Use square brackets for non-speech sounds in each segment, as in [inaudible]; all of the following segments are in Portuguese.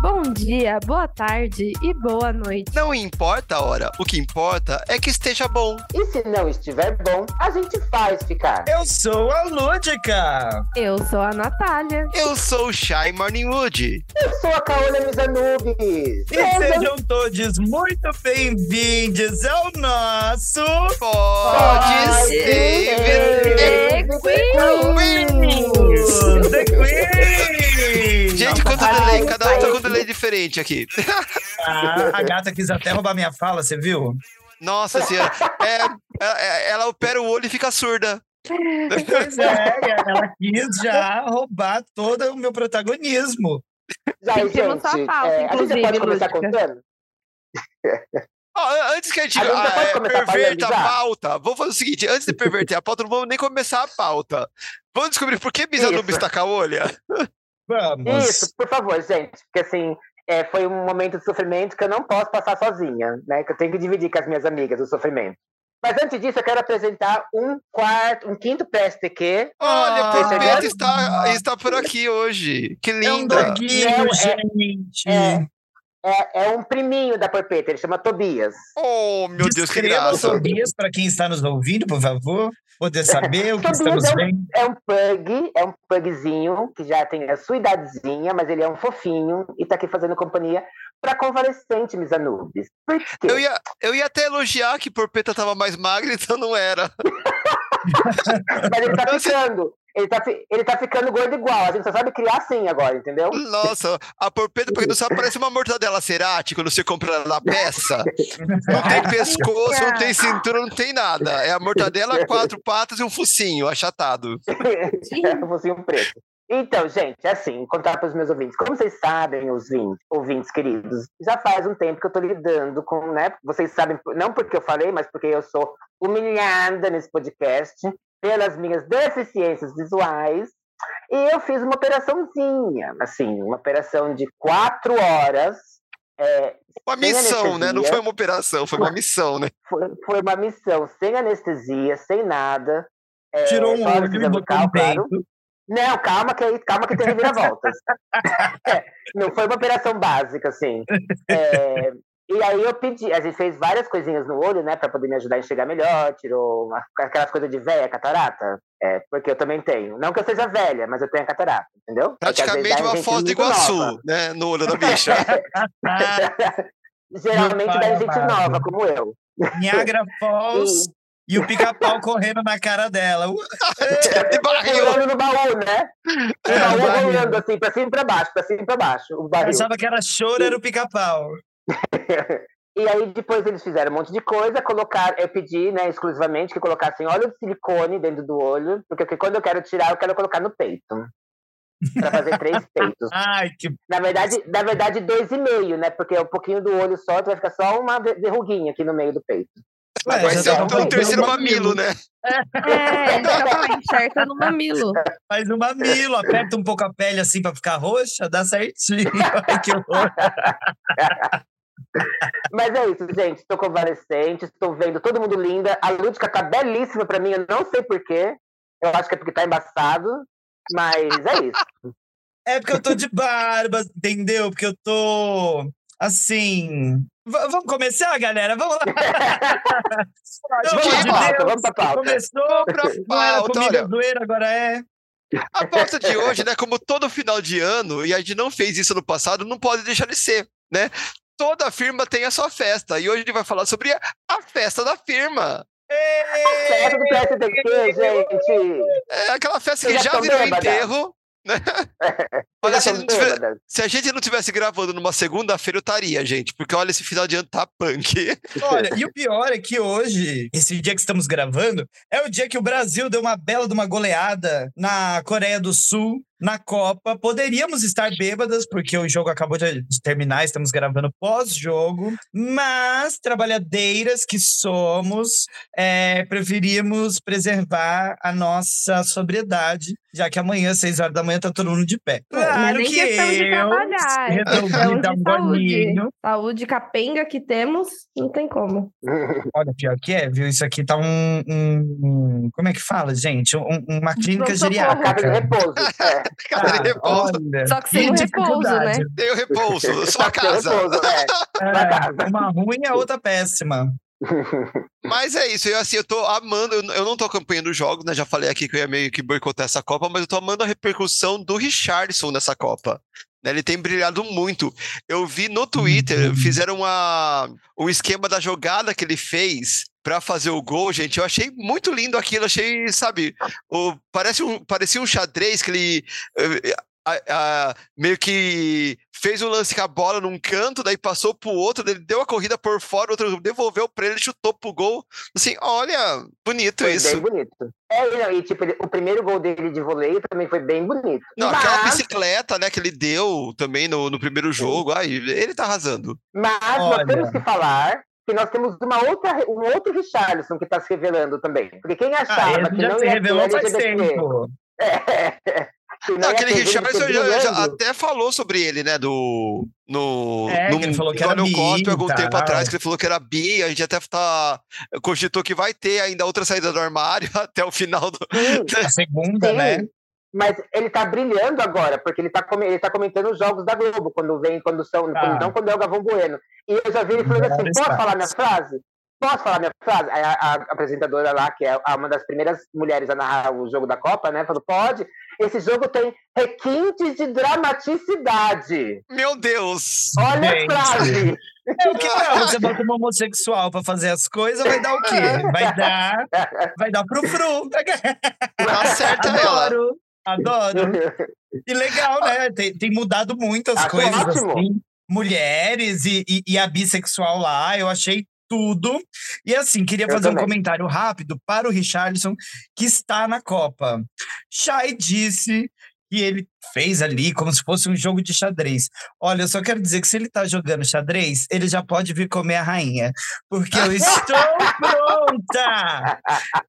Bom dia, boa tarde e boa noite. Não importa a hora, o que importa é que esteja bom. E se não estiver bom, a gente faz ficar. Eu sou a Lúdica. Eu sou a Natália. Eu sou o Shy Morningwood. Eu sou a Caolha Misanubis. E sejam todos muito bem-vindos ao nosso Pode ser The Queen! Gente, quanto delay, cada um tá com um delay diferente aqui. Ah, a gata quis até roubar minha fala, você viu? Nossa senhora. É, é, ela opera o olho e fica surda. Pois é, ela quis já roubar todo o meu protagonismo. Já, Sentimos sua falta, é, a gente inclusive, pode começar contando? Ó, antes que a gente A gente ah, é, perverta a já? pauta, vamos fazer o seguinte: antes de perverter a pauta, não vamos nem começar a pauta. Vamos descobrir por que Bisanubis Isso. está com a olha. Vamos. Isso, por favor, gente. Porque assim, é, foi um momento de sofrimento que eu não posso passar sozinha, né? Que eu tenho que dividir com as minhas amigas o sofrimento. Mas antes disso, eu quero apresentar um quarto, um quinto PSTQ. Olha, Ah, a chegando? está, está por aqui hoje. Que É um linda. doguinho, é- gente. é- É, é um priminho da Porpeta, ele chama Tobias. Oh, meu Deus, que graça. Tobias para quem está nos ouvindo, por favor. Poder saber o que Tobias estamos é um- vendo. É um pug, é um pugzinho que já tem a sua idadezinha, mas ele é um fofinho e tá aqui fazendo companhia pra convalescente Misanubis. Por quê? Eu ia, eu ia até elogiar que Porpeta estava mais magra, [laughs] então não era. [laughs] Mas ele tá Então, ficando. Ele tá, ele tá ficando gordo igual. A gente só sabe criar assim agora, entendeu? Nossa, a Porpeta, [laughs] pra quem não sabe, parece uma mortadela cerati quando você compra ela na peça. Não tem [laughs] pescoço, não tem cintura, não tem nada. É a mortadela, [laughs] quatro patas e um focinho achatado. é um focinho preto. Então, gente, é assim, contar para os meus ouvintes. Como vocês sabem, os vin- ouvintes queridos, já faz um tempo que eu tô lidando com, né? Vocês sabem, não porque eu falei, mas porque eu sou humilhada nesse podcast pelas minhas deficiências visuais. E eu fiz uma operaçãozinha, assim, uma operação de quatro horas. é, Uma missão, né? Não foi uma operação, foi uma missão, né? foi, foi uma missão sem anestesia, sem nada. é, Tirou um olho e botou claro. Não, calma que, aí- calma que tem reviravoltas. [laughs] É, não foi uma operação básica, assim. É, e aí eu pedi, a gente fez várias coisinhas no olho, né, pra poder me ajudar a enxergar melhor, tirou uma- aquelas coisas de velha, catarata, é, porque eu também tenho. Não que eu seja velha, mas eu tenho a catarata, entendeu? Praticamente uma foto do muito Iguaçu, nova. né? No olho da bicha. [laughs] Geralmente dá gente amado. nova, como eu. Niagara [laughs] Falls e o pica-pau correndo na cara dela. [laughs] De barril. Pulando no baú, né? O É, baú rolando assim, pra cima e pra baixo, pra cima e pra baixo. O Eu achava que era choro, era o pica-pau. [laughs] E aí depois eles fizeram um monte de coisa, colocar, eu pedi, né, exclusivamente que colocassem óleo de silicone dentro do olho, porque quando eu quero tirar, eu quero colocar no peito. Pra fazer três [laughs] peitos. Ai, que Na verdade, na verdade, dois e meio, né? Porque um pouquinho do olho só, vai ficar só uma ve- verruguinha aqui no meio do peito. Ué, Vai ser o terceiro o mamilo, né? É, [laughs] exatamente, enxerga no mamilo. Faz um mamilo, aperta um pouco a pele assim pra ficar roxa, dá certinho. Ai, que horror. Mas é isso, gente. Estou convalescente, estou vendo todo mundo linda. A Lúdica tá belíssima pra mim, eu não sei porquê. Eu acho que é porque tá embaçado. Mas é isso. É porque eu tô de barba, entendeu? Porque eu tô assim. V- vamos começar, galera? Vamos lá. [laughs] Pelo Vamos amor de pra pauta, Deus, vamos pra pauta. Começou, Pra não era pauta, olha. zoeira, agora é. A pauta de hoje, né? Como todo final de ano, e a gente não fez isso no passado, não pode deixar de ser, né? Toda firma tem a sua festa. E hoje a gente vai falar sobre a, a festa da firma. Festa do PSDQ, gente. É aquela festa que já virou enterro. Né? [laughs] Olha, se, tiver- se a gente não tivesse gravando numa segunda-feira, eu estaria, gente. Porque olha, esse final de ano tá punk. Olha, e o pior é que hoje, esse dia que estamos gravando, é o dia que o Brasil deu uma bela de uma goleada na Coreia do Sul, na Copa. Poderíamos estar bêbadas, porque o jogo acabou de, terminar, estamos gravando pós-jogo, mas, trabalhadeiras que somos, é, preferimos preservar a nossa sobriedade, já que amanhã, às seis horas da manhã, tá todo mundo de pé. É Claro que eu trabalhar, é resolvi dar um saúde. bolinho. Saúde capenga que temos, não tem como. Olha, pior que é, viu? Isso aqui tá um. um- como é que fala, gente? Um- uma clínica geriátrica. repouso. É. Casa de repouso. olha, Só que sem o repouso, né? Tem o repouso, [laughs] sua Tem casa. repouso, é. [laughs] [laughs] É, casa. uma ruim e a outra péssima. Mas é isso, eu assim, eu tô amando, eu, eu não tô acompanhando os jogos, né? Já falei aqui que eu ia meio que boicotar essa Copa, mas eu tô amando a repercussão do Richardson nessa Copa. né, Ele tem brilhado muito. Eu vi no Twitter, Uhum. fizeram uma, um esquema da jogada que ele fez pra fazer o gol, gente. Eu achei muito lindo aquilo. Achei, sabe, o, parece um, parecia um xadrez que ele eh, a- a- meio que fez um lance com a bola num canto, daí passou pro outro, daí ele deu a corrida por fora, o outro devolveu pra ele, chutou pro gol. Assim, olha, bonito Foi isso. bem bonito. É, e tipo, ele- o primeiro gol dele de voleio também foi bem bonito. Não, aquela mas, bicicleta, né, que ele deu também no, no primeiro jogo, ai, ele tá arrasando. mas Olha. nós temos que falar que nós temos uma outra, um outro Richarlison que está se revelando também. Porque quem Ah, achava ele que já não se ia revelou faz tempo. é, [laughs] não aquele Richardson já, já até falou sobre ele, né, do... No, É, no, que ele falou que no era bi Cospe, e algum tempo atrás, que ele falou que era bi, a gente até tá, cogitou que vai ter ainda outra saída do armário [laughs] até o final do... Sim, [laughs] A segunda, Sim, né? Mas ele tá brilhando agora, porque ele tá, ele tá comentando os jogos da Globo, quando vem, quando são, Tá. quando- não quando é o Gavão Bueno. E eu já vi ele falando assim: posso falar minha frase? Posso falar minha frase? A, a apresentadora lá, que é uma das primeiras mulheres a narrar o jogo da Copa, né? Falou: pode. Esse jogo tem requintes de dramaticidade. Meu Deus! Olha Gente. a frase. [laughs] É o que não, você bota um homossexual pra fazer as coisas, vai dar o quê? Vai dar, vai dar pro fru. Acerta [laughs] ela. Adoro. [laughs] E legal, né? Tem, tem mudado muito as Acho coisas assim. Mulheres e, e, e a bissexual lá, eu achei tudo. E assim, queria Eu fazer um também. comentário rápido para o Richarlison, que está na Copa. Chay disse que ele fez ali como se fosse um jogo de xadrez. Olha, eu só quero dizer que se ele tá jogando xadrez, ele já pode vir comer a rainha. Porque eu estou [laughs] pronta!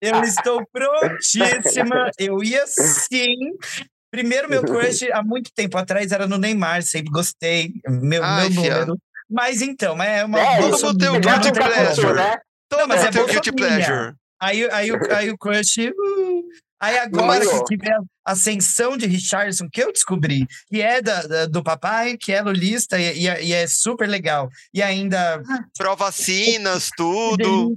Eu estou prontíssima. Eu ia sim. Primeiro, meu crush há muito tempo atrás era no Neymar, sempre gostei. Meu, Ai, meu fia. número. Mas então, é uma É, todo mundo tem bolsominion, guilty tem pleasure. né? Todo mundo é tem o guilty pleasure. Aí, aí, o- aí o crush. Aí agora Maior. que vê a ascensão de Richardson, que eu descobri, que é da, da- do papai, que é lulista e, e é- e é super legal. E ainda. Pro vacinas, que tudo.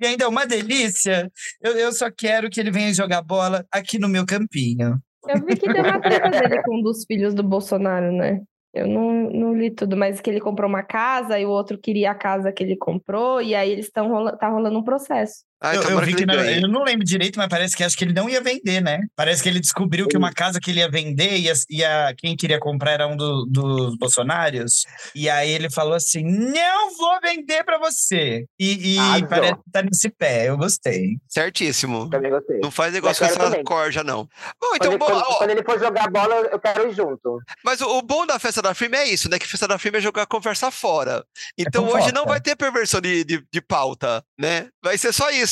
E ainda é uma delícia. Eu, eu só quero que ele venha jogar bola aqui no meu campinho. Eu vi que deu uma treta dele com um dos filhos do Bolsonaro, né? Eu não, não li tudo, mas que ele comprou uma casa e o outro queria a casa que ele comprou, e aí eles estão rola tá rolando um processo. Ai, eu, eu tomara vi que não, eu não lembro direito, mas parece que acho que ele não ia vender, né? Parece que ele descobriu que uma casa que ele ia vender e, a, e a- quem queria comprar era um do- dos bolsonários. E aí ele falou assim: não vou vender pra você. E, e Arrasou. parece que tá nesse pé. Eu gostei. Certíssimo. Também gostei. Não faz negócio com essa também. corja, não. Bom, Quando, então, ele, bom, quando- ó, quando ele for jogar bola, eu quero ir junto. mas o, o bom da festa da firma é isso, né? Que festa da firma é jogar conversa fora. Então hoje não vai ter perversão de, de, de pauta, né? Vai ser só isso.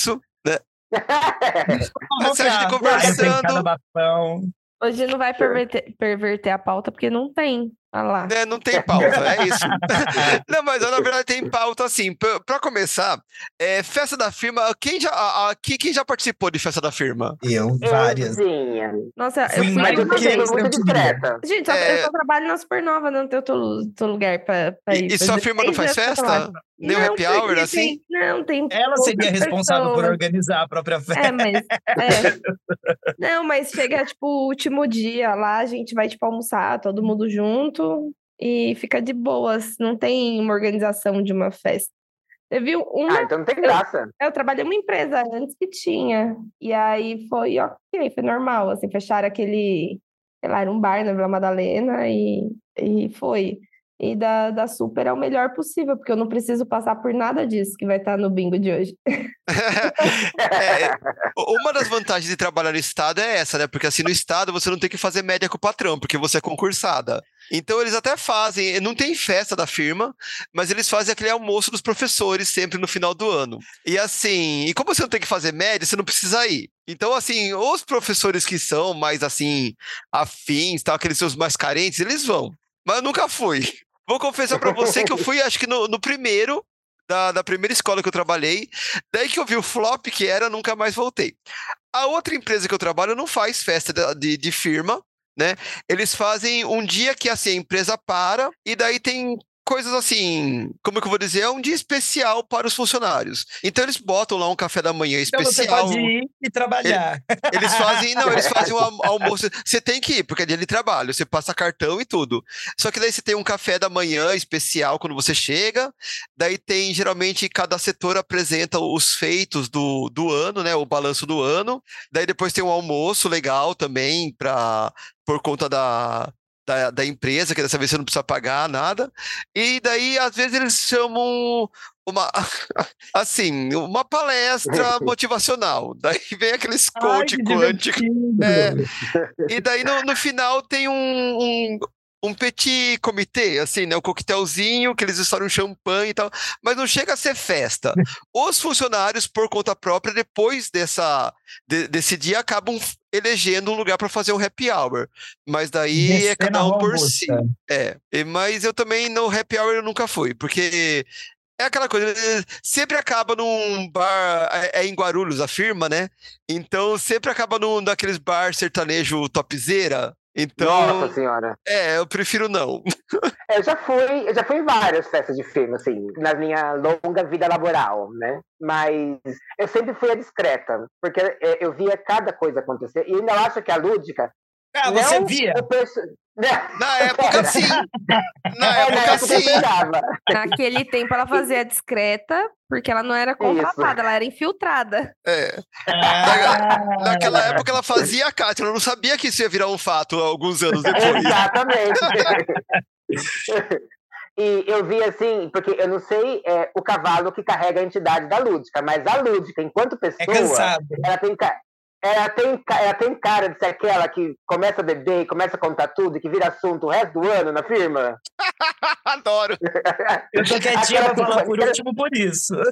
Mas se a gente conversando-. Hoje não vai perverter, perverter a pauta porque não tem. Olha lá. né, não tem pauta, é isso. [laughs] não, mas na verdade tem pauta assim. Pra, pra começar, é, festa da firma. Quem já, a, a- quem, quem já participou de festa da firma? Eu, várias. Euzinha. Nossa, eu Fui Mas eu vez. fui muito eu discreta. Gente, só- É. eu só trabalho na Supernova, não tem outro, outro lugar pra, pra E, ir. e Faz sua firma não 16 faz eu festa? Nem Não, happy hour, tem- assim? Não, tem. Ela seria responsável por organizar a própria festa. É, mas. é. [laughs] Não, mas chega, tipo, o último dia lá, a gente vai, tipo, almoçar, todo mundo junto e fica de boas. Não tem uma organização de uma festa. Teve uma. Ah, então não tem graça. Eu trabalhei numa empresa antes que tinha. E aí foi ok, foi normal. Assim, fecharam aquele. Sei lá, era um bar na Vila Madalena e, e foi. E da, da Super é o melhor possível, porque eu não preciso passar por nada disso que vai estar no bingo de hoje. [laughs] É, uma das vantagens de trabalhar no Estado é essa, né? Porque assim, no Estado você não tem que fazer média com o patrão, porque você é concursada. Então eles até fazem, não tem festa da firma, mas eles fazem aquele almoço dos professores sempre no final do ano. E assim, e como você não tem que fazer média, você não precisa ir. Então, assim, os professores que são mais assim, afins, tal, aqueles seus mais carentes, eles vão. Mas eu nunca fui. Vou confessar pra você que eu fui, acho que no, no primeiro, da, da primeira escola que eu trabalhei. Daí que eu vi o flop que era, nunca mais voltei. A outra empresa que eu trabalho não faz festa de, de, de firma, né? Eles fazem um dia que assim a empresa para e daí tem coisas assim, como é que eu vou dizer? É um dia especial para os funcionários. Então eles botam lá um café da manhã especial. Então você pode ir e trabalhar. Eles fazem, não, eles fazem um [laughs] almoço. Você tem que ir, porque é dia de trabalho, você passa cartão e tudo. Só que daí você tem um café da manhã especial quando você chega. Daí tem, geralmente, cada setor apresenta os feitos do, do ano, né? O balanço do ano. Daí depois tem um almoço legal também para por conta da, da, da empresa, que dessa vez você não precisa pagar nada. E daí, às vezes, eles chamam uma [laughs] assim, uma palestra [laughs] motivacional. Daí [laughs] vem aqueles coach quântico. É, e daí no, no final tem um, um, um petit comitê, assim, né? Um coquetelzinho, que eles estouram champanhe e tal, mas não chega a ser festa. [laughs] Os funcionários, por conta própria, depois dessa, de, desse dia, acabam elegendo um lugar para fazer um happy hour. Mas daí Descendo é cada um por si. É. Mas eu também no happy hour eu nunca fui, porque é aquela coisa, sempre acaba num bar, é, é em Guarulhos a firma, né? Então sempre acaba num daqueles bar sertanejo topzeira, então, Nossa senhora. É, eu prefiro não. eu já fui, eu já fui em várias festas de filme, assim, na minha longa vida laboral, né? Mas eu sempre fui a discreta, porque é, eu via cada coisa acontecer. E ainda acho que a Lúdica. Ah, você via? Perso... Na época, sim. Na é, época, época sim. Naquele tempo ela fazia discreta, porque ela não era contratada, ela era infiltrada. É. Ah. naquela época ela fazia a Kátia, ela não sabia que isso ia virar um fato alguns anos depois. Exatamente. [laughs] E eu vi assim, porque eu não sei é, o cavalo que carrega a entidade da Lúdica, mas a Lúdica, enquanto é pessoa, é ela tem, ela tem, ela tem cara de ser aquela que começa a beber e começa a contar tudo e que vira assunto o resto do ano na firma. [laughs] Adoro. Eu tô quietinha pra falar por último por isso. [laughs]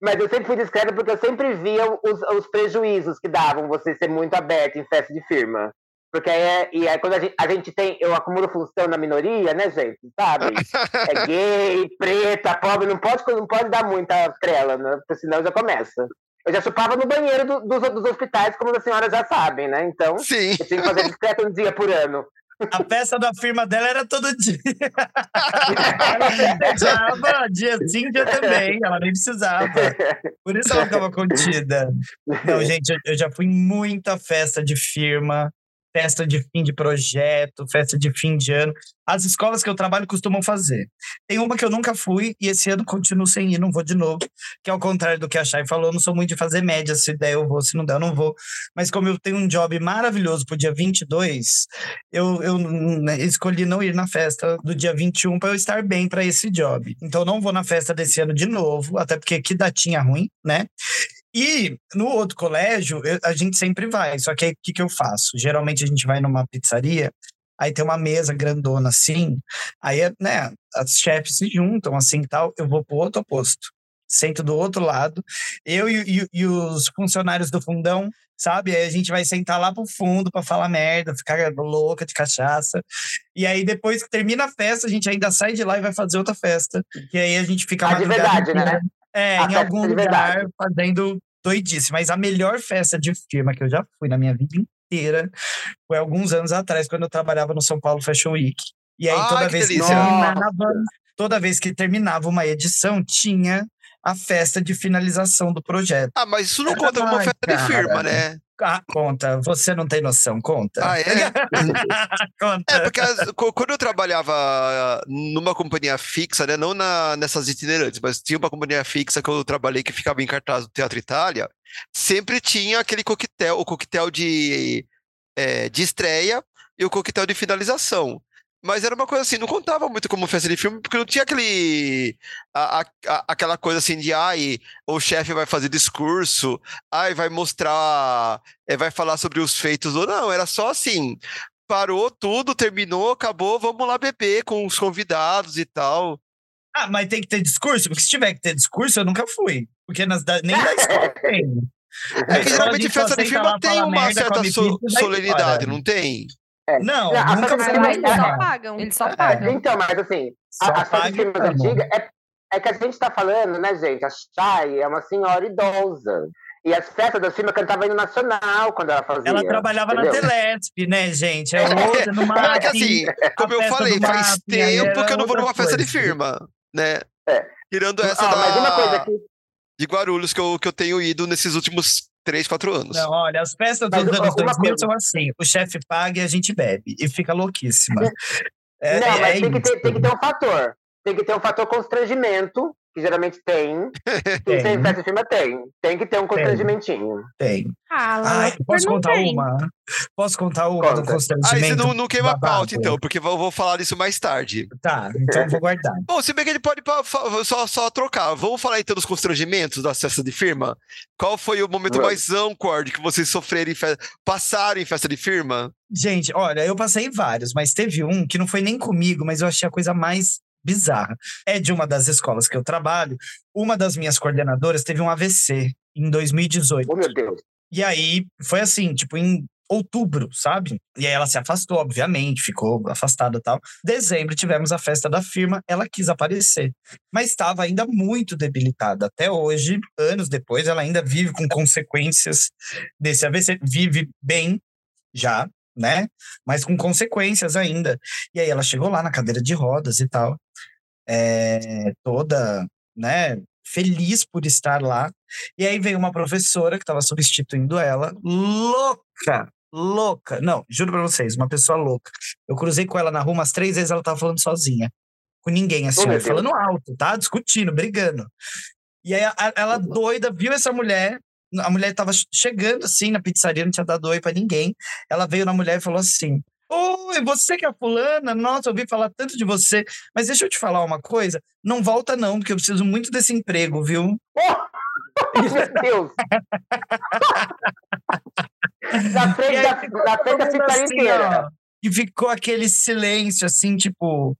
Mas eu sempre fui discreta porque eu sempre via os, os prejuízos que davam você ser muito aberto em festa de firma. Porque aí, é, e aí quando a gente, a gente tem, eu acumulo função na minoria, né, gente? Sabe? É [laughs] gay, preta, pobre, não pode, não pode dar muita trela, né? Porque senão já começa. Eu já chupava no banheiro do, dos, dos hospitais, como as senhoras já sabem, né? Então, Sim. eu tinha que fazer discreto um dia por ano. A peça da firma dela era todo dia. [laughs] ela festejava dia sim, dia também. Ela nem precisava. Por isso ela ficava contida. Não, gente, eu já fui em muita festa de firma festa de fim de projeto, festa de fim de ano. As escolas que eu trabalho costumam fazer. Tem uma que eu nunca fui e esse ano continuo sem ir, não vou de novo, que ao contrário do que a Chay falou, não sou muito de fazer média, se der eu vou, se não der eu não vou. Mas como eu tenho um job maravilhoso pro dia 22, eu, eu né, escolhi não ir na festa do dia 21 para eu estar bem para esse job. Então não vou na festa desse ano de novo, até porque que datinha ruim, né? E no outro colégio, eu, a gente sempre vai. Só que aí o que, que eu faço? Geralmente a gente vai numa pizzaria, aí tem uma mesa grandona assim, aí, né, as chefes se juntam assim tal, eu vou pro outro oposto. Sento do outro lado, eu e, e, e os funcionários do fundão, sabe? Aí a gente vai sentar lá pro fundo para falar merda, ficar louca de cachaça. E aí depois que termina a festa, a gente ainda sai de lá e vai fazer outra festa. E aí a gente fica ah, de verdade, né? É, a em algum lugar fazendo doidice. Mas a melhor festa de firma que eu já fui na minha vida inteira foi alguns anos atrás, quando eu trabalhava no São Paulo Fashion Week. E aí, toda vez que terminava, toda vez que terminava uma edição, tinha a festa de finalização do projeto. Ah, mas isso não Era conta como festa cara. de firma, né? Ah, conta. Você não tem noção, conta. Ah, é? [laughs] conta. É, porque as, quando eu trabalhava numa companhia fixa, né, não na, nessas itinerantes, mas tinha uma companhia fixa que eu trabalhei que ficava em cartaz do Teatro Itália, sempre tinha aquele coquetel, o coquetel de, é, de estreia e o coquetel de finalização. Mas era uma coisa assim, não contava muito como festa de filme, porque não tinha aquele. A, a, aquela coisa assim de ai, o chefe vai fazer discurso, ai, vai mostrar, é, vai falar sobre os feitos ou não. Era só assim. Parou tudo, terminou, acabou, vamos lá beber com os convidados e tal. Ah, mas tem que ter discurso? Porque se tiver que ter discurso, eu nunca fui. Porque nas, nem da escola [laughs] tem. É que geralmente festa de filme tem uma certa so, solenidade, não tem? É. Não, não nunca mas eles só pagam. Eles só pagam. Então, mas assim, só a, a festa antiga é, é que a gente está falando, né, gente? A Chay é uma senhora idosa. E as festas da firma cantava hino nacional quando ela fazia. Ela trabalhava entendeu? na Telesp, né, gente? É outra, no é mapping, assim, como eu falei, faz aí tempo que eu não vou numa outra festa de coisa. firma, né? É. Tirando essa Ah, da, mas uma coisa que. de Guarulhos que eu, que eu tenho ido nesses últimos 3, 4 anos. Não, olha, as festas dos anos uma 2000 coisa- são assim: o chefe paga e a gente bebe. E fica louquíssima. É, [laughs] não, é- mas é tem, que ter, tem que ter um fator. Tem que ter um fator constrangimento, que geralmente tem. [laughs] Que Tem. festa firma tem. Tem que ter um constrangimentinho. Tem. Ah, lá Ai, posso contar tem. uma? Posso contar uma do Conta. Ah, isso constrangimento? não, não queima a babado. pauta, então, porque eu vou falar disso mais tarde. Tá, então eu vou guardar. Bom, se bem que ele pode só, só trocar. Vamos falar então dos constrangimentos da festa de firma? Qual foi o momento Vamos. mais awkward que vocês sofreram em fe... passaram em festa de firma? Gente, olha, eu passei vários, mas teve um que não foi nem comigo, mas eu achei a coisa mais bizarra. É de uma das escolas que eu trabalho. Uma das minhas coordenadoras teve um AVC em 2018. Oh, meu Deus. E aí foi assim, tipo, em outubro, sabe? E aí ela se afastou, obviamente, ficou afastada tal. Dezembro tivemos a festa da firma, ela quis aparecer, mas estava ainda muito debilitada. Até hoje, anos depois, ela ainda vive com consequências desse AVC, vive bem já, né? Mas com consequências ainda. E aí ela chegou lá na cadeira de rodas e tal, é, toda, né? Feliz por estar lá. E aí veio uma professora que estava substituindo ela, louca, louca. Não, juro pra vocês, uma pessoa louca. Eu cruzei com ela na rua umas três vezes, ela tava falando sozinha. Com ninguém, assim, Oh, falando alto, tá? Discutindo, brigando. E aí ela doida, viu essa mulher. A mulher tava chegando assim na pizzaria, não tinha dado oi pra ninguém. Ela veio na mulher e falou assim: Oi, você que é a fulana? Nossa, eu ouvi falar tanto de você. Mas deixa eu te falar uma coisa: não volta, não, porque eu preciso muito desse emprego, viu? Oh, [laughs] meu Deus. [laughs] na frente aí da, na frente da pizzaria assim, inteira. ó, E ficou aquele silêncio, assim, tipo,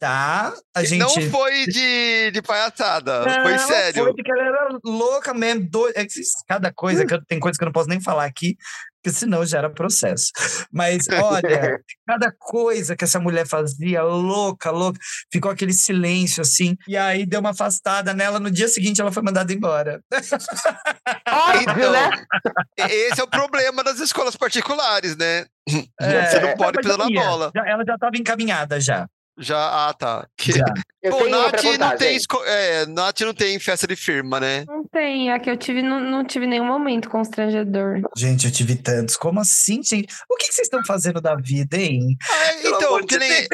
tá, a gente. Não foi de, de palhaçada, foi Não, sério. Foi porque ela era louca mesmo, doida. É Cada coisa, que eu- tem coisa que eu não posso nem falar aqui, porque senão gera processo. Mas olha, [laughs] cada coisa que essa mulher fazia, louca, louca, ficou aquele silêncio assim. E aí deu uma afastada nela. No dia seguinte, ela foi mandada embora. Óbvio, Então, né? esse é o problema das escolas particulares, né? É, Você não pode mas pisar na ia. bola. Já- ela já estava encaminhada já. Já, ah, tá. Que- já. Eu Pô, Nath não tem, é, Nath não tem festa de firma, né? Não tem. A que eu tive, não, não tive nenhum momento constrangedor. Gente, eu tive tantos. Como assim, gente? O que, que vocês estão fazendo da vida, hein? Ah, então, que nem.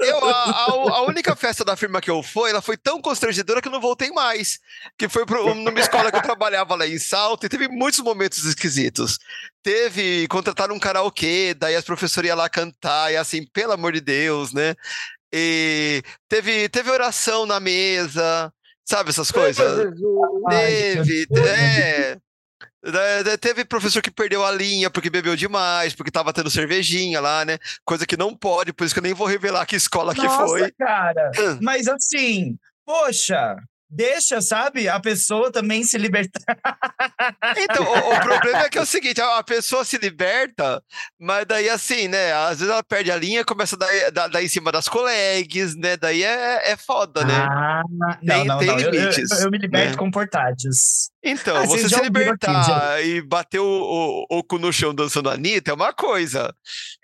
Eu, a, a- a única festa da firma que eu fui, ela foi tão constrangedora que eu não voltei mais. Que foi pro, numa escola que eu trabalhava lá em Salto e teve muitos momentos esquisitos. Teve, contrataram um karaokê, daí as professoras iam lá cantar, e assim, pelo amor de Deus, né? E teve, teve oração na mesa, sabe essas coisas? Teve, Deus. é. Teve professor que perdeu a linha porque bebeu demais, porque tava tendo cervejinha lá, né? Coisa que não pode, por isso que eu nem vou revelar que escola que Nossa, foi. cara. Mas assim, poxa, deixa, sabe? A pessoa também se libertar. [laughs] Então, o, o problema é que é o seguinte: a, pessoa se liberta, mas daí assim, né? Às vezes ela perde a linha, começa a dar, dar, em cima das colegas, né? Daí é, é foda, né? Ah, não, Tem- não, tem não. Eu, eu, limites, eu me liberto né? com portáteis. Então, Ah, você se ouviram aqui, libertar e bater o, o, o cu no chão dançando a Anitta é uma coisa.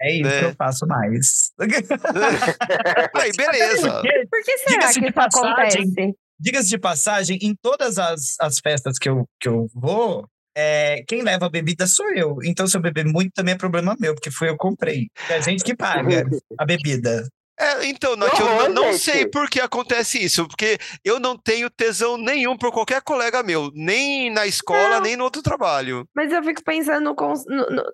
É isso Né? que eu faço mais. [laughs] Aí, beleza. Por que será Diga-se que isso acontece? Diga-se de passagem, em todas as, as festas que eu, que eu vou, é, quem leva a bebida sou eu. Então, se eu beber muito, também é problema meu, porque foi eu que comprei. É a gente que paga a bebida. É, então, Nath, eu não, não sei por que acontece isso, porque eu não tenho tesão nenhum por qualquer colega meu, nem na escola, nem no outro trabalho. Mas eu fico pensando no, no,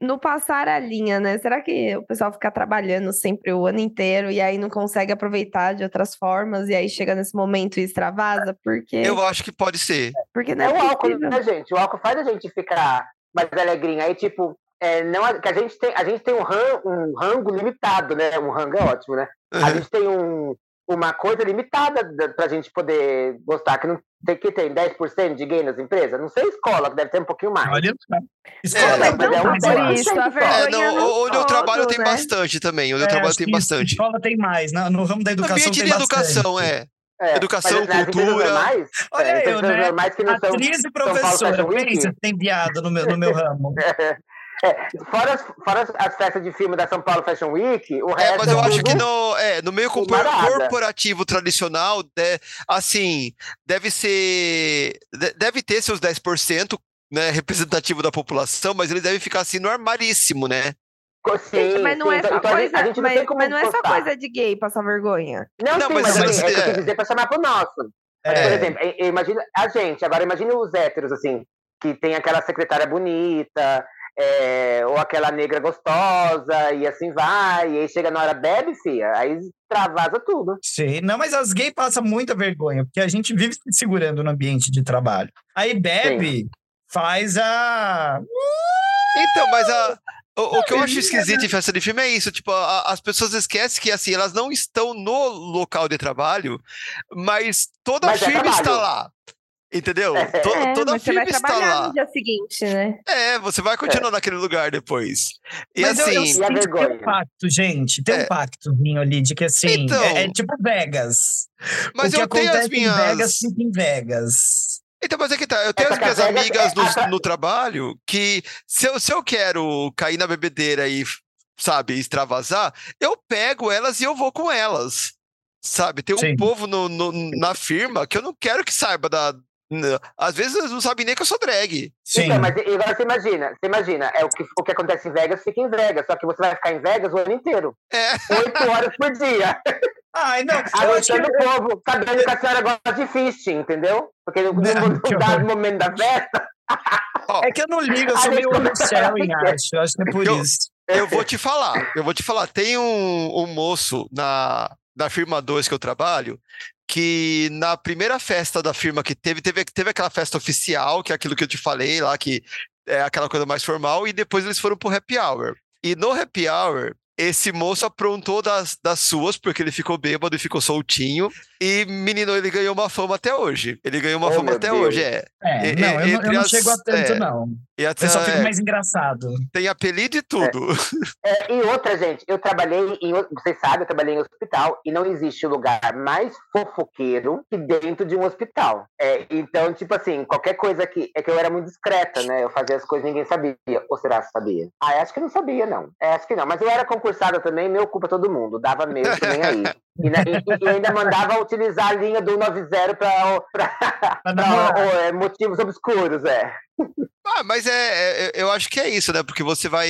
no- passar a linha, né? Será que o pessoal fica trabalhando sempre o ano inteiro e aí não consegue aproveitar de outras formas e aí chega nesse momento e extravasa? Porque, Eu acho que pode ser. porque não É é, o álcool, né, gente? O álcool faz a gente ficar mais alegrinha. Aí, tipo, é, não, que a gente tem, a gente tem um, ran, um rango limitado, né? Um rango é ótimo, né? A gente tem um, uma coisa limitada da- pra gente poder gostar, que não tem que tem 10% de gay nas empresas. Não sei escola, que deve ter um pouquinho mais. Olha só. É, Escola mas tem é um por isso, a É, É, não, no onde eu trabalho tem né? bastante também. Onde eu É, trabalho tem bastante. Escola tem mais, né? no ramo da educação Ambiente tem de educação, bastante. é. É, Educação, mas cultura. Normais, Olha é, eu, né? normais que não Atriz e São Paulo professora, pensa tem viado no meu, no meu ramo. [laughs] É, fora, as, fora as- as festas de filme da São Paulo Fashion Week, o É, resto mas eu acho tudo- que no, é, no meio corporativo tradicional, de- assim, deve ser. de- Deve ter seus 10%, né, representativo da população, mas eles devem ficar assim no armaríssimo, né? Sim, mas não sim, é então- só então a gente- coisa, a gente não tem mas, como mas não é só postar. coisa de gay passar vergonha. Não, Não, sim, mas mas, eu sei- é o que eu é. quis dizer pra chamar pro nosso. Mas, É. Por exemplo, imagino a gente, agora imagine os héteros, assim, que tem aquela secretária bonita, é, ou aquela negra gostosa, e assim vai, e aí chega na hora, bebe, fia, aí travasa tudo. Sim, não, mas as gays passam muita vergonha, porque a gente vive se segurando no ambiente de trabalho. Aí bebe, faz a. Então, mas a- o, o que eu acho esquisito em festa de filme é isso, tipo, a- as pessoas esquecem que, assim, elas não estão no local de trabalho, mas toda Mas é firma está trabalho. lá. Entendeu? É. É, toda vai firma está lá. no dia seguinte, né? É, você vai continuar naquele lugar depois. E Mas eu- eu, assim, E a tem um pacto, gente. Tem É. um pactozinho ali de que assim. Então. é, é tipo Vegas. mas o que eu tenho as minhas. em Vegas fica em Vegas. Então, mas é que tá. Eu tenho Essa as minhas amigas no, essa- no trabalho que, se eu, se eu quero cair na bebedeira e, sabe, extravasar, eu pego elas e eu vou com elas. Sabe? Tem um Sim. povo no, no- na firma que eu não quero que saiba da. Às vezes não sabem nem que eu sou drag. Sim. Então, mas agora você imagina, você imagina, é o que, o que acontece em Vegas fica em Vegas, só que você vai ficar em Vegas o ano inteiro, É, oito horas por dia, Ai, não. Acho que aguentando o povo, sabendo que a senhora gosta de fisting, entendeu? Porque no, dado momento da festa, É que eu não ligo, eu sou meio Sharing, ficar- acho. Eu acho que é por Eu- isso. eu vou te falar. Eu vou te falar. Tem um, um moço na, na firma 2 que eu trabalho que na primeira festa da firma que teve, teve, teve aquela festa oficial, que é aquilo que eu te falei lá, que é aquela coisa mais formal, e depois eles foram pro happy hour. E no happy hour, esse moço aprontou das, das suas, porque ele ficou bêbado e ficou soltinho. E, menino, ele ganhou uma fama até hoje. Ele ganhou uma Oh, fama até Deus. hoje, é. É, E- não, eu, não- eu não as- chego a tanto, é. não. E até, Eu só fico é, mais engraçado. tem apelido e tudo. É, e outra, gente, eu trabalhei em. Vocês sabem, eu trabalhei em hospital e não existe lugar mais fofoqueiro que dentro de um hospital. É, então, tipo assim, qualquer coisa que. É que eu era muito discreta, né? Eu fazia as coisas e ninguém sabia. Ou será que sabia? Ah, acho que não sabia, não. É, acho que não. Mas eu era concursada também, meu culpa todo mundo. Dava mesmo, nem aí. E, e- e ainda mandava utilizar a linha do 90 para namorar. motivos obscuros, é. Ah, mas é, é- eu acho que é isso, né? Porque você vai,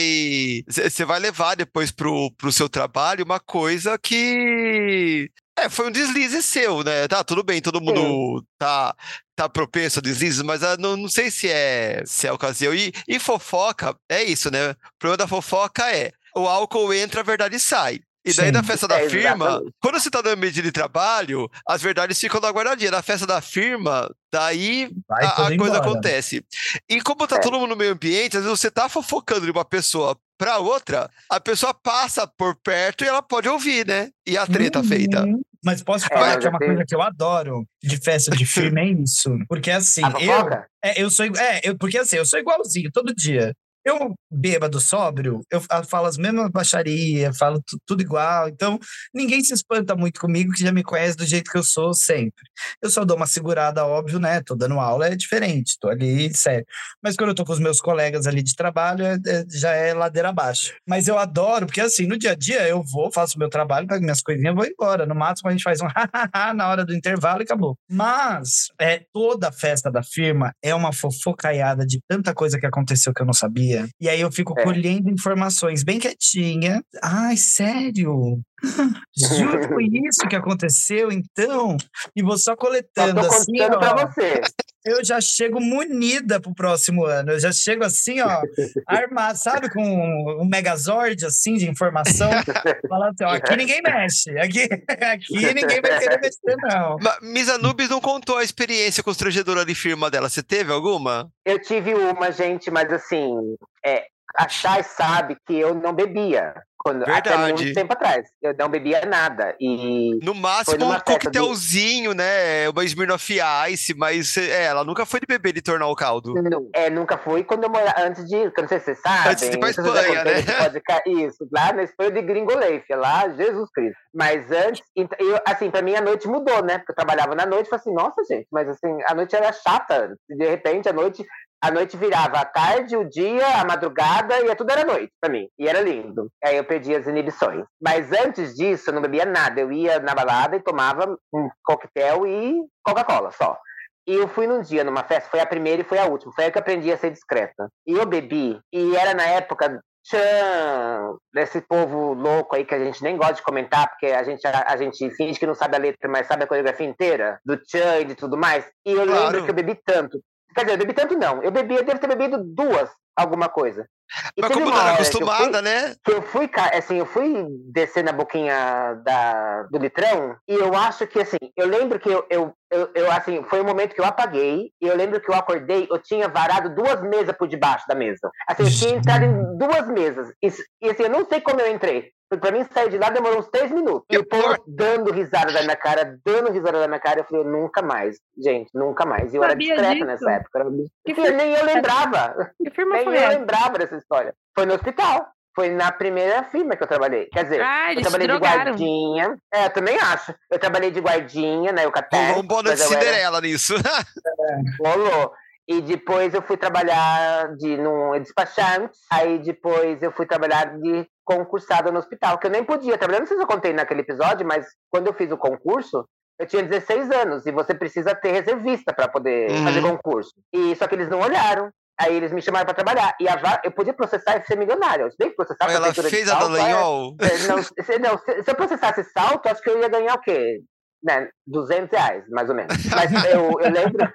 você vai levar depois pro, pro seu trabalho uma coisa que é, foi um deslize seu, né? Tá, tudo bem, todo mundo tá, tá propenso a deslizes, mas ah, não, não sei se é, se é ocasião. E, e fofoca, é isso, né? O problema da fofoca é o álcool entra, a verdade sai. E daí Sim. na festa da É, firma, exatamente. quando você tá no ambiente de trabalho, as verdades ficam na guardadinha. Na festa da firma, daí Vai a, a coisa embora. acontece. E como tá É. todo mundo no meio ambiente, às vezes você tá fofocando de uma pessoa pra outra, a pessoa passa por perto e ela pode ouvir, né? E a treta Uhum. feita. Mas posso É, falar mas que é uma coisa que eu adoro de festa de [laughs] filme, é isso. Porque assim, eu, é, eu sou é, eu, porque assim, eu sou igualzinho todo dia. Eu, bêbado, sóbrio, eu fa- falo as mesmas baixarias, falo tu- tudo igual. Então, ninguém se espanta muito comigo, que já me conhece do jeito que eu sou sempre. Eu só dou uma segurada, óbvio, né? Tô dando aula, é diferente, tô ali, sério. Mas quando eu tô com os meus colegas ali de trabalho, é- é- já é ladeira abaixo. Mas eu adoro, porque assim, no dia a dia eu vou, faço meu trabalho, pego minhas coisinhas, vou embora. No máximo a gente faz um [laughs] na hora do intervalo e acabou. Mas é, toda a festa da firma é uma fofocaiada de tanta coisa que aconteceu que eu não sabia. E aí eu fico É. colhendo informações bem quietinha. Ai, sério? [laughs] Juro foi isso que aconteceu, então? E vou só Só coletando tô assim, pra ó. você. Eu já chego munida pro próximo ano. Eu já chego assim, ó, [laughs] armado, sabe, com um megazord, assim, de informação. [laughs] Falando assim, ó, aqui ninguém mexe. Aqui, aqui ninguém vai querer mexer, não. Ma- Miss Anubis não contou a experiência constrangedora de firma dela. Você teve alguma? Eu tive uma, gente, mas assim, é, a Chay sabe que eu não bebia Quando, até muito tempo atrás. Eu não bebia nada. E no máximo um coquetelzinho, do... né? Uma Smirnoff Ice, mas é, ela nunca foi de beber de tornar o caldo. Não, é, nunca fui quando eu morava. Antes de. Não sei se você sabe. Antes de ir pra Espanha, né? Isso, lá na Espanha de Gringoleif, lá, Jesus Cristo. Mas antes, eu, assim, pra mim a noite mudou, né? Porque eu trabalhava na noite e falei assim, nossa, gente, mas assim, a noite era chata. De repente, a noite a noite virava a tarde, o dia, a madrugada, e tudo era noite para mim. E era lindo. Aí eu perdi as inibições. Mas antes disso, eu não bebia nada. Eu ia na balada e tomava um coquetel e Coca-Cola só. E eu fui num dia numa festa, foi a primeira e foi a última. Foi aí que eu aprendi a ser discreta. E eu bebi, e era na época tchan, desse povo louco aí que a gente nem gosta de comentar, porque a gente, a, a, gente finge que não sabe a letra, mas sabe a coreografia inteira, do tchan e de tudo mais. E eu claro. lembro que eu bebi tanto. Quer dizer, eu bebi tanto não. Eu bebi, eu devo ter bebido duas, alguma coisa. E Mas como não era acostumada, fui, né? Que eu fui, assim, eu fui descer na boquinha da, do litrão e eu acho que, assim, eu lembro que eu, eu, eu, eu, assim, foi um momento que eu apaguei e eu lembro que eu acordei, eu tinha varado duas mesas por debaixo da mesa. Assim, eu tinha entrado em duas mesas. E, e assim, eu não sei como eu entrei. Pra mim, sair de lá demorou uns três minutos. E o povo dando risada da minha cara, dando risada da minha cara. Eu falei, nunca mais, gente, nunca mais. E eu Sabia era discreta disso. nessa época. Que nem eu lembrava. Que firma nem foi eu lembrava dessa história. Foi no hospital. Foi na primeira firma que eu trabalhei. Quer dizer, ah, eu trabalhei de guardinha. É, eu também acho. Eu trabalhei de guardinha na Eucatel. Um bônus de Cinderela era... nisso. é, [laughs] rolou. E depois eu fui trabalhar de num despachante. Aí depois eu fui trabalhar de concursada no hospital, que eu nem podia trabalhar. Não sei se eu contei naquele episódio, mas quando eu fiz o concurso, eu tinha 16 anos e você precisa ter reservista para poder uhum. fazer concurso. E só que eles não olharam. Aí eles me chamaram para trabalhar. E a, eu podia processar e ser milionário. Eu que processar Ela fez a Dallagnol? É, não, se, não se, se, eu processasse salto, acho que eu ia ganhar o quê? Né, 200 reais, mais ou menos. Mas eu, eu lembro.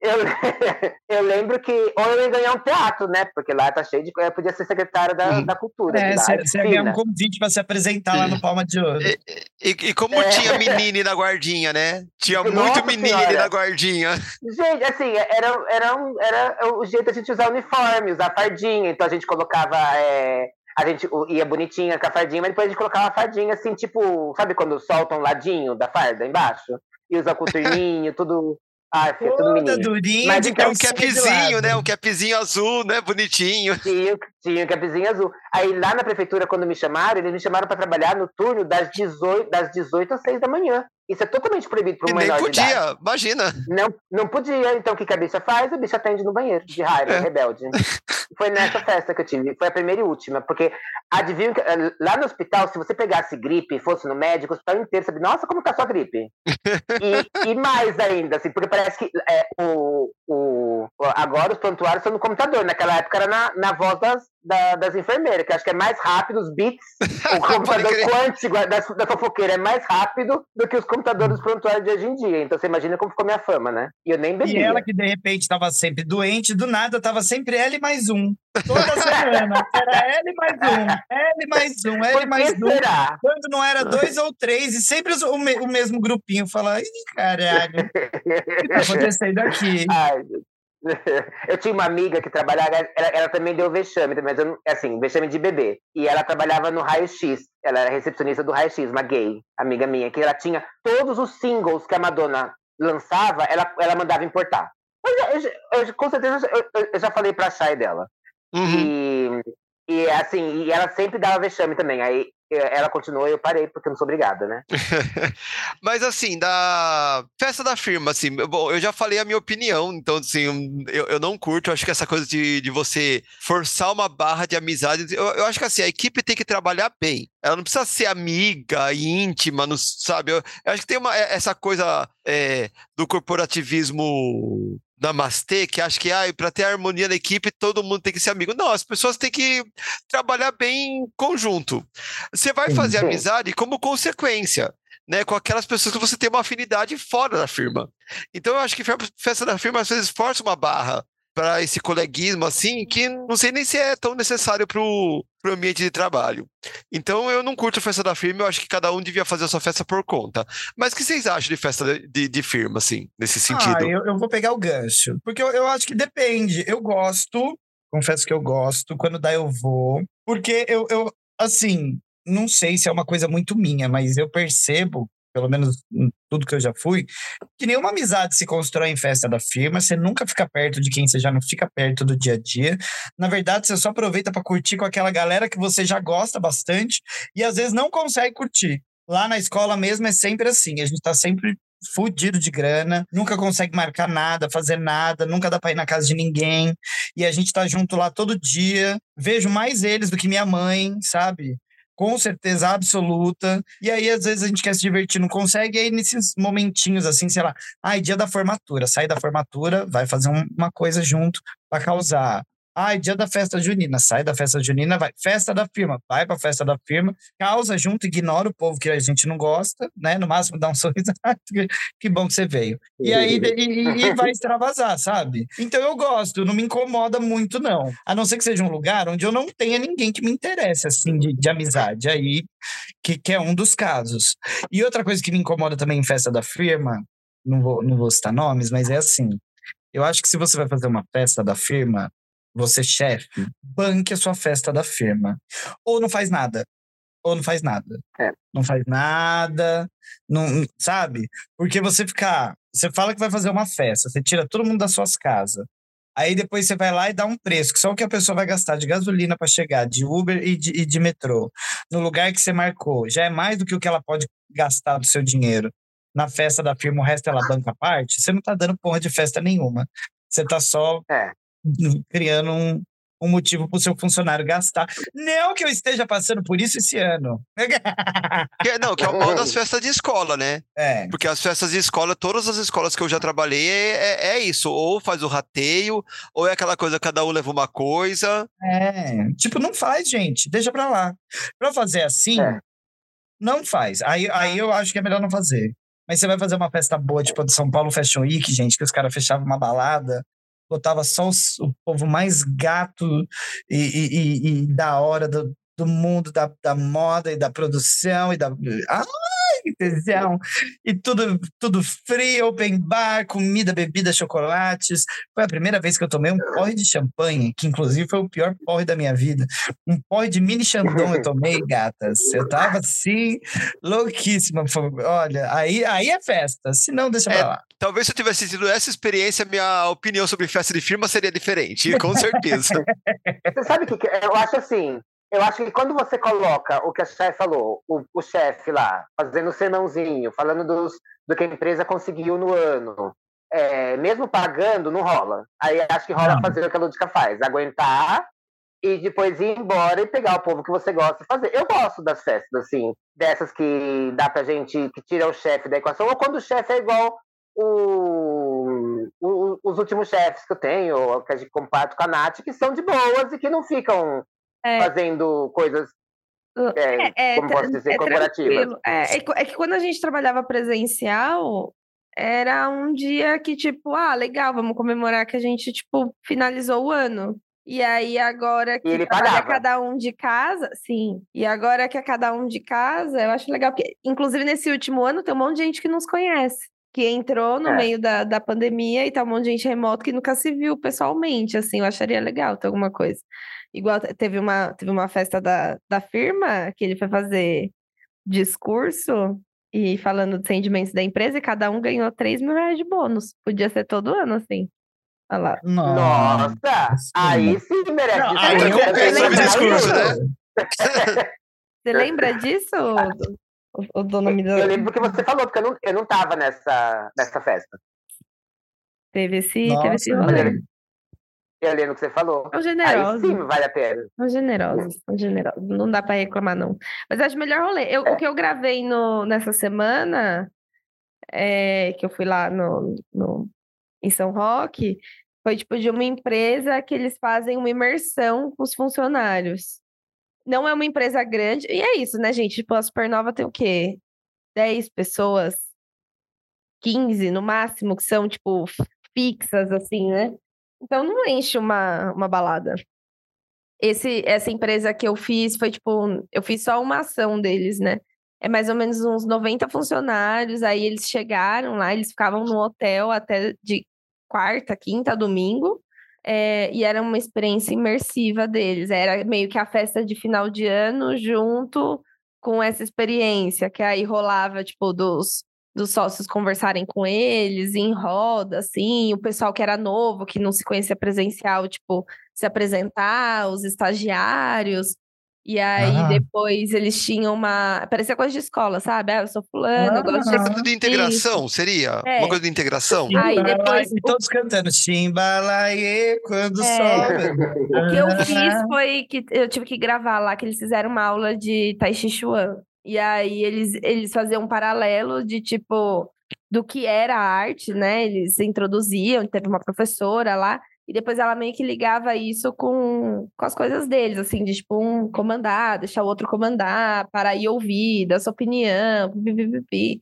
Eu, [laughs] eu lembro que ou eu ia ganhar um teatro, né? Porque lá tá cheio de. Eu podia ser secretária da, da cultura. É, você ia ganhar um convite para se apresentar lá no Palma de Ouro. E, e, e como é. tinha menine na guardinha, né? Tinha Nossa muito menine senhora. na guardinha. Gente, assim, era, era, um, era o jeito a gente usar uniforme, usar fardinha. Então a gente colocava. É, a gente ia bonitinha com a fardinha, mas depois a gente colocava a fardinha assim, tipo, sabe quando solta um ladinho da farda embaixo? E usa coturninho, [laughs] tudo ah, é tudo menino. Durinha Mas então, um capzinho, né? Um capzinho azul, né? Bonitinho. Tinha, tinha um capzinho azul. Aí lá na prefeitura, quando me chamaram, eles me chamaram para trabalhar no turno das 18, das 18 às 6 da manhã. Isso é totalmente proibido para um menor nem podia, imagina. Não, não podia. Então o que, que a bicha faz? A bicha atende no banheiro, de raiva, é. rebelde. Foi nessa festa que eu tive. Foi a primeira e última. Porque adivinha que lá no hospital, se você pegasse gripe e fosse no médico, o hospital inteiro sabe, nossa, como tá sua gripe? e, e, mais ainda, assim, porque parece que é, o, o, agora os prontuários são no computador. Naquela época era na, na voz das, da, das enfermeiras, que acho que é mais rápido, os bits, [laughs] o computador quântico da, da fofoqueira é mais rápido do que os computadores prontuários de hoje em dia. Então você imagina como ficou minha fama, né? E eu nem bebia. E ela que de repente estava sempre doente, do nada estava sempre L mais um. Toda [laughs] semana. Era L mais um, L mais um, L mais um. Será? Quando não era dois ou três, e sempre o, o mesmo grupinho fala, ih, caralho, o que tá acontecendo aqui? Ai, [laughs] Eu tinha uma amiga que trabalhava, ela, ela também deu vexame, mas eu, assim, vexame de bebê. E ela trabalhava no Raio X. Ela era recepcionista do Raio X, uma gay, amiga minha, que ela tinha todos os singles que a Madonna lançava, ela, ela mandava importar. Eu, eu, eu, com certeza eu, já falei pra Chay dela. Uhum. E, e assim, e ela sempre dava vexame também. Aí ela continuou e eu parei porque eu não sou obrigada, né? [laughs] Mas assim, da festa da firma, assim, bom, eu já falei a minha opinião, então assim, eu, eu não curto, eu acho que essa coisa de, de você forçar uma barra de amizade, eu, eu acho que assim, a equipe tem que trabalhar bem. Ela não precisa ser amiga, íntima, não, sabe? Eu, eu acho que tem uma, essa coisa é, do corporativismo namastê, que acha que ah, para ter harmonia na equipe todo mundo tem que ser amigo. Não, as pessoas têm que trabalhar bem em conjunto. Você vai fazer amizade como consequência. Né, com aquelas pessoas que você tem uma afinidade fora da firma. Então eu acho que festa da firma às vezes força uma barra para esse coleguismo assim, que não sei nem se é tão necessário para o ambiente de trabalho. Então eu não curto festa da firma, eu acho que cada um devia fazer a sua festa por conta. Mas o que vocês acham de festa de, de firma, assim, nesse sentido? Ah, eu, eu vou pegar o gancho, porque eu, eu acho que depende. Eu gosto, confesso que eu gosto, quando dá eu vou, porque eu, eu assim, não sei se é uma coisa muito minha, mas eu percebo, pelo menos tudo que eu já fui, que nenhuma amizade se constrói em festa da firma, você nunca fica perto de quem você já não fica perto do dia a dia. Na verdade, você só aproveita para curtir com aquela galera que você já gosta bastante e às vezes não consegue curtir. Lá na escola mesmo é sempre assim, a gente tá sempre fudido de grana, nunca consegue marcar nada, fazer nada, nunca dá pra ir na casa de ninguém. E a gente tá junto lá todo dia. Vejo mais eles do que minha mãe, sabe? Com certeza absoluta. E aí, às vezes, a gente quer se divertir, não consegue. E aí, nesses momentinhos, assim, sei lá, ai, dia da formatura, sai da formatura, vai fazer uma coisa junto para causar. Ai, dia da festa junina, sai da festa junina, vai. Festa da firma, vai pra festa da firma, causa junto, ignora o povo que a gente não gosta, né? No máximo dá um [laughs] sorriso, que bom que você veio. E aí e, e vai extravasar, sabe? Então eu gosto, não me incomoda muito, não. A não ser que seja um lugar onde eu não tenha ninguém que me interesse, assim, de, de amizade. Aí, que, que é um dos casos. E outra coisa que me incomoda também em festa da firma, não vou, não vou citar nomes, mas é assim. Eu acho que se você vai fazer uma festa da firma, você, chefe, banque a sua festa da firma. Ou não faz nada. Ou não faz nada. É. Não faz nada, não, sabe? Porque você ficar. Você fala que vai fazer uma festa, você tira todo mundo das suas casas. Aí depois você vai lá e dá um preço, que só o que a pessoa vai gastar de gasolina para chegar, de Uber e de, e de metrô, no lugar que você marcou, já é mais do que o que ela pode gastar do seu dinheiro na festa da firma, o resto ela banca a parte, você não tá dando porra de festa nenhuma. Você tá só é [laughs] criando um, um motivo para o seu funcionário gastar. Não que eu esteja passando por isso esse ano. [laughs] Que, não, que é o mal das festas de escola, né? É. Porque as festas de escola, todas as escolas que eu já trabalhei, é, é, é isso. Ou faz o rateio, ou é aquela coisa, cada um leva uma coisa. É. Tipo, não faz, gente. Deixa pra lá. Pra fazer assim, É. não faz. Aí, aí eu acho que é melhor não fazer. Mas você vai fazer uma festa boa, tipo a de São Paulo Fashion Week, gente, que os caras fechavam uma balada, botava só os- o povo mais gato e, e- e- e da hora do, do mundo da, da moda e da produção e da. Ai, que tesão! E tudo, tudo frio, open bar, comida, bebida, chocolates. Foi a primeira vez que eu tomei um porre de champanhe, que inclusive foi o pior porre da minha vida. Um porre de mini Chandon eu tomei, [laughs] gatas. Eu tava assim, louquíssima. Olha, aí, aí é festa. Se não, deixa pra É, lá. Talvez se eu tivesse tido essa experiência, minha opinião sobre festa de firma seria diferente, com certeza. [laughs] Você sabe o que, que eu acho assim? Eu acho que quando você coloca o que a chefe falou, o, o chefe lá, fazendo o senãozinho, falando dos, do que a empresa conseguiu no ano, é, mesmo pagando, não rola. Aí acho que rola Não. fazer o que a Lúdica faz, aguentar e depois ir embora e pegar o povo que você gosta de fazer. Eu gosto das festas, assim, dessas que dá pra gente, que tira o chefe da equação, ou quando o chefe é igual o, o- os últimos chefes que eu tenho, que a gente comparto com a Nath, que são de boas e que não ficam É. fazendo coisas, é, É, como tra- posso dizer, é corporativas. É, é que- é quando a gente trabalhava presencial, era um dia que, tipo, ah, legal, vamos comemorar que a gente, tipo, finalizou o ano. E aí, agora que ele trabalha cada um de casa, sim. E agora que é cada um de casa, eu acho legal, porque, inclusive, nesse último ano, tem um monte de gente que nos conhece, que entrou no É. meio da, da pandemia e tá um monte de gente remoto que nunca se viu pessoalmente, assim, eu acharia legal ter alguma coisa. Igual te- teve uma, teve uma festa da, da firma que ele foi fazer discurso e falando dos rendimentos da empresa e cada um ganhou 3 mil reais de bônus. Podia ser todo ano, assim. Olha lá. Nossa! Aí sim merece. Não, aí você compensa o discurso, né? [laughs] Você lembra disso, o, o dono me Eu lembro que você falou, porque eu não, eu não tava nessa, nessa festa. Teve esse, teve esse Nossa, rolê. Eu lembro que você falou. São Aí generosos. sim vale a pena. São generosos, são generosos. Não dá pra reclamar, não. Mas acho melhor rolê. Eu- O que eu gravei no, nessa semana, é, que eu fui lá no, no- em São Roque, foi tipo de uma empresa que eles fazem uma imersão com os funcionários. Não é uma empresa grande, e é isso, né, gente? Tipo, a Supernova tem o quê? 10 pessoas, 15 no máximo, que são, tipo, fixas, assim, né? Então não enche uma, uma balada. Esse, essa empresa que eu fiz foi tipo, eu fiz só uma ação deles, né? É mais ou menos uns 90 funcionários, aí eles chegaram lá, eles ficavam no hotel até de quarta, quinta, domingo, é, e era uma experiência imersiva deles. Era meio que a festa de final de ano junto com essa experiência, que aí rolava, tipo, dos, dos sócios conversarem com eles em roda, assim, o pessoal que era novo, que não se conhecia presencial, tipo, se apresentar, os estagiários. E aí Ah. depois eles tinham uma. Parecia coisa de escola, sabe? Ah, eu sou fulano, eu gosto de Ah. Coisa de integração, seria? É. Uma coisa de integração? Aí depois- E todos cantando Chimbalaê quando É. sobe. O que eu fiz foi que eu tive que gravar lá, que eles fizeram uma aula de Tai Chi Chuan. E aí eles, eles faziam um paralelo de tipo do que era a arte, né? Eles introduziam, teve uma professora lá, e depois ela meio que ligava isso com, com as coisas deles, assim, de tipo, um comandar, deixar o outro comandar, parar e ouvir, dar sua opinião, pipipipi.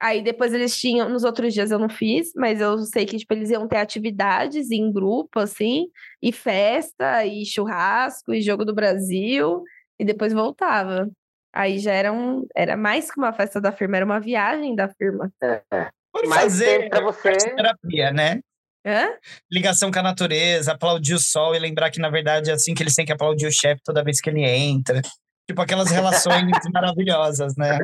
Aí depois eles tinham, nos outros dias eu não fiz, mas eu sei que tipo, eles iam ter atividades em grupo, assim, e festa, e churrasco, e jogo do Brasil, e depois voltava. Aí já era, um, era mais que uma festa da firma, era uma viagem da firma. Por Mais fazer tempo pra você. terapia, né? Hã? Ligação com a natureza, aplaudir o sol e lembrar que, na verdade, é assim que eles têm que aplaudir o chefe toda vez que ele entra. Tipo, aquelas relações [laughs] maravilhosas, né?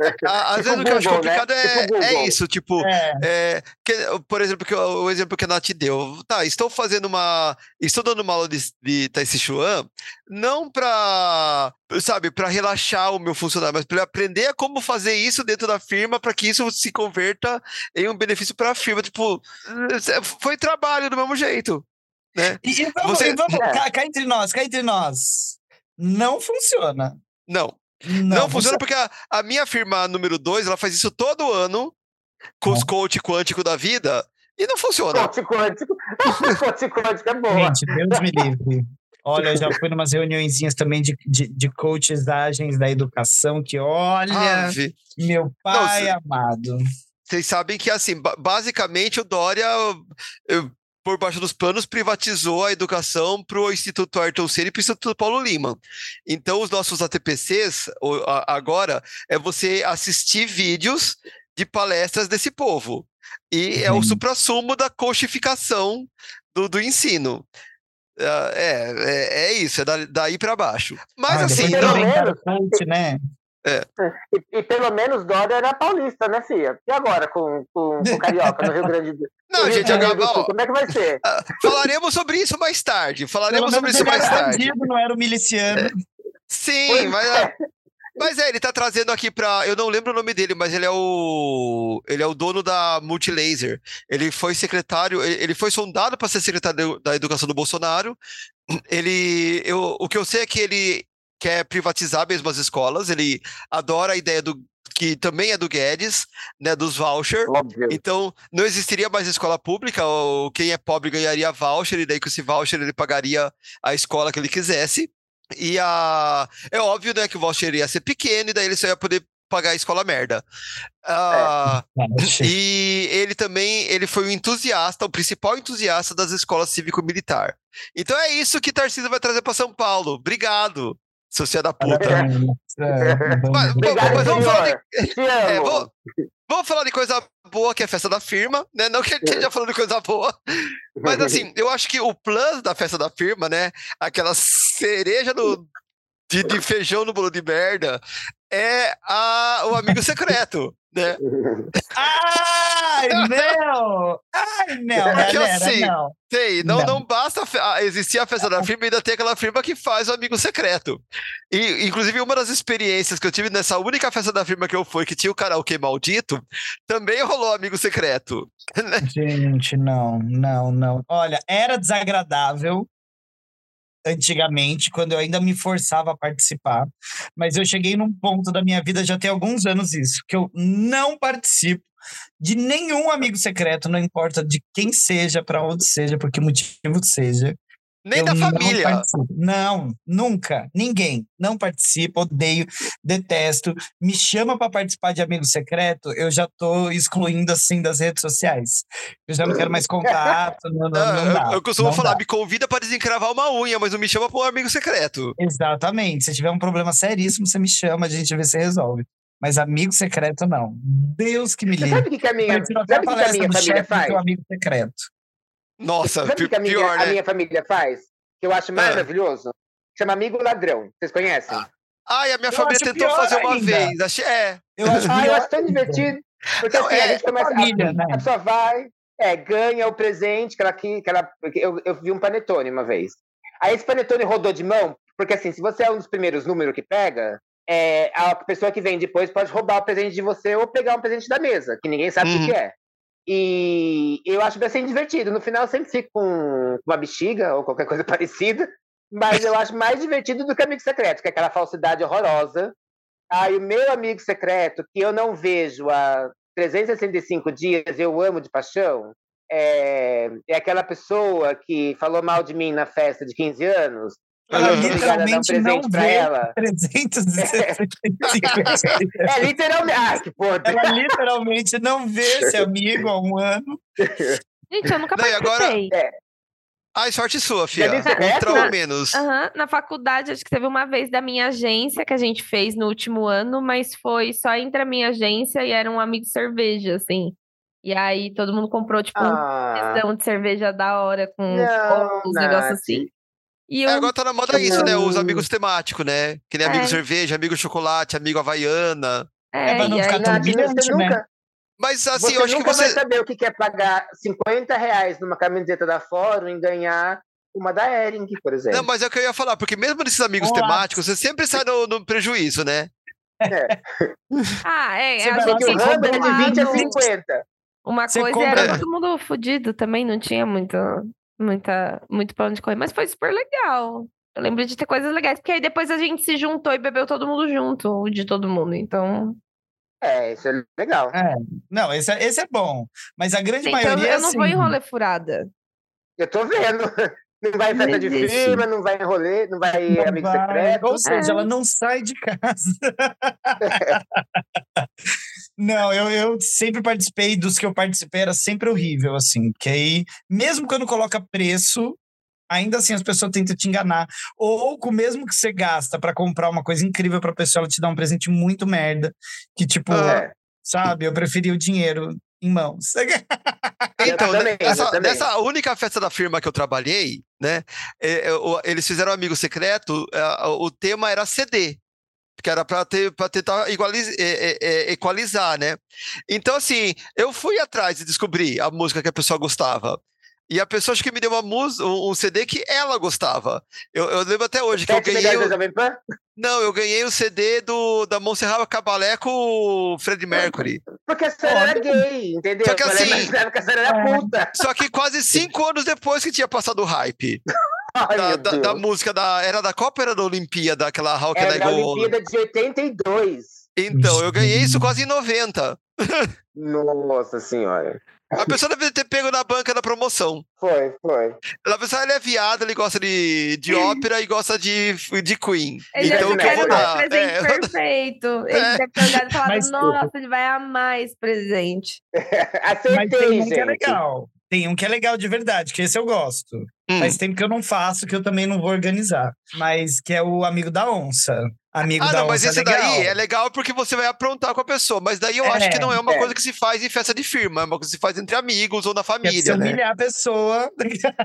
[laughs] Às Tipo vezes o que eu acho né? complicado é, Tipo é isso, tipo, É. É, que- por exemplo, que, o exemplo que a Nath deu. Tá, estou fazendo uma. Estou dando uma aula de, de Tai Chi Chuan, não para, sabe, para relaxar o meu funcionário, mas para aprender a como fazer isso dentro da firma para que isso se converta em um benefício para a firma. Tipo, é, foi trabalho do mesmo jeito. Né? E, e vamos, Você- e vamos É. [laughs] cá, cá entre nós, cá entre nós. Não funciona. Não. Não, Não, funciona porque a, a minha firma número 2, ela faz isso todo ano com os coach quântico da vida e não funciona. Coach quântico. [laughs] Coach quântico é boa. Gente, Deus me livre. Olha, eu já fui em umas reuniõezinhas também de, de, de coachesagens da educação, que olha, Ave. meu pai cê- amado. Vocês sabem que, assim, ba- basicamente o Dória, eu- por baixo dos panos, privatizou a educação para o Instituto Ayrton Senna e para o Instituto Paulo Lima. Então, os nossos ATPCs, agora, é você assistir vídeos de palestras desse povo. E é o suprassumo da coxificação do, do ensino. Ah, É, é, é isso, é da- daí para baixo. Mas, Ah, assim, não- que né? E, e pelo menos Dória era paulista, né, Fia? E agora com, com, com Carioca no Rio Grande do [laughs] Não, Rio gente, do agora, Sul? ó, Como é que vai ser? [laughs] ah, falaremos sobre isso mais tarde. Falaremos sobre isso mais tarde. bandido, não era o miliciano. Sim, Pois mas, é. mas é, ele tá trazendo aqui pra. Eu não lembro o nome dele, mas ele é o. Ele é o dono da Multilaser. Ele foi secretário, ele ele foi sondado para ser secretário da Educação do Bolsonaro. Ele. Eu, o que eu sei é que ele quer privatizar mesmo as escolas, ele adora a ideia do. Que também é do Guedes, né? Dos voucher. Óbvio. Então, não existiria mais escola pública, ou quem é pobre ganharia voucher, e daí com esse voucher ele pagaria a escola que ele quisesse. E a... é óbvio, né, que o voucher ia ser pequeno, e daí ele só ia poder pagar a escola merda. Ah, e ele também, ele foi o entusiasta, o principal entusiasta das escolas cívico-militar. Então é isso que Tarcísio vai trazer para São Paulo. Obrigado, seu filho da puta. Mas, Obrigado, mas vamos falar de, senhor. Te amo. é, vamos, vamos falar de coisa boa, que é a festa da firma, né? Não que a gente esteja falando de coisa boa. Mas assim, eu acho que o plus da festa da firma, né? Aquela cereja no, de, de feijão no bolo de merda, é a, o amigo secreto, né? [laughs] Ai, não! Ai, não, Porque galera, assim, não. Tem, não, Não. não basta fe- a- existir a festa da firma, ainda tem aquela firma que faz o amigo secreto. E, inclusive, uma das experiências que eu tive nessa única festa da firma que eu fui, que tinha o karaokê maldito, também rolou amigo secreto. [laughs] Gente, não, não, não. Olha, era desagradável antigamente, quando eu ainda me forçava a participar, mas eu cheguei num ponto da minha vida, já tem alguns anos isso, que eu não participo de nenhum amigo secreto, não importa de quem seja, para onde seja, por que motivo seja. Nem eu da não família. participo. Não, nunca, ninguém. Não participo, odeio, detesto. Me chama para participar de amigo secreto, eu já tô excluindo assim das redes sociais. Eu já não quero mais contato, não, não, [laughs] Ah, não eu- dá. eu, costumo não falar, dá. me convida para desencravar uma unha, mas não me chama para um amigo secreto. Exatamente. Se tiver um problema seríssimo, você me chama, a gente vê se resolve. Mas amigo secreto, não. Deus que me Você livre. sabe o que, que a minha, sabe o que, que a minha família faz? amigo secreto. Nossa, Sabe que a minha, pior, a né? minha família faz? Que eu acho maravilhoso? Chama Amigo Ladrão. Vocês conhecem? Ah. Ai, a minha Eu família tentou fazer uma ainda. vez. Achei, é. Eu acho Ah, eu acho tão divertido. Porque Não, assim, é a gente começa. família, a, né? a pessoa vai, é, ganha o presente que ela. Que ela eu, eu vi um panetone uma vez. Aí esse panetone rodou de mão, porque assim, se você é um dos primeiros números que pega, é, a pessoa que vem depois pode roubar o presente de você ou pegar um presente da mesa, que ninguém sabe o Uhum. que é. E eu acho bastante divertido. No final eu sempre fico com uma bexiga ou qualquer coisa [laughs] parecida, mas eu acho mais divertido do que amigo secreto, que é aquela falsidade horrorosa. Aí o meu amigo secreto, que eu não vejo há 365 dias, eu amo de paixão, é, é aquela pessoa que falou mal de mim na festa de 15 anos. Ela dar um literalmente não presente pra vê ela. [laughs] 365 dias. [laughs] É literalmente. Ai, que porra. Ela literalmente não vê esse amigo há um ano. Gente, eu nunca Não, agora- participei. Ai, sorte sua, Um essa, trauma menos. Aham, Na faculdade, acho que teve uma vez da minha agência que a gente fez no último ano, mas foi só entre a minha agência e era um amigo cerveja, assim. E aí todo mundo comprou, tipo, um Ah, questão de cerveja da hora com Não, uns negócios assim. E É, eu, agora tá na moda isso, né? Os amigos temáticos, né? Que nem amigo É. cerveja, amigo chocolate, amigo havaiana. é, É pra não e ficar aí, tão você né? nunca, Mas assim, você eu acho que nunca vai você. saber o que que é pagar 50 reais numa camiseta da Fórum e ganhar uma da Ering, por exemplo. Não, mas é o que eu ia falar, porque mesmo nesses amigos Olá. temáticos, você sempre sai no, no prejuízo, né? [laughs] ah, é, Você a vai lá, gente Porque o Sim, Rambo é de comprou 20 a lá no- 50. Uma Você coisa compra- era todo mundo fudido também, não tinha muito, muita, muito pra onde correr, mas foi super legal. Eu lembro de ter coisas legais, porque aí depois a gente se juntou e bebeu todo mundo junto, o de todo mundo. Então, É, isso é legal. É. Não, esse é, esse é bom. Mas a grande então maioria. eu não vou em assim, rolê furada. Eu tô vendo. [laughs] Não vai em festa de firma, não vai em rolê, não vai em não amigo vai- secreto. Ou seja, É. ela não sai de casa. [laughs] [laughs] não, eu, eu sempre participei dos que eu participei, era sempre horrível, assim. Porque aí, mesmo quando coloca preço, ainda assim as pessoas tentam te enganar. Ou com o mesmo que você gasta pra comprar uma coisa incrível pra pessoa, ela te dá um presente muito merda. Que, tipo, É. sabe, eu preferi o dinheiro em mãos. [laughs] Então, também, eu nessa, única festa da firma que eu trabalhei, né? é, é, eles fizeram um amigo secreto, o tema era CD. Que era para tentar igualiz- é, é, é, equalizar, né? Então, assim, eu fui atrás e descobri a música que a pessoa gostava. E a pessoa acho que me deu uma música, um CD que ela gostava. Eu, eu lembro até hoje que eu ganhei. o-? Não, eu ganhei o CD do, da Monserrat Cabalé com o Freddie Mercury. Porque a senhora era gay, entendeu? Só que assim- imaginava que a senhora era puta. Só que quase [laughs] cinco anos depois que tinha passado o hype. Ai, da, da, da música da. Era da Copa ou era da Olimpíada, aquela How Can Era I da On? Olimpíada de 82. Então, eu ganhei isso quase em 90. Nossa senhora. A pessoa deve ter pego na banca da promoção. Foi, foi. Ela pensou, ele é viado, ele gosta de, de ópera e gosta de, de Queen. Ele então, eu o que eu quero vou dar um presente É, perfeito. [laughs] Ele É. deve ter olhado e falado, Mas- nossa, ele vai amar esse presente. [laughs] Mas Acertei, tem um gente. que é legal. Tem um que é legal de verdade, que esse eu gosto. Hum. Faz tempo que eu não faço, que eu também não vou organizar. Mas que é o amigo da onça. Amigo Ah, da não, mas onça esse é legal. daí é legal porque você vai aprontar com a pessoa. Mas daí eu acho que não é uma é. coisa que se faz em festa de firma, é uma coisa que se faz entre amigos ou na é pra você família, né? humilhar a pessoa,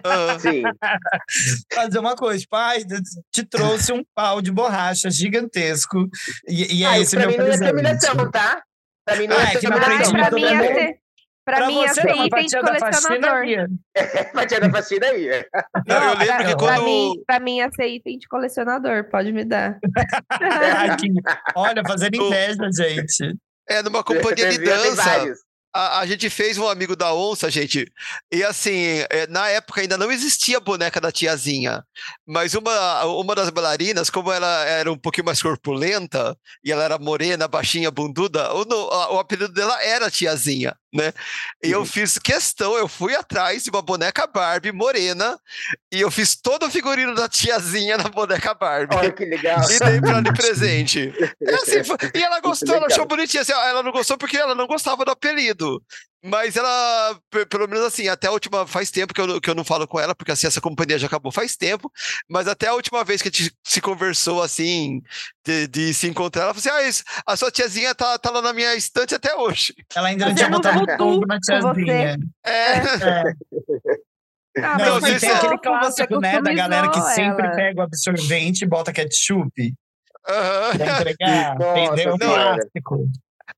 Ah, Sim. [laughs] fazer uma coisa. Tipo, ai, te trouxe um pau de borracha gigantesco. E, e é Ah, esse meu mim não ia ter presente. humilhação, tá? Pra mim não Ah, é ter que pra mim ia mundo. ser. Pra, Pra mim ia você, pra item de tia da faxina, colecionador. ia. Fatia da faxina aí. é. não, eu lembro pra, que pra quando. mim, pra mim ia ser item de colecionador, pode me dar. Que- Olha, fazendo inveja, gente. É, numa companhia de dança. A, a gente fez um amigo da onça, gente. E assim, é, na época ainda não existia a boneca da tiazinha. Mas uma, uma das bailarinas, como ela era um pouquinho mais corpulenta, e ela era morena, baixinha, bunduda, o, o apelido dela era tiazinha, né? E eu Uhum. fiz questão, eu fui atrás de uma boneca Barbie morena, e eu fiz todo o figurino da tiazinha na boneca Barbie. Olha que legal. E dei pra ela de [laughs] presente. É assim, [laughs] e ela gostou, ela achou bonitinha. Assim, ela não gostou porque ela não gostava do apelido. Mas ela, pe- pelo menos assim, até a última. Faz tempo que eu, não- que eu não falo com ela, porque assim, essa companhia já acabou faz tempo. Mas até a última vez que a gente se conversou assim, de, de se encontrar, ela falou assim: ah, isso- a sua tiazinha tá, tá lá na minha estante até hoje. Ela ainda não tinha botado fogo na tiazinha. É. É. [laughs] Ah, Não, mas tem aquele fofo, você clássico, né, da galera que customizou sempre ela. pega o absorvente e bota ketchup. Aham. Pra entregar, [laughs] Nossa. Clássico.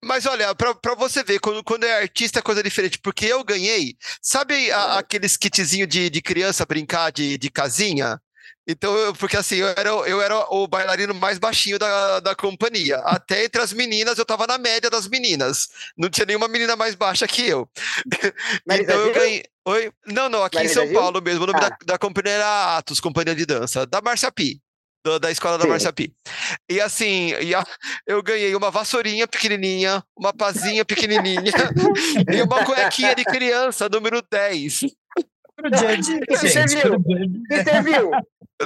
Mas olha, pra, pra você ver, quando, quando é artista é coisa diferente, porque eu ganhei, sabe a- aqueles kitzinhos de, de criança brincar de, de casinha? Então, eu- porque assim, eu era, eu era o bailarino mais baixinho da, da companhia. Até entre as meninas, eu tava na média das meninas. Não tinha nenhuma menina mais baixa que eu. [laughs] Marisa então eu ganhei. Oi? Não, não, aqui em Marisa São? Paulo mesmo. O nome Ah. da, da companhia era Atos, Companhia de Dança, da Márcia Pi. Do- Da escola da Sim. Márcia Pi. E assim, e a- eu ganhei uma vassourinha pequenininha, uma pazinha pequenininha [laughs] e uma cuequinha de criança, número 10. Pro dia a dia, Você gente. viu? pro dia a dia. E você viu?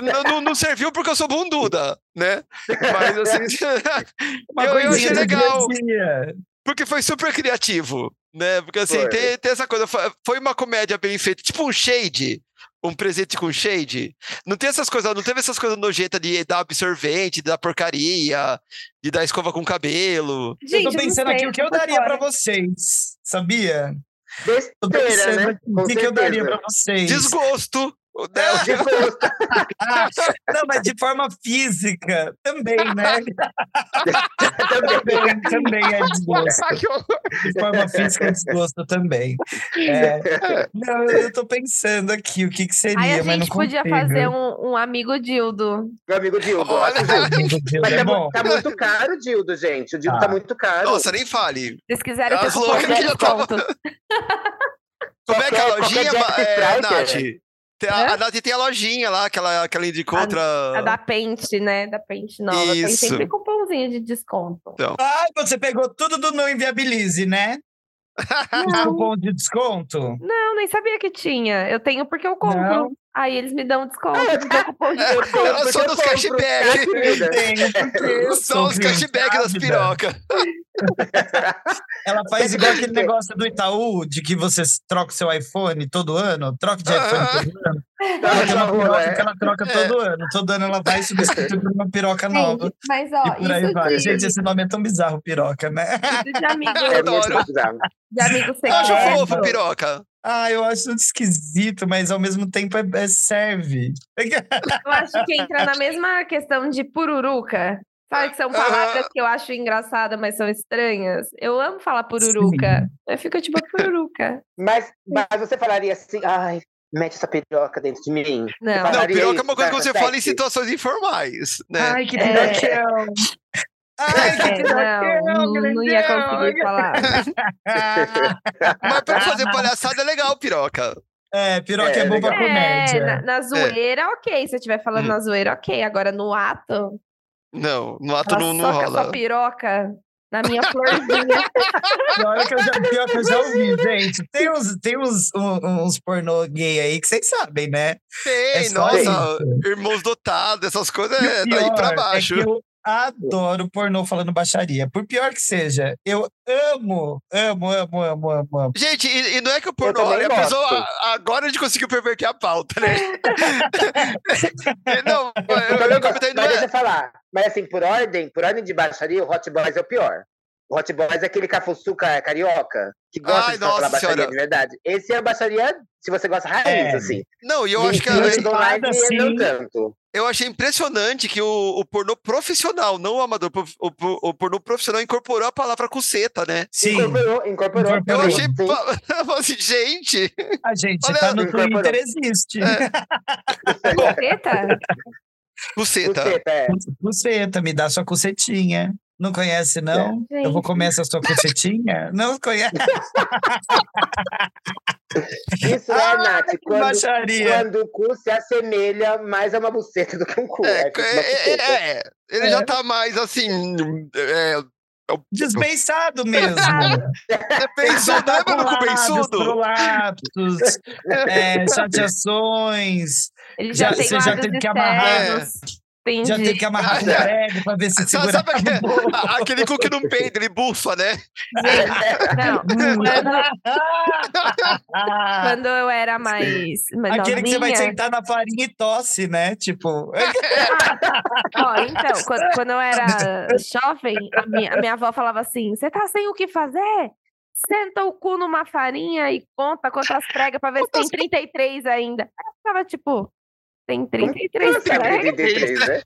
Não, não, não serviu porque eu sou bunduda, né? Mas assim, [laughs] Uma eu, eu coisinha achei legal, porque foi super criativo, né? Porque assim, tem, tem essa coisa, foi uma comédia bem feita, tipo um shade. Um presente com shade. Não tem essas coisas, não teve essas coisas nojentas de dar absorvente, de dar porcaria, de dar escova com cabelo. Gente, eu tô pensando sei, aqui eu o que eu daria pra fora. vocês, sabia? Tô Besteira, pensando né? o que, que eu daria pra vocês. Desgosto. O dela. Desgosto. Ah, não, mas de forma física também, né? [laughs] também, também é desgosto. [laughs] Ah. De forma física é desgosto também. É, não, eu tô pensando aqui o que, que seria, Aí a mas não gente podia consigo. fazer um, um amigo Dildo. Meu amigo Dildo. Olha. justo. Meu Deus, Mas é tá, tá muito caro o Dildo, gente. O Dildo Tá. tá muito caro. Nossa, nem fale. Se vocês quiserem, eu de que já tava- desconto. Como é que é a lojinha, é. Nath? Tem a, Hã? a tem a lojinha lá, que ela, que ela indicou A- outra. A da Pente, né? Da Pente nova. Tem Isso. sempre cupomzinho de desconto. Ah, você pegou tudo do Não Inviabilize, né? Não, cupom de desconto? não, nem sabia que tinha. Eu tenho porque eu compro. Não. Aí eles me dão desconto, Ah, me dão cupom de [laughs] É, desconto. ela só Porque dos [laughs] eu cashback. É, eu sou os cashback das pirocas. Ela faz igual que aquele negócio do Itaú, de que você troca o seu iPhone todo ano, troca de iPhone todo ano. Ela bom, piroca é. que ela troca É. todo ano. Todo ano ela vai substituir por uma piroca nova. Gente, mas ó, E por aí vai. de, Gente, esse nome é tão bizarro, piroca, né? isso de amigo, É muito Adoro. bizarro. de amigo Eu acho secreto. fofo, piroca. Ah, eu acho esquisito, mas ao mesmo tempo é, é- serve. Eu acho que entra na mesma questão de pururuca. Sabe que são palavras que eu acho engraçadas, mas são estranhas? Eu amo falar pururuca. Eu fico tipo pururuca. Mas, mas você falaria assim, ai, mete essa piroca dentro de mim. Não. Não, piroca é uma coisa que tá? você fala em situações informais, né? Ai, que É. pirocão! Ai, que É, não, não, não ia conseguir falar. [laughs] Mas pra fazer palhaçada é legal, piroca. É, piroca é, É, bom pra. É, comédia. na, na zoeira, ok. Se eu estiver falando Hum. na zoeira, ok. Agora no ato, Não, no ato ela não, não rola. sua piroca na minha florzinha. [laughs] Olha que eu já, pior que eu já ouvi, gente. Tem uns, tem uns, um- uns pornô gay aí que vocês sabem, né? É Tem, só nossa, isso. irmãos dotados, essas coisas é daí pra pior baixo. É que eu adoro pornô falando baixaria. Por pior que seja, eu amo, amo, amo, amo, amo, amo. Gente, e, e não é que o pornô. também olha, a pessoa, a- agora a gente conseguiu perverter a pauta, né? [laughs] [laughs] não, eu, Eu eu, também eu gosto, comentei, não mas é. deixa eu falar. Mas assim, por ordem, por ordem de baixaria, o Hot Boys é o pior. O Hot Boys é aquele cafuçuca carioca, que gosta Ai, de falar baixaria senhora. de verdade. Esse é a baixaria, se você gosta raiz, É. assim. Não, e eu acho que a- Meninas online Sim. não tanto. Eu achei impressionante que o, o pornô profissional, não o amador, o, o, o pornô profissional incorporou a palavra cuceta, né? Sim, Incorporou, incorporou. Eu Incorporou. achei. Sim. pa- [laughs] eu falei assim, gente. a gente Olha, tá no incorporou. Twitter, existe. É. [laughs] Buceta? Cuceta. Buceta, é. Buceta, me dá sua cucetinha. Não conhece, não? É. Eu vou comer essa sua cucetinha? [laughs] Não conhece? Isso é, Ah, Nath, quando, baixaria. quando o cu se assemelha mais a uma buceta do que um cu. É, é, é, é, ele já tá mais assim. É, Desbeiçado mesmo. é pensudo, lembra do cu pensudo? prolapsos, é, chateações, Ele Já- já, tem você já teve que amarrar. Entendi. já tem que amarrar com prego pra ver se [laughs] segura sabe a aquele, aquele cu que não peida, ele bufa, né? Não, [laughs] quando, eu era mais, mais Aquele que você vai novinha- sentar na farinha e tosse, né? Tipo, [laughs] Ó, então, quando, quando eu era jovem, a minha, a minha avó falava assim: você tá sem o que fazer? Senta o cu numa farinha e conta quantas pregas pra ver se tem 33 ainda. Aí eu ficava tipo, tem 33 Como sabe pregas? 33, né?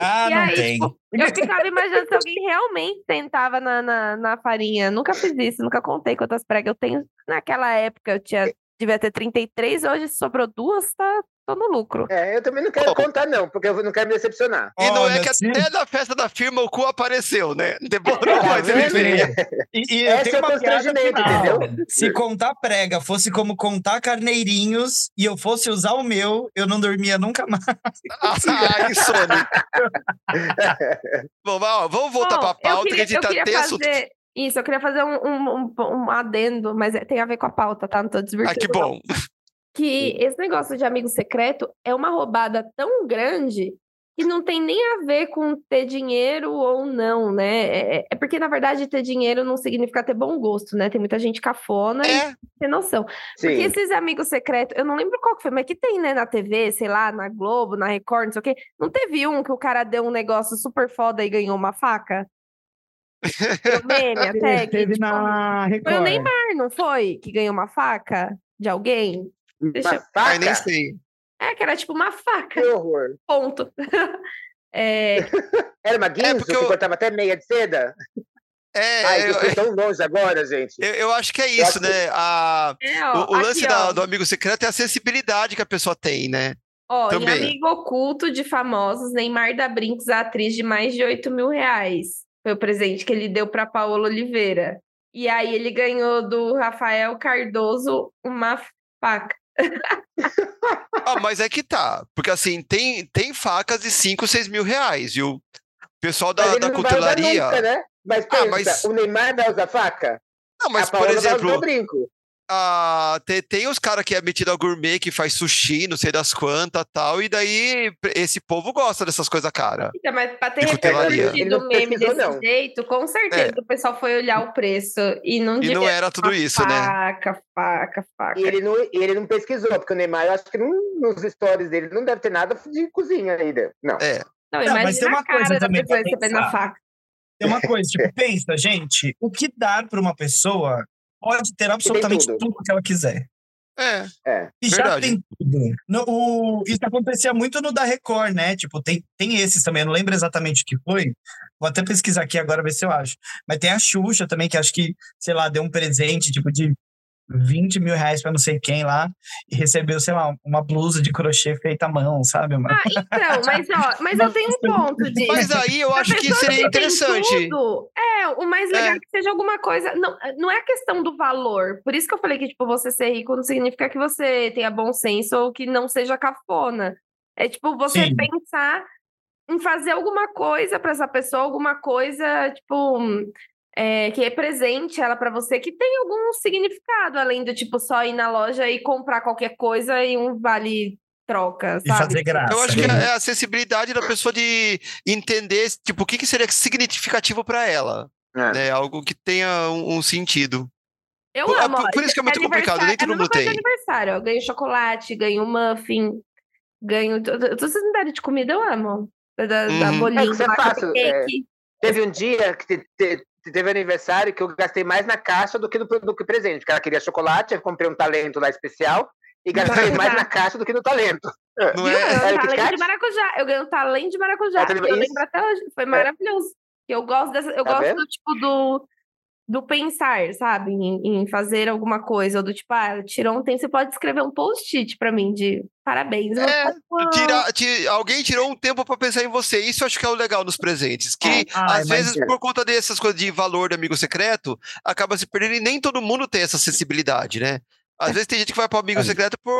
Ah, E não aí, tem. tipo, eu ficava imaginando se alguém realmente tentava na, na, na farinha. Nunca fiz isso, nunca contei quantas pregas eu tenho. Naquela época eu tinha, devia ter 33, hoje sobrou duas, tá, tô no lucro. É, eu também não quero Oh. contar, não, porque eu não quero me decepcionar. E não é Olha, que se- até na festa da firma o cu apareceu, né? Demorou, mas ele veio. E, e Esse tem é o uma piada constrangimento, final. entendeu? Se contar prega fosse como contar carneirinhos e eu fosse usar o meu, eu não dormia nunca mais. Ah, insônia. [laughs] [laughs] Bom, ó, vamos voltar Bom, pra pauta, eu queria, que a gente tá assunto. fazer isso, eu queria fazer um, um, um, um adendo, mas é- tem a ver com a pauta, tá? Não tô Ah, desvirtuando. que não. bom. Que esse negócio de amigo secreto é uma roubada tão grande que não tem nem a ver com ter dinheiro ou não, né? É, é porque, na verdade, ter dinheiro não significa ter bom gosto, né? Tem muita gente cafona e É, tem noção. Porque Sim. esses amigos secretos, eu não lembro qual que foi, mas que tem, né, na TV, sei lá, na Globo, na Record, não sei o quê. Não teve um que o cara deu um negócio super foda e ganhou uma faca? Meme [laughs] até. que, Teve tipo, na Foi o Record. Neymar, não foi? Que ganhou uma faca de alguém? Deixa eu- Uma ai, nem faca? sei. É, que era tipo uma faca. Que horror. Ponto. [laughs] É, [laughs] Era uma guinso porque que eu- cortava até meia de seda? É, Ai, eu, tão longe agora, gente. eu- eu acho que é isso, né? A, é, ó, o o lance aqui, da- ó. do amigo secreto é a sensibilidade que a pessoa tem, né? Ó, em também. amigo oculto de famosos, Neymar da Brinks, a atriz de mais de 8 mil reais. Foi o presente que ele deu para Paola Oliveira. E aí ele ganhou do Rafael Cardoso uma faca. Ah, mas é que tá. Porque assim, tem, tem facas de 5, 6 mil reais. E o pessoal da, da cutelaria. nunca, né? Mas pensa, mas- o Neymar vai usar faca? Não, mas a por exemplo, brinco. a, tem, tem os caras que é metido a gourmet, que faz sushi, não sei das quantas tal. E daí esse povo gosta dessas coisas cara. Então, mas para ter repercutido o meme desse não. jeito, com certeza É. o pessoal foi olhar o preço e não E não era tudo isso, né? Faca, faca, faca. E ele não, ele não pesquisou, porque o Neymar, eu acho que não, nos stories dele não deve ter nada de cozinha ainda. Não. É. Não, Não, mas imagina tem uma coisa da também pessoa pra recebendo a pensar. faca. Tem uma coisa, tipo, pensa, gente, o que dar para uma pessoa pode ter absolutamente tudo. tudo que ela quiser. É. É. E já Verdade. tem tudo. No, o, isso acontecia muito no da Record, né? Tipo, tem, tem esses também, eu não lembro exatamente o que foi. Vou até pesquisar aqui agora, ver se eu acho. Mas tem a Xuxa também, que acho que, sei lá, deu um presente, tipo, de 20 mil reais pra não sei quem lá, e recebeu, sei lá, uma blusa de crochê feita à mão, sabe? Uma... Ah, então, mas ó, mas eu tenho um ponto disso. Mas aí eu acho que seria interessante. tudo, é, o mais legal É. é que seja alguma coisa. Não, não é a questão do valor. Por isso que eu falei que, tipo, você ser rico não significa que você tenha bom senso ou que não seja cafona. É tipo, você Sim. pensar em fazer alguma coisa para essa pessoa, alguma coisa, tipo. É, que represente ela para você, que tem algum significado, além do tipo só ir na loja e comprar qualquer coisa e um vale troca, E sabe? fazer graça. Eu acho que é a sensibilidade da pessoa de entender, tipo, o que, que seria significativo para ela. É. Né? Algo que tenha um, um sentido. Eu Por- amo. por- por isso que é muito complicado, nem todo é mesma mundo tem. de aniversário. Eu ganho chocolate, ganho muffin, ganho. Vocês me derem de comida, eu amo. Da, da Uhum. bolinho, É é fácil, é. Teve um dia que te- te- teve aniversário que eu gastei mais na caixa do que no do que presente, porque ela queria chocolate, eu comprei um talento lá especial e gastei mais na caixa do que no talento. Não Viu? é? Eu ganho Kit talento de maracujá. Eu ganho talento de maracujá. Eu lembro até hoje. Foi maravilhoso. Eu gosto dessa. Eu Tá gosto vendo? do tipo do. Do pensar, sabe? Em, em fazer alguma coisa. Ou do tipo, ah, tirou um tempo. Você pode escrever um post-it pra mim de parabéns. É, "Uau". Tira, ti- alguém tirou um tempo para pensar em você. Isso eu acho que é o legal nos presentes. Que Ai, às mas- vezes, por conta dessas coisas de valor de amigo secreto, acaba se perdendo e nem todo mundo tem essa sensibilidade, né? Às vezes tem gente que vai para amigo É. secreto por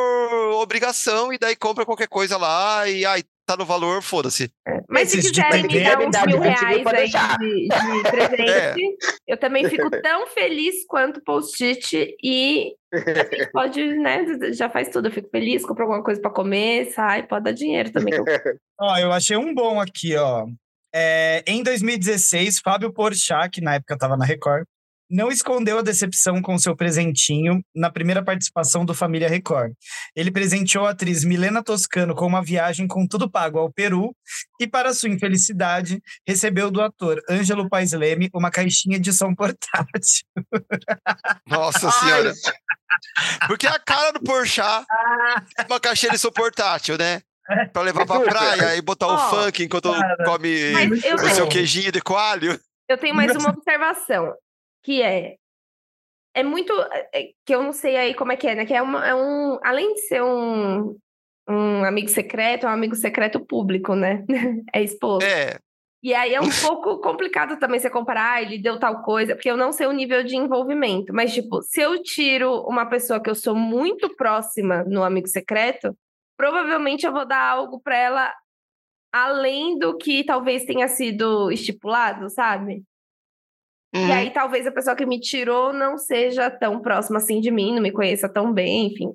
obrigação e daí compra qualquer coisa lá e ai, tá no valor, foda-se. Mas se Esses de quiserem me dar uns mil 20 mil reais aí de, de presente, eu também [laughs] fico tão feliz quanto post-it e a gente [laughs] pode, né, já faz tudo. Eu fico feliz, compro alguma coisa pra comer, sai, pode dar dinheiro também. eu- [laughs] Ó, eu achei um bom aqui, ó. É, em 2016, Fábio Porchat, que na época estava na Record, não escondeu a decepção com seu presentinho na primeira participação do Família Record. Ele presenteou a atriz Milena Toscano com uma viagem com tudo pago ao Peru e, para sua infelicidade, recebeu do ator Ângelo Paes Leme uma caixinha de som portátil. Nossa senhora. Porque a cara do Porchat, uma caixinha de som portátil, né? pra levar pra praia e botar o Ó, funk enquanto cara, come o seu queijinho de coalho. eu tenho mais uma observação, que é é muito é, que eu não sei aí como é que é, né? Que é, uma, é um além de ser um um amigo secreto, é um amigo secreto público, né? [laughs] É esposo. É, E aí é um [laughs] pouco complicado também você comparar, ah, ele deu tal coisa, porque eu não sei o nível de envolvimento. Mas, tipo, se eu tiro uma pessoa que eu sou muito próxima no amigo secreto, provavelmente eu vou dar algo pra ela além do que talvez tenha sido estipulado, sabe? E uhum. aí talvez a pessoa que me tirou não seja tão próxima assim de mim, não me conheça tão bem, enfim.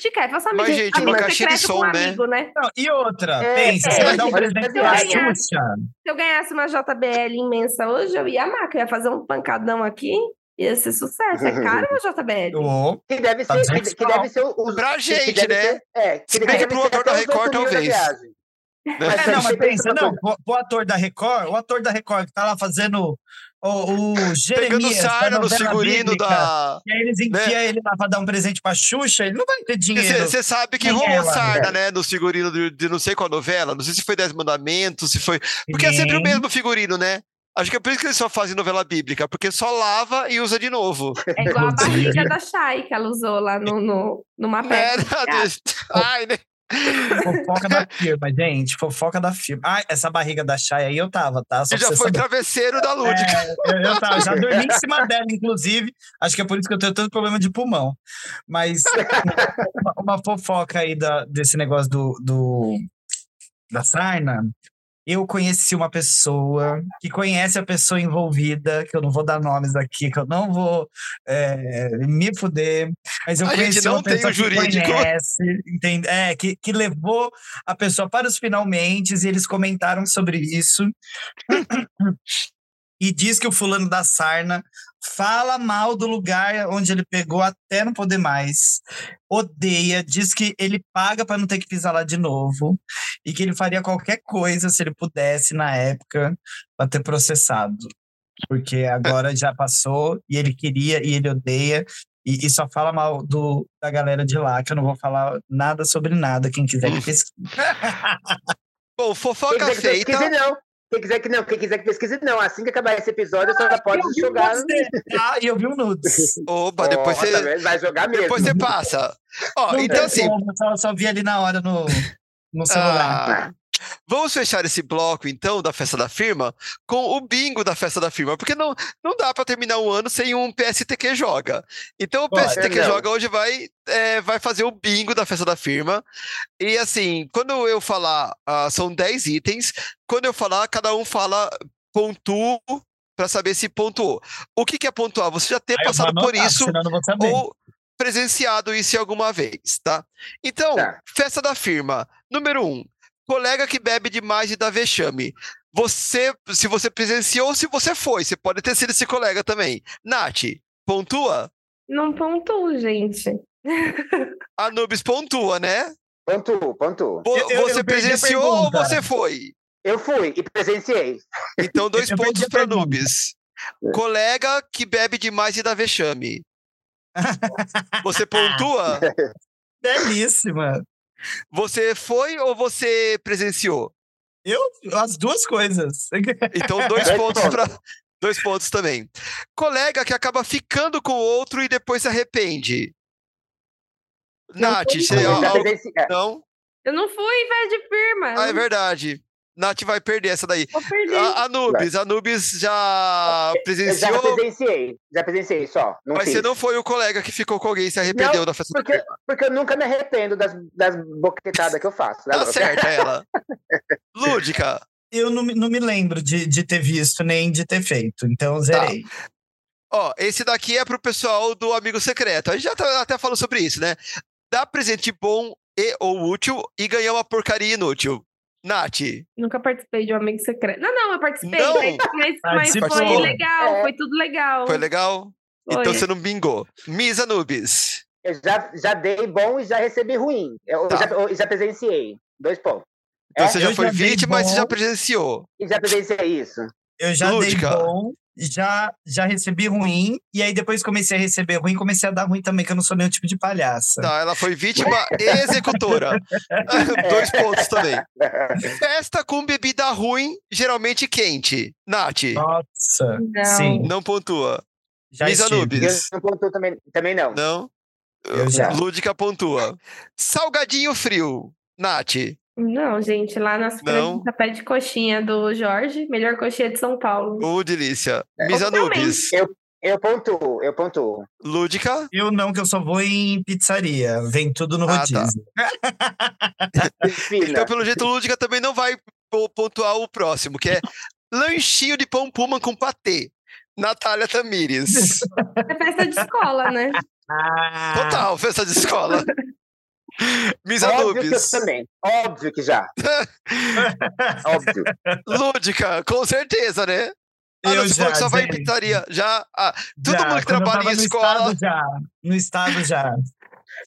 Dica é, faça amigo, Mas, gente, uma caixinha de som, né? amigo, né? Não, e outra, É, pensa, você é, vai dar um presente eu pra. Xuxa. Se eu ganhasse uma JBL imensa hoje, eu ia amar, que eu ia fazer um pancadão aqui, ia ser sucesso. É caro uma JBL. Ô, Que deve Tá ser, que, que deve ser o. o- Pra que- gente, que deve né? ser- é, que Se bem deve que pro ator da Record, 8 mil da talvez. viagem. É, não, mas você pensa, não, pro ator da Record, o ator da Record que tá lá fazendo o, o [laughs] Pegando Jeremias da sarna no figurino bíblica, da. E aí eles enfiam ele lá pra dar um presente pra Xuxa, ele não vai ter dinheiro. Você sabe que rolou ela, sarna, velho. né? No figurino de, de não sei qual novela. Não sei se foi Dez Mandamentos, se foi. Porque é sempre o Sim. mesmo figurino, né? Acho que é por isso que eles só fazem novela bíblica, porque só lava e usa de novo. É igual a [laughs] barriga da Shai que ela usou lá no, no, numa Né? peça. Ai, né? Fofoca da firma, gente. Fofoca da firma. Ai, essa barriga da Chay aí eu tava, tá? Só pra já você foi saber. travesseiro da Lúdica. É, eu, eu tava, já dormi em cima dela, inclusive. Acho que é por isso que eu tenho tanto problema de pulmão. Mas uma, uma fofoca aí da, desse negócio do, do da sarna. Eu conheci uma pessoa que conhece a pessoa envolvida, que eu não vou dar nomes aqui, que eu não vou é, me fuder, mas eu A conheci não uma pessoa que conhece, entende? É, que, que levou a pessoa para os finalmente e eles comentaram sobre isso. [laughs] e diz que o fulano da sarna fala mal do lugar onde ele pegou até não poder mais. Odeia, diz que ele paga para não ter que pisar lá de novo e que ele faria qualquer coisa se ele pudesse na época para ter processado. Porque agora já passou e ele queria e ele odeia e, e só fala mal do, da galera de lá, que eu não vou falar nada sobre nada, quem quiser que [laughs] pesquise. Bom, fofoca feita. não. Quem quiser que não, quem quiser que pesquise, não. Assim que acabar esse episódio, você já pode eu um jogar. nudes dele, tá? E eu vi um nudes. [laughs] Opa, depois Ó, você. tá? Vai jogar mesmo. Depois você passa. Ó, Não então assim, como, só, só vi ali na hora no, no celular. Ah, vamos fechar esse bloco, então, da festa da firma, com o bingo da festa da firma, porque não, não dá para terminar um ano sem um PSTQ Joga. Então, o. PSTQ Não. Joga hoje vai, é, vai fazer o bingo da festa da firma. E, assim, quando eu falar, ah, são 10 itens, quando eu falar, cada um fala pontuo para saber se pontuou. O que, que é pontuar? Você já ter Aí vou passado por anotar, isso vou saber. ou presenciado isso alguma vez, tá? Então, Tá. festa da firma. Número um, colega que bebe demais e dá vexame. Você, se você presenciou ou se você foi, você pode ter sido esse colega também. Nath, pontua? Não pontuo, gente. [laughs] Anubis pontua, né? Pontuo, pontuo. Vo- Eu- eu- você eu a presenciou ou você foi? Eu fui e presenciei. Então, dois [laughs] Eu pontos para. Anubis. Colega que bebe demais e dá vexame. [laughs] Você pontua? Belíssima. Você foi ou você presenciou? Eu, as duas coisas. [laughs] Então, dois Dois pontos para. Dois pontos também. Colega que acaba ficando com o outro e depois se arrepende. Nath, você. não. É, Não? Eu não fui velho de firma. Ah, é verdade. Nath vai perder essa daí. Vou perder. A Anubis, Anubis já Eu já presenciou, presenciei. Já presenciei só. Não mas fiz. você não foi o colega que ficou com alguém e se arrependeu Não, da festa do Porque, porque eu nunca me arrependo das, das boquetadas que eu faço. né, Tá certa ela. [laughs] Lúdica. Eu não, me- não me lembro de, de ter visto nem de ter feito, então zerei. Ó, esse daqui é pro pessoal do Amigo Secreto. A gente já tá- até falou sobre isso, né? Dá presente bom e ou útil e ganhar uma porcaria inútil. Nath, Nunca participei de um amigo secreto. Não, não, eu participei, Não. mas, mas, foi legal, É. foi tudo legal. foi legal? Foi. Então você não bingou. Miss Anubis. Eu já, já dei bom e já recebi ruim. Eu, Tá. já, eu já presenciei. Dois pontos. Então É, você já eu foi já vítima, mas você já presenciou. E já presenciei isso. Eu já Lúdica. dei bom já, já recebi ruim, e aí depois comecei a receber ruim, comecei a dar ruim também, que eu não sou nenhum tipo de palhaça. Tá, ela foi vítima e executora. [laughs] Dois pontos também. Festa com bebida ruim, geralmente quente. Nath, Nossa, Não. sim. não pontua. Já Miss estive. Anubis. Eu não pontuo também, também não. Não? Eu já. Lúdica pontua. Salgadinho frio. Nath, Não, gente, lá na Superagência pede coxinha do Jorge, melhor coxinha de São Paulo. ô delícia. Miss Eu também. Anubis. Eu pontuo, eu pontuo. Lúdica. Eu não, que eu só vou em pizzaria. Vem tudo no Ah, tá. rodízio. Fina. Então, pelo jeito, Lúdica também não vai po- pontuar o próximo, que é lanchinho de pão puma com patê. Natália Tamires. É festa de escola, né? Ah, [laughs] Total, festa de escola. Miss Óbvio que eu também. Óbvio que já. [laughs] Óbvio. Lúdica, com certeza, né? Ah, Eu não, já, só vai em pizzaria. Já. ah, todo já, mundo que trabalha em no escola. Estado, já. No estado já.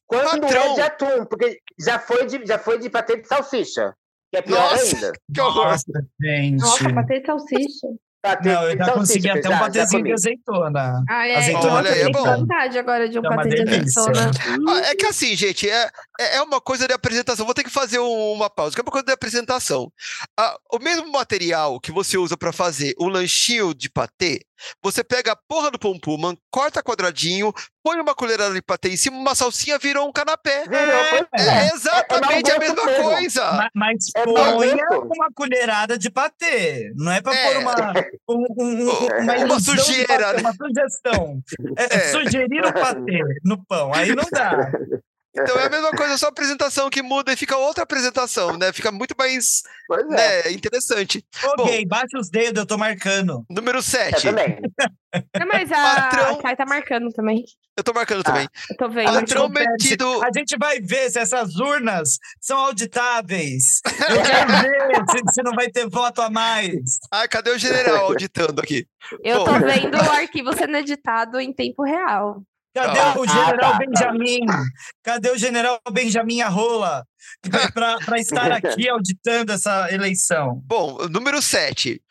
Quando Patrão. é de atum, porque já foi de, já foi de patê de salsicha. Que é pior Nossa. ainda. Que horror. Nossa, gente. Nossa, patê de salsicha. Patê Não, eu já salsicha, consegui até um já- patezinho de azeitona. Ah, é, Azeitona Olha, é eu bom. tenho vontade agora de um É uma patê de azeitona. Ah, É que assim, gente, é, é é uma coisa de apresentação. Vou ter que fazer um- uma pausa, que é uma coisa de apresentação. Ah, o mesmo material que você usa para fazer o lanchinho de patê, você pega a porra do pão puma, corta quadradinho, põe uma colherada de patê em cima, uma salsinha virou um canapé. Virou, pois É é. exatamente a É mesma mesmo. coisa. Ma- Mas É ponha uma colherada de patê. Não é pra É. pôr uma, um- um- um- uma, Uma sujeira, patê, né? uma sugestão. É, É. Sugerir o patê no pão. Aí não dá. Então é a mesma coisa, só a apresentação que muda e fica outra apresentação, né? Fica muito mais é. né, interessante. Ô, Bom. baixa os dedos, eu tô marcando. Número Eu 7. também. [laughs] Não, mas a, Patrão. a tá marcando também. Eu tô marcando Ah. também. Eu tô vendo. Patrão metido. A gente vai ver se essas urnas são auditáveis. [laughs] Eu quero ver se, se não vai ter voto a mais. Ai, cadê o general auditando aqui? Eu Bom. tô vendo o arquivo sendo editado em tempo real. Cadê Ah, o general tá. Benjamin? Cadê o general Benjamin Arrola? Para estar [laughs] aqui auditando essa eleição. Bom, número 7.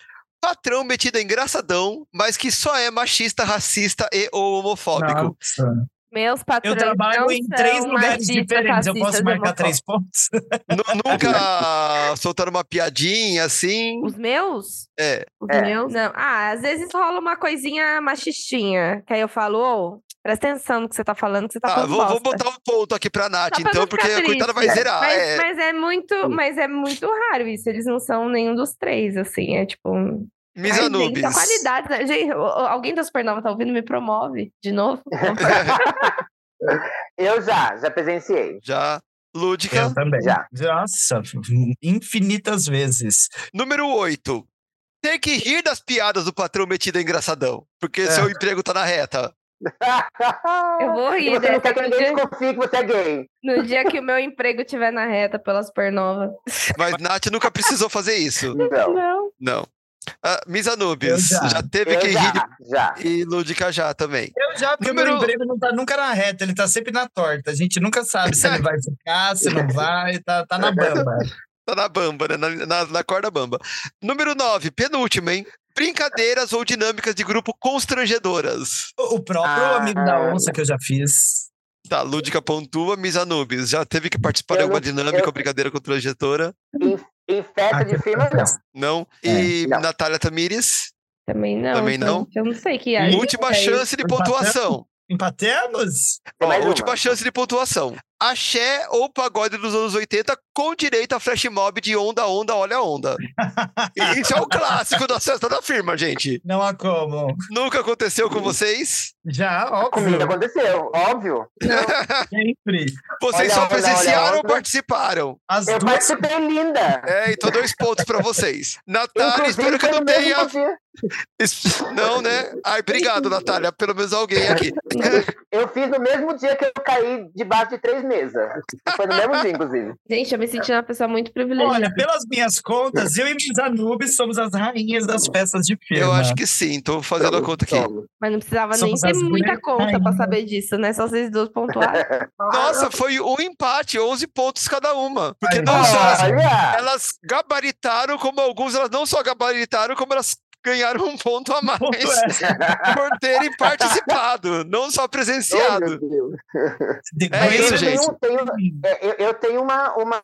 Patrão metido engraçadão, mas que só é machista, racista e ou homofóbico. Nossa. Meus patrões Eu trabalho não em três lugares diferentes. Eu posso marcar três pontos? Nu- Nunca [laughs] soltaram uma piadinha assim. Os meus? É. Os É. meus? Não. Ah, às vezes rola uma coisinha machistinha. Que aí eu falo, ô, presta atenção no que você tá falando, que você tá Ah, falando vou, vou botar um ponto aqui pra Nath, Só então, porque ficar a coitada vai triste. zerar. Mas é. mas é muito, mas é muito raro isso. Eles não são nenhum dos três, assim. É tipo. Miss Ai, gente, né? Gente, o- o- alguém da Supernova tá ouvindo? Me promove de novo. [laughs] [laughs] Eu já, já presenciei. Já. Lúdica. Eu também. Já. Nossa, infinitas vezes. Número 8. Ter que rir das piadas do patrão metido engraçadão. Porque É. seu emprego tá na reta. [laughs] Eu vou E rir você não quer que ninguém desconfie que você é gay. no dia que o meu emprego estiver na reta pela Supernova. Mas Nath nunca precisou fazer isso. Não. Não. Não. Ah, Miss Anubis. já. Já teve Eu que rir. já, de- E Lúdica já também. Eu já, porque o Número- meu emprego não tá nunca na reta, ele tá sempre na torta. A gente nunca sabe se ele vai ficar, se não vai, tá, tá na bamba. [laughs] Tá na bamba, né? Na, na, na corda bamba. Número 9, penúltimo, hein? Brincadeiras ou dinâmicas de grupo constrangedoras. O o próprio Ah. amigo da onça que eu já fiz. Tá, Lúdica pontua, Miss Anubis. Já teve que participar de Eu alguma não- dinâmica eu- ou brincadeira constrangedora? Festa Ah, de firma, não. Não. É, E não. Natália Tamires? Também não. Também não? gente, Eu não sei que é. Última é chance de Empatamos? pontuação. Empatemos? Tem Ó, última chance de pontuação. Axé ou pagode dos anos 80 com direito a flash mob de onda, onda, olha onda. [laughs] E Isso é um clássico da festa da firma, gente. Não há como. Nunca aconteceu com vocês? Já, Comigo óbvio, aconteceu, óbvio. [laughs] sempre. Vocês Olha, só presenciaram olha, ou participaram? As Eu duas. participei linda. É, então dois pontos pra vocês. [laughs] Natália, espero que não tenha. Não, né? Ai, obrigado, Natália. Pelo menos alguém aqui. Eu fiz no mesmo dia que eu caí debaixo de três mesas. Foi no mesmo dia, inclusive. Gente, eu me senti uma pessoa muito privilegiada. Olha, pelas minhas contas, eu e Miss Anubis somos as rainhas das festas de firma. Eu acho que sim, tô fazendo a conta aqui. Somos. Mas não precisava Somos nem ter muita conta pra rainhas. saber disso, né? Só vocês duas pontuarem. [laughs] Nossa, foi um empate, 11 pontos cada uma. Porque Ai, não só Olha! elas gabaritaram, como alguns elas não só gabaritaram, como elas ganharam um ponto a mais Ponto [laughs] por terem participado, não só Oh, presenciado. meu Deus. É isso, eu gente. tenho- tenho- é, eu, eu tenho uma, uma,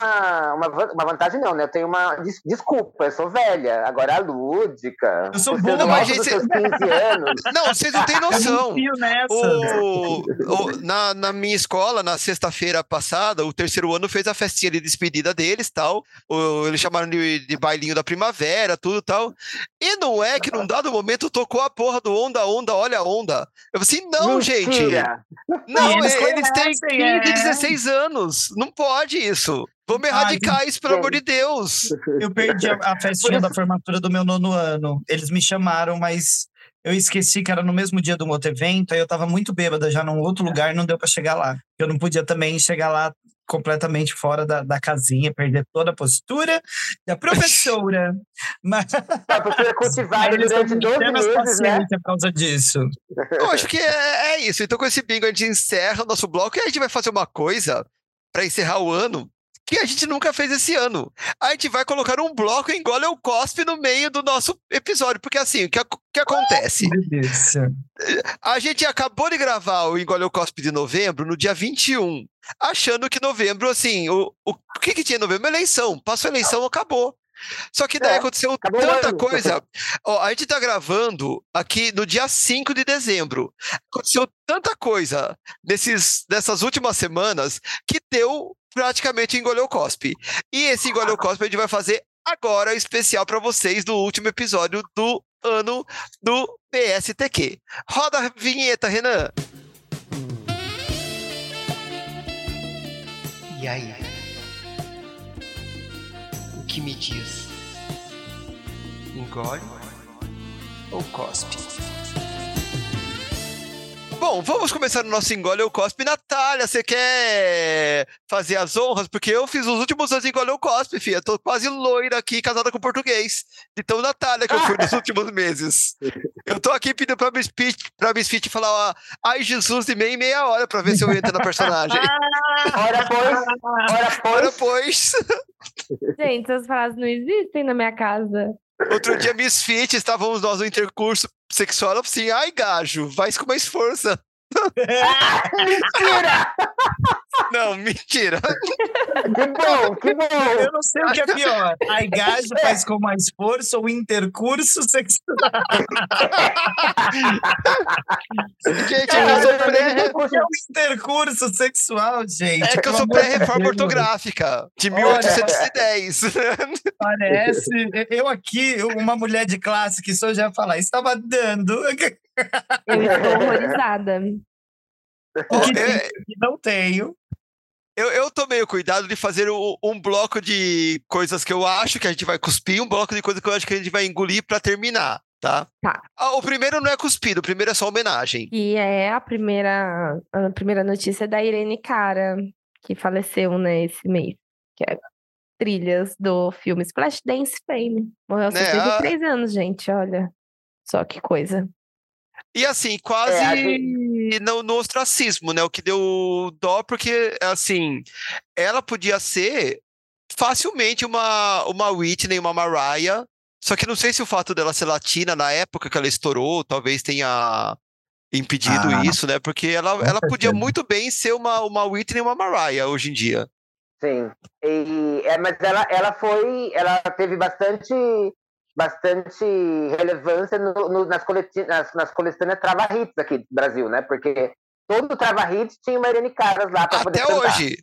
uma, uma vantagem, não, né? Eu tenho uma. des- Desculpa, eu sou velha. Agora a lúdica. Eu sou boa, não mas dos gente- seus 15 [laughs] anos. Não, vocês não têm noção. Eu nessa. O, o- na, na minha escola, na sexta-feira passada, o terceiro ano fez a festinha de despedida deles tal. O, eles chamaram de, de bailinho da primavera, tudo tal. E não é que num dado momento tocou a porra do onda, onda, olha a onda. Eu falei assim, não, gente. Mentira. Não, E eles eles, eles têm 15, conhecem, é. 16 anos. Não pode isso. Vamos erradicar isso, pelo amor de Deus. Eu perdi a, a festinha da formatura do meu nono ano. Eles me chamaram, mas eu esqueci que era no mesmo dia do outro evento, aí eu tava muito bêbada já num outro lugar, não deu pra chegar lá. Eu não podia também chegar lá completamente fora da, da casinha, perder toda a postura da professora. [laughs] Mas A postura cultivada durante têm 12 apenas meses, né? por causa disso. Eu acho que é, é isso. Então, com esse bingo, a gente encerra o nosso bloco e a gente vai fazer uma coisa para encerrar o ano que a gente nunca fez esse ano. A gente vai colocar um bloco engole o cospe no meio do nosso episódio. Porque assim, o que, que acontece? A gente acabou de gravar o Engole o Cospe de novembro no dia 21, achando que novembro, assim, o, o, o que, que tinha em novembro? Eleição. Passou a eleição, acabou. Só que daí É, aconteceu tanta coisa. Ó, a gente tá gravando aqui no dia 5 de dezembro. Aconteceu tanta coisa nesses, nessas últimas semanas que deu praticamente engoleu o cospe. E esse engoleu o cospe a gente vai fazer agora especial para vocês do último episódio do ano do PSTQ. Roda a vinheta, Renan. E aí? O que me diz? Engole ou cospe? Bom, vamos começar o nosso engole ou cospe. Natália, você quer fazer as honras? Porque eu fiz os últimos anos engole ou cospe, filha. Tô quase loira aqui, casada com português. Então, Natália, que eu fui nos [laughs] últimos meses. Eu tô aqui pedindo pra Miss Fit, pra Miss Fit falar, ó, ai Jesus, de meia em meia hora pra ver se eu entro na personagem. [laughs] Ora, pois. Ora, Ora, pois. pois. Gente, essas frases não existem na minha casa. Outro dia, Miss Fit, estávamos nós no intercurso sexual. Ela assim: ai, gajo, vai com mais força. [laughs] Mentira! [laughs] Não, mentira. Que bom, que bom. Eu não sei o que é pior. A gajo faz com mais força ou intercurso sexual. Gente, é eu sou também pré- É um intercurso sexual, gente. é que eu sou pré-reforma ortográfica, de Olha. 1810. Parece. Eu aqui, uma mulher de classe que só já ia falar, estava dando. [laughs] Eu estou horrorizada. O que É, tem, o que não tenho. Eu, eu tomei o cuidado de fazer o- um bloco de coisas que eu acho que a gente vai cuspir, um bloco de coisas que eu acho que a gente vai engolir pra terminar, tá? Tá. Ah, O primeiro não é cuspido, o primeiro é só homenagem. E é a primeira, a primeira notícia da Irene Cara, que faleceu, né, esse mês. Que é trilhas do filme Splashdance Fame. Morreu aos Né, 63 anos, gente, olha. Só que coisa. E assim, quase É, a no, no ostracismo, né? O que deu dó, porque, assim, ela podia ser facilmente uma, uma Whitney, uma Mariah, só que não sei se o fato dela ser latina na época que ela estourou, talvez tenha impedido Ah, isso, né? Porque ela, ela podia muito bem ser uma, uma Whitney e uma Mariah hoje em dia. Sim. E, é, mas ela, ela foi. Ela teve bastante, bastante relevância no- no- nas, coleti nas, nas coletâneas Trava Hits aqui do Brasil, né? Porque todo Trava Hits tinha uma Irene Caras lá para poder Até cantar. hoje.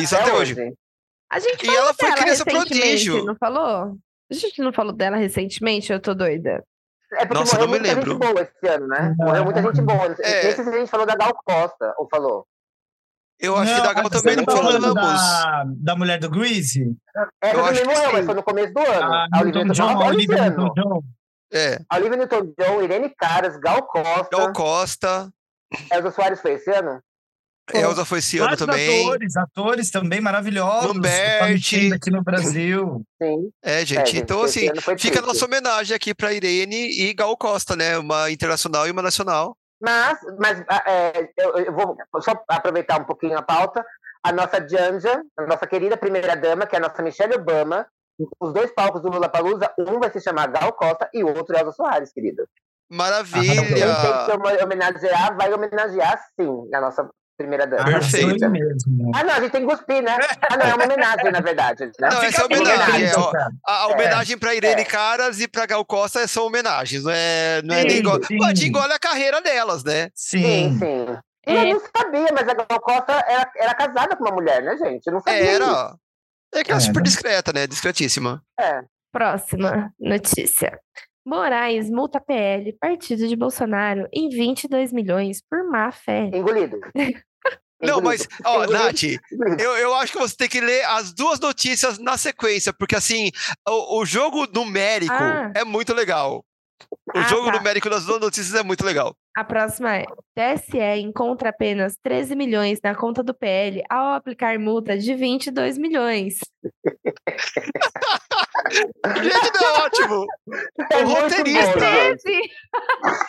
Isso até hoje. A gente E ela foi criança prodígio. não falou? A gente não falou dela recentemente, eu tô doida. É porque Nossa, morreu não me muita lembro. gente boa esse ano, né? Morreu muita gente boa. É. nem sei se a gente falou da Gal Costa, ou falou. Eu acho que da Gal também não tá falamos. Da, da mulher do Greasy? Essa Eu acho também que morreu, sim. mas foi no começo do ano. A a Olivia Newton John, Newton-John, a Olivia. Newton-John. É, A Olivia Newton-John, Irene Caras, Gal Costa, Gal Costa, Elza Soares foi esse ano? Elza foi esse ano também. atores, atores também maravilhosos. Lambert. aqui no Brasil. Sim. É, gente. gente, então, assim, fica a nossa homenagem aqui para Irene e Gal Costa, né? Uma internacional e uma nacional. Mas, mas ah, é, eu, eu vou só aproveitar um pouquinho a pauta. A nossa Janja, a nossa querida primeira dama, que é a nossa Michelle Obama, os dois palcos do Lula Palusa, um vai se chamar Gal Costa e o outro Elza Soares, querida. Maravilha! Quem tem que homenagear, vai homenagear sim, na nossa primeira dama. Perfeito. Mesmo. Ah, não, a gente tem que cuspir, né? Ah, não, é uma homenagem, na verdade. Né? Não, essa é Fica homenagem. é, ó, a, homenagem pra Irene é. Caras e pra Gal Costa são homenagens, não é, não é Sim, nem igual. Pode engole a carreira delas, né? Sim, Sim. sim. É. Eu não sabia, mas a Gal Costa era, era casada com uma mulher, né, gente? Eu não sabia. Era. É que ela é É, super né? discreta, né? Discretíssima. É. Próxima notícia. Moraes multa PL, partido de Bolsonaro, em 22 milhões por má fé. Engolido. [laughs] Não, mas, ó. Nath, eu, eu acho que você tem que ler as duas notícias na sequência, porque assim, o, o jogo numérico Ah. é muito legal. O Ah, jogo tá. numérico das duas notícias é muito legal. A próxima é: TSE encontra apenas 13 milhões na conta do PL ao aplicar multa de 22 milhões. [laughs] Gente, não é ótimo! É o roteirista. bom, gente. 13!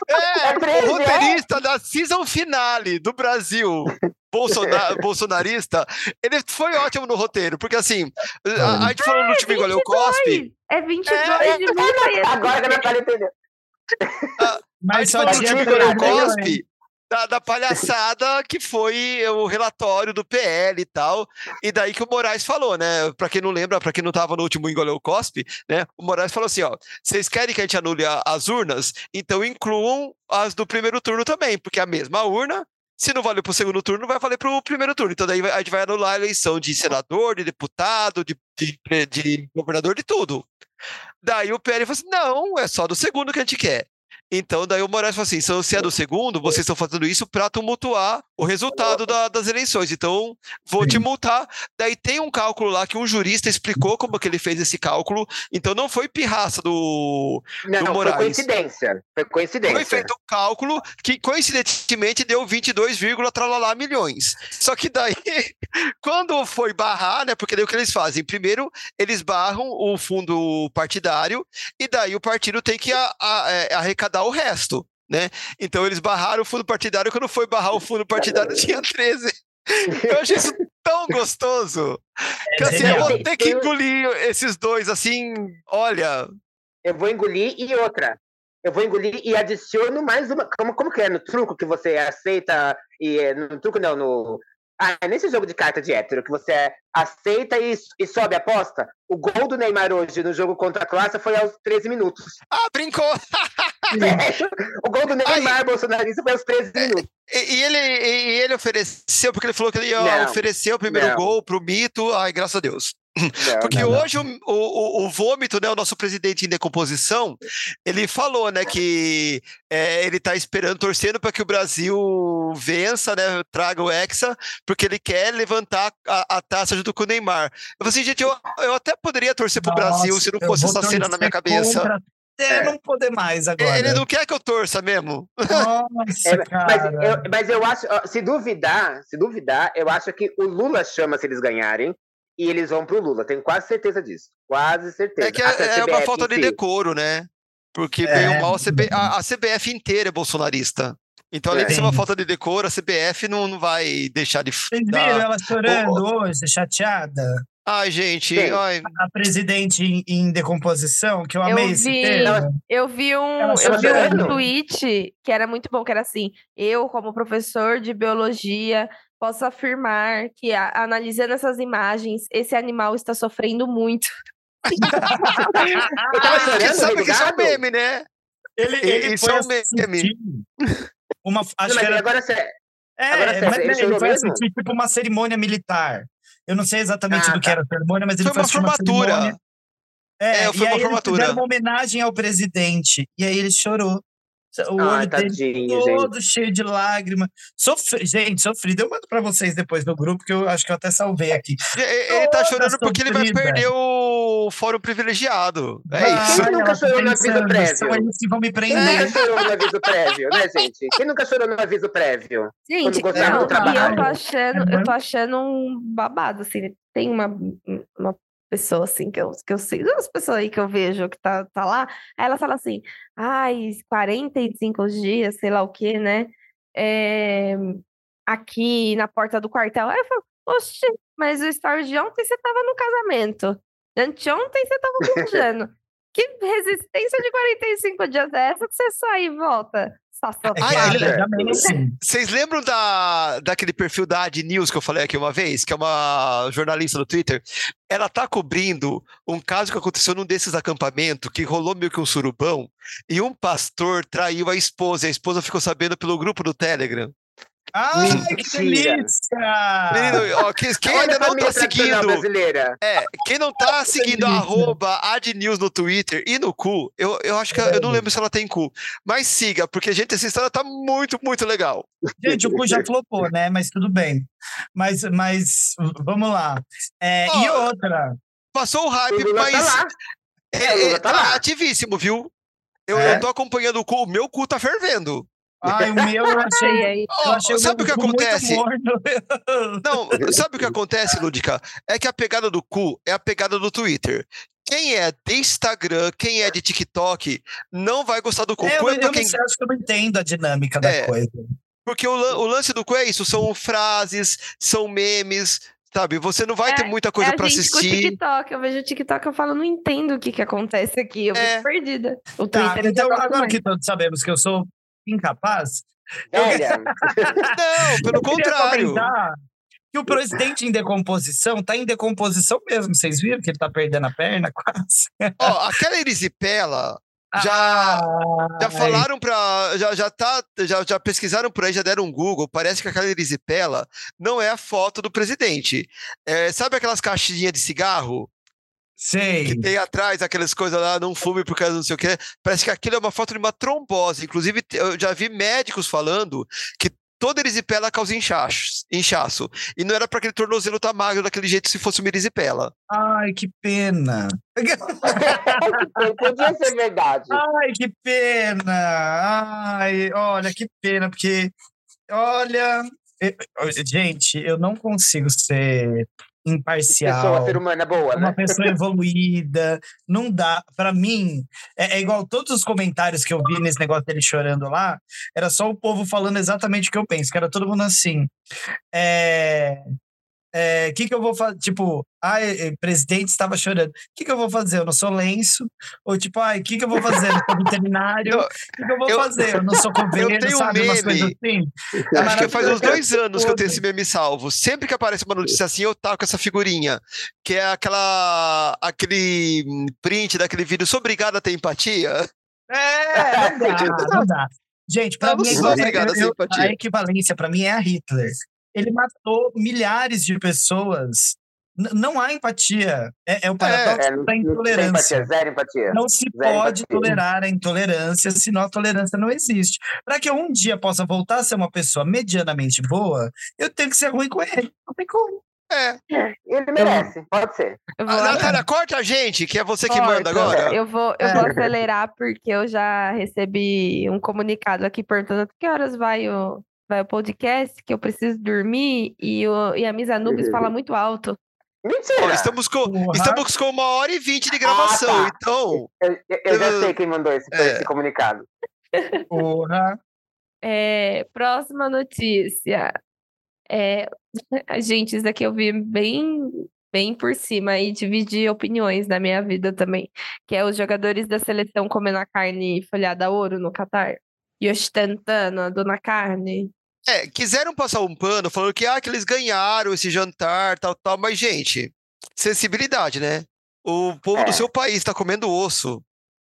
É, É o roteirista da season finale do Brasil. Bolsona- [laughs] bolsonarista, ele foi ótimo no roteiro, porque assim, a, a gente falou no último Engoleu Cospe, É 22 É, de multa. e é Agora que a Natália entendeu. A Mas gente só Engoleu milhões. Cospe da, da palhaçada que foi o relatório do PL e tal, e daí que o Moraes falou, né, pra quem não lembra, pra quem não tava no último Engoleu Cospe, né, o Moraes falou assim, ó, vocês querem que a gente anule a- as urnas? Então incluam as do primeiro turno também, porque é a mesma urna, se não valeu pro segundo turno, vai valer pro primeiro turno. Então daí a gente vai anular a eleição de senador, de deputado, de, de, de governador, de tudo. Daí o PL falou assim: não, é só do segundo que a gente quer. Então, daí o Moraes falou assim: se é do segundo, vocês estão fazendo isso para tumultuar o resultado da- das eleições. Então, vou te Sim. multar. Daí tem um cálculo lá que um jurista explicou como que ele fez esse cálculo. Então, não foi pirraça do. Não, Do foi Moraes. coincidência. Foi coincidência. Foi feito um cálculo que, coincidentemente, deu 22, tralalá milhões. Só que daí, [laughs] quando foi barrar, né? Porque daí o que eles fazem? Primeiro, eles barram o fundo partidário e daí o partido tem que a- a- é, arrecadar o resto. Né? Então eles barraram o fundo partidário, quando foi barrar o fundo partidário tinha 13. Eu achei isso tão gostoso que assim, eu vou ter que engolir esses dois, assim, olha, Eu vou engolir e outra. Eu vou engolir e adiciono mais uma. Como, como que é no truco que você aceita e é, no truco não, no. Ah, é nesse jogo de carta de hétero, que você aceita e, e sobe a aposta. O gol do Neymar hoje no jogo contra a classe foi aos 13 minutos. [laughs] ah, brincou! [laughs] o gol do Neymar bolsonarista foi aos 13 minutos. E, ele, e, ele ofereceu, porque ele falou que ele ia Não, oferecer o primeiro não. gol pro mito. Ai, graças a Deus. Não, Porque não, não. hoje o, o, o- o vômito, né, o nosso presidente em decomposição, ele falou, né, que é, ele tá esperando, torcendo para que o Brasil vença, né, traga o Hexa, porque ele quer levantar a, a taça junto com o Neymar. Eu falei assim, gente, eu, eu até poderia torcer pro Brasil se não fosse essa cena na minha cabeça. contra Até É. não poder mais agora. Ele não quer que eu torça mesmo. Nossa, É, mas, eu, mas eu acho, se duvidar, se duvidar, eu acho que o Lula chama se eles ganharem e eles vão pro Lula. Tenho quase certeza disso. Quase certeza. É que é, é uma falta de decoro, né? Porque É. bem ou mal, a, CB a- a CBF inteira é bolsonarista. Então, além de ser uma falta de decoro, a CBF não, não vai deixar de. Vocês dar- viram ela chorando hoje, chateada? Ai, gente, ai, A presidente em, em decomposição, que eu Eu amei esse vi. Eu vi um, eu vi um tweet que era muito bom, que era assim: eu, como professor de biologia, posso afirmar que, a- analisando essas imagens, esse animal está sofrendo muito. Eu tava Ai, porque chorando, sabe que isso é um meme, né? Ele, ele isso foi é um meme. Uma, acho Não, que era, agora sério. é, agora sério, mas ele ele, chorou foi assistir tipo uma cerimônia militar. Eu não sei exatamente Ah, do que tá. era a cerimônia, mas ele Foi foi uma uma formatura. cerimônia. É, É, foi e uma aí eles formatura. fizeram uma homenagem ao presidente. E aí ele chorou. O Ai, olho dele tadinho, gente. todo cheio de lágrima. Sofri... Gente, sofrido. Eu mando pra vocês depois no grupo, que eu acho que eu até salvei aqui. E- e- Ele tá chorando porque ele vai sofrida. perder o fórum privilegiado. É isso. Quem nunca chorou no aviso prévio? São eles que vão me Quem prender. nunca chorou no aviso prévio, né, gente? Quem nunca chorou no aviso prévio? Gente, não, do e eu trabalho. tô achando, eu tô achando um babado, assim. Tem uma, uma pessoa, assim, que eu, que eu sei, duas pessoas aí que eu vejo que tá, tá lá, aí ela fala assim, ai, 45 dias, sei lá o quê, né? É, aqui na porta do quartel. Aí eu falo, oxe, mas o story de ontem você tava no casamento. Anteontem você tava [laughs] viajando. que resistência de 45 dias é essa que você sai e volta? Ah, é, Vocês lembram da, daquele perfil da Ad News que eu falei aqui uma vez, que é uma jornalista do Twitter? Ela tá cobrindo um caso que aconteceu num desses acampamentos, que rolou meio que um surubão, e um pastor traiu a esposa, e a esposa ficou sabendo pelo grupo do Telegram. Ai, que delícia! Menino, ó, quem, quem ainda não tá seguindo. Brasileira. É, quem não tá seguindo arroba adnews no Twitter e no cu, eu, eu acho que eu não lembro se ela tem cu. Mas siga, porque, gente, essa história tá muito, muito legal. Gente, o cu já flopou, né? Mas tudo bem. Mas, mas vamos lá. É, oh, e outra. Passou o hype, o mas. Tá é, é, tá, tá ativíssimo, viu? Eu, é? eu tô acompanhando o cu, o meu cu tá fervendo. Ai, o meu eu achei. eu achei sabe o que acontece? [laughs] Não, sabe o que acontece, Ludica? É que a pegada do cu é a pegada do Twitter. Quem é de Instagram, quem é de TikTok, não vai gostar do cu. É, eu, eu, eu quem... acho que eu não entendo a dinâmica da é, coisa. Porque o, o, lance do cu é isso: são frases, são memes, Sabe, você não vai é, ter muita coisa é para assistir. Com o TikTok, eu vejo o TikTok, eu falo, não entendo o que que acontece aqui, eu é. fico perdida. O tá, Twitter então, agora que todos sabemos que eu sou incapaz. Olha. [laughs] não, pelo contrário. Que o presidente em decomposição está em decomposição mesmo. Vocês viram que ele está perdendo a perna [laughs] quase? Ó, aquela erisipela já, ah, já falaram para já já tá já, já pesquisaram por aí já deram um Google parece que aquela erisipela não é a foto do presidente é, sabe aquelas caixinhas de cigarro Sei. Que tem atrás aquelas coisas lá, não fume por causa não sei o quê. Parece que aquilo é uma foto de uma trombose. Inclusive, eu já vi médicos falando que toda erisipela causa inchaço, inchaço. E não era para aquele tornozelo estar tá magro daquele jeito se fosse uma erisipela. Ai, que pena. [laughs] Podia ser verdade. Ai, que pena. Ai, olha, que pena, porque, olha, gente, eu não consigo ser imparcial. Pessoa, ser humana boa, Uma né? pessoa evoluída. Não dá. Para mim, é, é, igual todos os comentários que eu vi nesse negócio dele chorando lá, era só o povo falando exatamente o que eu penso, que era todo mundo assim. É, é, que, que eu vou fazer? Tipo, ai, eh, presidente estava chorando. O que, que eu vou fazer? Eu não sou lenço? Ou tipo, ai, o que, que eu vou fazer? Eu sou veterinário? O que, que eu vou eu, fazer? Eu não sou coveiro, eu tenho sabe? Um meme. Assim. Acho que faz uns dois anos que eu tenho esse meme salvo. Sempre que aparece uma notícia assim, eu taco essa figurinha. Que é aquela, aquele print daquele vídeo. Sou obrigado a ter empatia? É, não dá, não dá. Gente, para mim, é eu, a equivalência para mim é a Hitler ele matou milhares de pessoas. N não há empatia. É, é o paradoxo é, da intolerância. Empatia, zero empatia. Não se zero pode empatia. tolerar a intolerância, senão a tolerância não existe. Para que eu um dia possa voltar a ser uma pessoa medianamente boa, eu tenho que ser ruim com ele. Não tem como. É. é. Ele merece, pode ser. Ah, Natália, corta a gente, que é você que Corta. manda agora. Eu vou, eu vou acelerar, porque eu já recebi um comunicado aqui perguntando que horas vai o, vai o podcast, que eu preciso dormir e, o, e a Misa Nubes fala muito alto. Mentira! estamos, com, uhum. estamos com uma hora e vinte de gravação, ah, tá. então. Eu, eu, eu, já sei quem mandou esse, é. esse comunicado. Porra. É, próxima notícia. É, [laughs] gente, isso daqui eu vi bem, bem por cima e dividi opiniões na minha vida também. Que é os jogadores da seleção comendo a carne folhada a ouro no Catar. E ostentando a dona carne. É, quiseram passar um pano falando que, ah, que eles ganharam esse jantar, tal, tal, mas, gente, sensibilidade, né? O povo é. do seu país está comendo osso.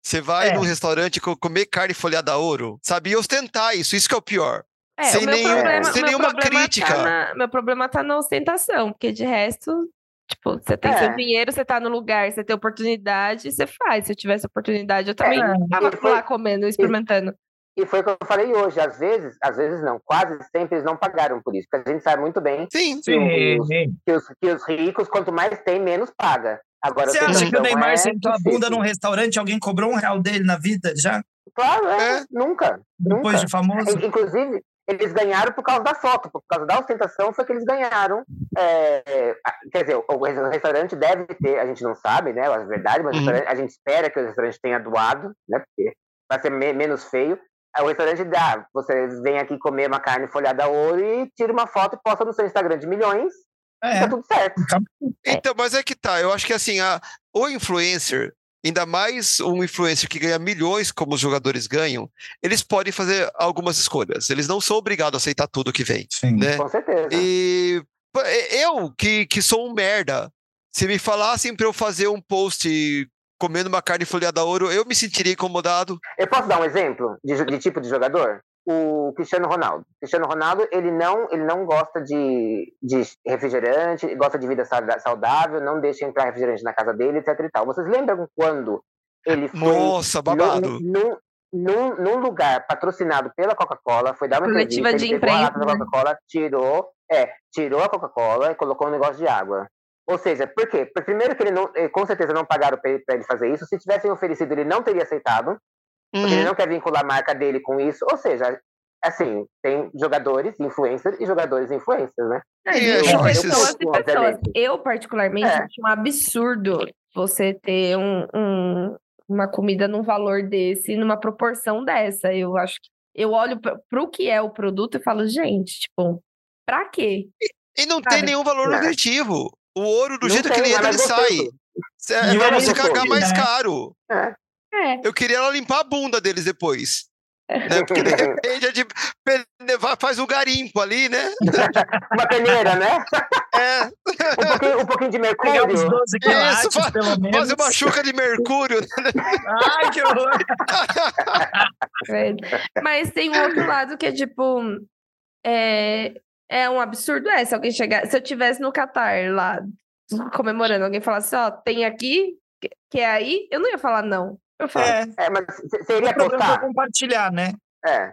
Você vai é. num restaurante comer carne folhada a ouro, sabe? E ostentar isso, isso que é o pior. É, sem, nenhum, problema, sem nenhuma tá crítica. Tá na, meu problema tá na ostentação, porque de resto, tipo, você tem é. seu dinheiro, você tá no lugar, você tem oportunidade, você faz. Se eu tivesse oportunidade, eu também é. tava lá comendo, experimentando. E foi o que eu falei hoje, às vezes, às vezes não, quase sempre eles não pagaram por isso, porque a gente sabe muito bem sim, que, sim. Os, que, os, que os ricos, quanto mais tem, menos paga. Agora, Você acha que o Neymar é sentou a bunda num restaurante alguém cobrou um real dele na vida já? Claro, é, é. nunca. Depois nunca. de famoso? Inclusive, eles ganharam por causa da foto, por causa da ostentação foi que eles ganharam. É, quer dizer, o restaurante deve ter, a gente não sabe, né, a verdade, mas uhum. a gente espera que o restaurante tenha doado, né, porque vai ser me menos feio. Aí o restaurante dá, você vem aqui comer uma carne folhada a ouro e tira uma foto e posta no seu Instagram de milhões É. Tá tudo certo. Então, mas é que tá. Eu acho que assim, a, o influencer, ainda mais um influencer que ganha milhões, como os jogadores ganham, eles podem fazer algumas escolhas. Eles não são obrigados a aceitar tudo que vem, Sim. né? Com certeza. E e- eu, que, que sou um merda, se me falassem pra eu fazer um post comendo uma carne folhada a ouro, eu me sentiria incomodado. Eu posso dar um exemplo de, de tipo de jogador? O Cristiano Ronaldo. Cristiano Ronaldo, ele não, ele não gosta de, de refrigerante, gosta de vida saudável, não deixa entrar refrigerante na casa dele, etc e tal. Vocês lembram quando ele foi Nossa, babado. num, num, num, num lugar patrocinado pela Coca-Cola, foi dar uma Coletiva entrevista, de ele pegou a lata da? Coca-Cola, tirou, é, tirou a Coca-Cola e colocou um negócio de água. Ou seja, por quê? Porque primeiro que ele não, eh, com certeza não pagaram para ele, pra ele fazer isso. Se tivessem oferecido, ele não teria aceitado. Porque ele Uhum. não quer vincular a marca dele com isso. Ou seja, assim, tem jogadores influencers e jogadores influencers, né? É, E é pessoas e pessoas. Obviamente. Eu, particularmente, É. acho um absurdo você ter um, um- uma comida num valor desse, numa proporção dessa. Eu acho que eu olho pra- pro que é o produto e falo, gente, tipo, pra quê? E não tem Sabe? nenhum valor Não. nutritivo. O ouro, do Não jeito que tem, ele entra, ele é sai. É, E pra é você pagar mais né? caro. É. É. Eu queria ela limpar a bunda deles depois. [laughs] Né? Porque de repente é de, faz um garimpo ali, né? Uma peneira, né? É, Um pouquinho, um pouquinho de mercúrio. 12 quilates, fa- pelo menos. fazer uma chuca de mercúrio. Ai, que horror. [laughs] Mas tem um outro lado que é tipo. É, é um absurdo é, se alguém chegar. Se eu tivesse no Catar lá comemorando, alguém falasse, ó, tem aqui, que- é aí, eu não ia falar não. Eu falo, É, É, mas o problema foi postar? compartilhar, né? É.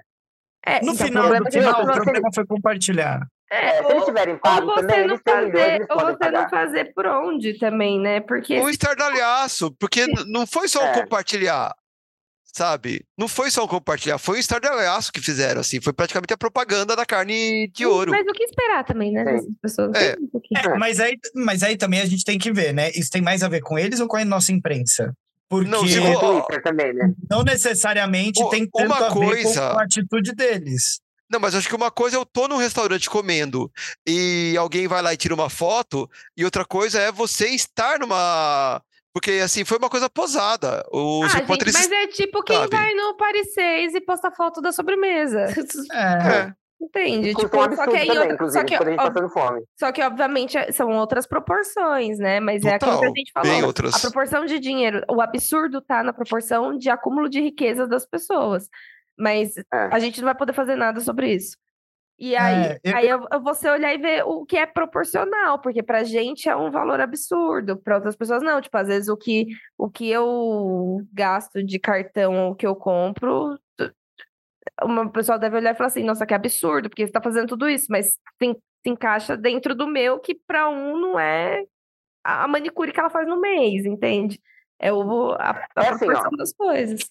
é, No então, final o problema do é que final, o não- problema foi compartilhar. é, É, se eles ou, tiverem ou pago você também, não fazer, ou você não pagar. fazer por onde também, né? Porque Um estardalhaço, porque n- não foi só É. compartilhar, sabe? Não foi só um compartilhar, foi um estardalhaço que fizeram, assim. Foi praticamente a propaganda da carne de ouro. Mas o que esperar também, né? Sim. Dessas pessoas. É. É, mas, aí, mas aí também a gente tem que ver, né? Isso tem mais a ver com eles ou com a nossa imprensa? Porque Não, no Twitter também, né? não necessariamente O- tem tanto uma a ver coisa- com a atitude deles. Não, mas acho que uma coisa é eu tô num restaurante comendo e alguém vai lá e tira uma foto, e outra coisa é você estar numa. Porque, assim, foi uma coisa posada. Os Ah, gente, repórteres. mas é tipo quem sabe? vai no Paris 6 e posta foto da sobremesa. [laughs] É. É. Entende? Tipo, um só que, aí também, outra- só, que, quando a gente ó, passando fome. só que, obviamente, é- são outras proporções, né? Mas é aquilo que a Total, gente bem falou. outras. A proporção de dinheiro, o absurdo tá na proporção de acúmulo de riquezas das pessoas. Mas É. a gente não vai poder fazer nada sobre isso. E aí, É, eu- aí eu, você olhar e ver o que é proporcional, porque pra gente é um valor absurdo, pra outras pessoas não. Tipo, às vezes o que, o que eu gasto de cartão, o que eu compro, uma pessoa deve olhar e falar assim, nossa, que absurdo, porque você tá fazendo tudo isso, mas se, se encaixa dentro do meu, que pra um não é a manicure que ela faz no mês, entende? É o, a, a É assim, ó. proporção das coisas.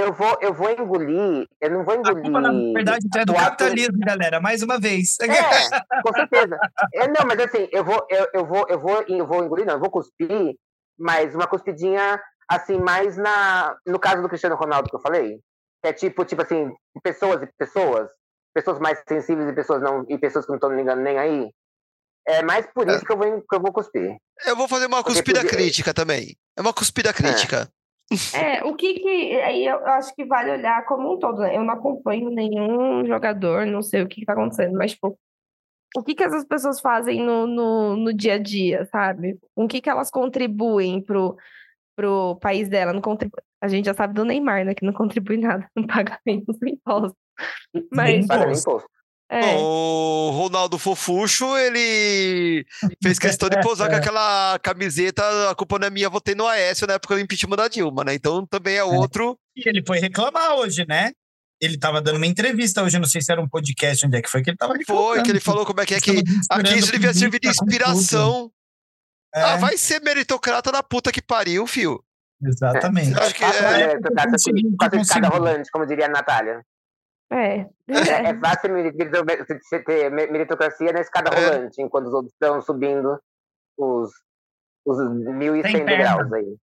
Eu vou, eu vou engolir, eu não vou A engolir. culpa, na verdade, é do o ato- capitalismo, galera. Mais uma vez. É, com certeza. É, não, mas assim, eu vou, eu, eu vou, eu vou, eu vou engolir, não, eu vou cuspir, mas uma cuspidinha assim, mais na. No caso do Cristiano Ronaldo que eu falei, que é tipo, tipo assim, pessoas e pessoas, pessoas mais sensíveis e pessoas não, e pessoas que não estão ligando nem aí. É mais por isso que eu vou, que eu vou cuspir. Eu vou fazer uma Porque cuspida podia- crítica também. É uma cuspida crítica. É, o que que. Aí eu acho que vale olhar como um todo, né? Eu não acompanho nenhum jogador, não sei o que que tá acontecendo, mas, tipo, o que que essas pessoas fazem no, no, no dia a dia, sabe? O que que elas contribuem pro, pro país dela? Não contribu... A gente já sabe do Neymar, né? Que não contribui nada no [laughs] pagamento dos impostos. Mas, Nem Paga Imposto. É, o Ronaldo Fofuxo, ele fez questão de posar com [laughs] aquela camiseta, a culpa não é minha, votei no Aécio na época do impeachment da Dilma, né? Então também é outro. E ele foi reclamar hoje, né? Ele tava dando uma entrevista hoje, não sei se era um podcast, onde é que foi que ele tava reclamando. Foi, que ele falou como é que é que aqui isso devia servir de inspiração. É, Ah, vai ser meritocrata da puta que pariu, fio. Exatamente. Acho que é- escada consegui. rolante, como diria a Natália. é. É, é fácil merito- você ter meritocracia na escada É. rolante, enquanto os outros estão subindo os, os 1.100 Sem perna. degraus aí.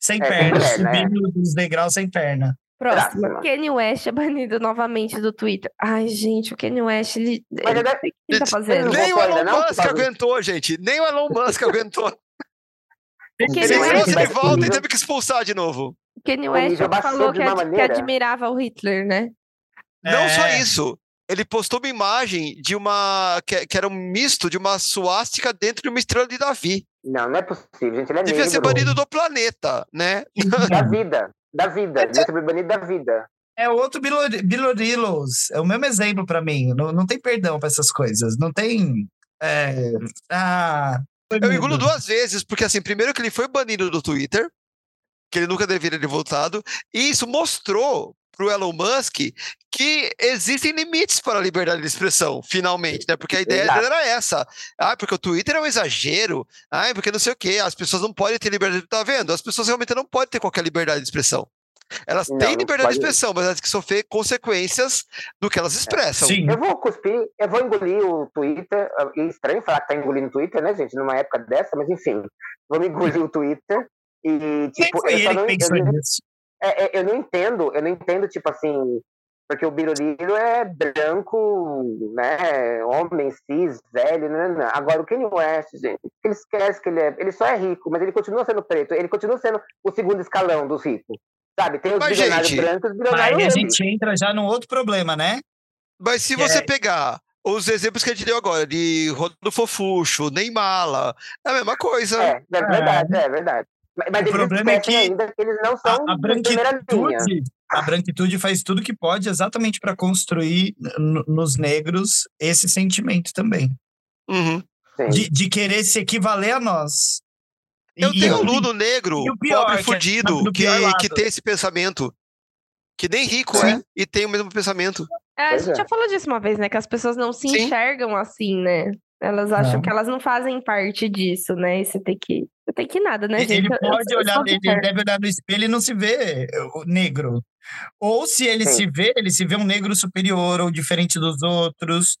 Sem É, sem perna, perna, é. subindo os degraus sem perna. Próxima. Próxima. Kanye West é banido novamente do Twitter. Ai, gente, o Kanye West, ele. Mas ele ele- o que ele tá fazendo? Nem o Elon ainda não? Musk aguentou, gente. Nem o Elon Musk aguentou. [laughs] Kanye Ele trouxe de volta e teve que expulsar de novo. Kanye West falou que, ad- que admirava o Hitler, né? Não só É. isso. Ele postou uma imagem de uma. Que, que era um misto de uma suástica dentro de uma estrela de Davi. Não, não é possível, gente. Ele é Devia ser negro. banido do planeta, né? [laughs] Da vida. Da vida. Devia ser banido da vida. É outro Bilor- Bilorilos. É o mesmo exemplo pra mim. Não, não tem perdão pra essas coisas. Não tem. é, ah, Eu engulo duas vezes, porque assim, primeiro que ele foi banido do Twitter, que ele nunca deveria ter voltado, e isso mostrou pro Elon Musk que existem limites para a liberdade de expressão, finalmente, né? Porque a ideia Exato. dele era essa. Ah, porque o Twitter é um exagero. Ah, porque não sei o quê. As pessoas não podem ter liberdade. Tá vendo? As pessoas realmente não podem ter qualquer liberdade de expressão. Elas Não, têm liberdade de expressão, mas elas têm que sofrer consequências do que elas expressam. Sim. Eu vou cuspir, eu vou engolir o Twitter. É estranho falar que tá engolindo o Twitter, né, gente? Numa época dessa, mas enfim. Vou engolir o Twitter. E, tipo, foi eu só ele não, que pensou nisso. É, é, eu não entendo, eu não entendo, tipo assim, porque o Biruliro é branco, né? Homem, cis, velho, né? né. Agora o Kanye West, gente, ele esquece que ele é. Ele só é rico, mas ele continua sendo preto, ele continua sendo o segundo escalão dos ricos. Sabe? Tem os Mas, bilionários gente, brancos e os Mas bilionários aí a gente entra já num outro problema, né? Mas se É. você pegar os exemplos que a gente deu agora, de Rodolfo Fofuxo, Neymala, é a mesma coisa. É, é verdade, é verdade. Mas, mas O problema é que ainda que eles não são A, a de primeira linha. branquitude, a branquitude faz tudo que pode exatamente para construir nos negros esse sentimento também. Uhum. De, de querer se equivaler a nós. Eu E- tenho e- aluno negro, e o pior, pobre, que é fudido, do que, pior lado. que tem esse pensamento. Que nem rico Sim. é, e tem o mesmo pensamento. É, a gente é. já falou disso uma vez, né? Que as pessoas não se Sim. enxergam assim, né? Elas acham Não. que elas não fazem parte disso, né? E você tem que. Você tem que nada, né, Ele gente? Eu- eu- pode eu olhar, sou ele mulher. deve olhar no espelho e não se vê o negro. Ou se ele Sim. se vê, ele se vê um negro superior ou diferente dos outros,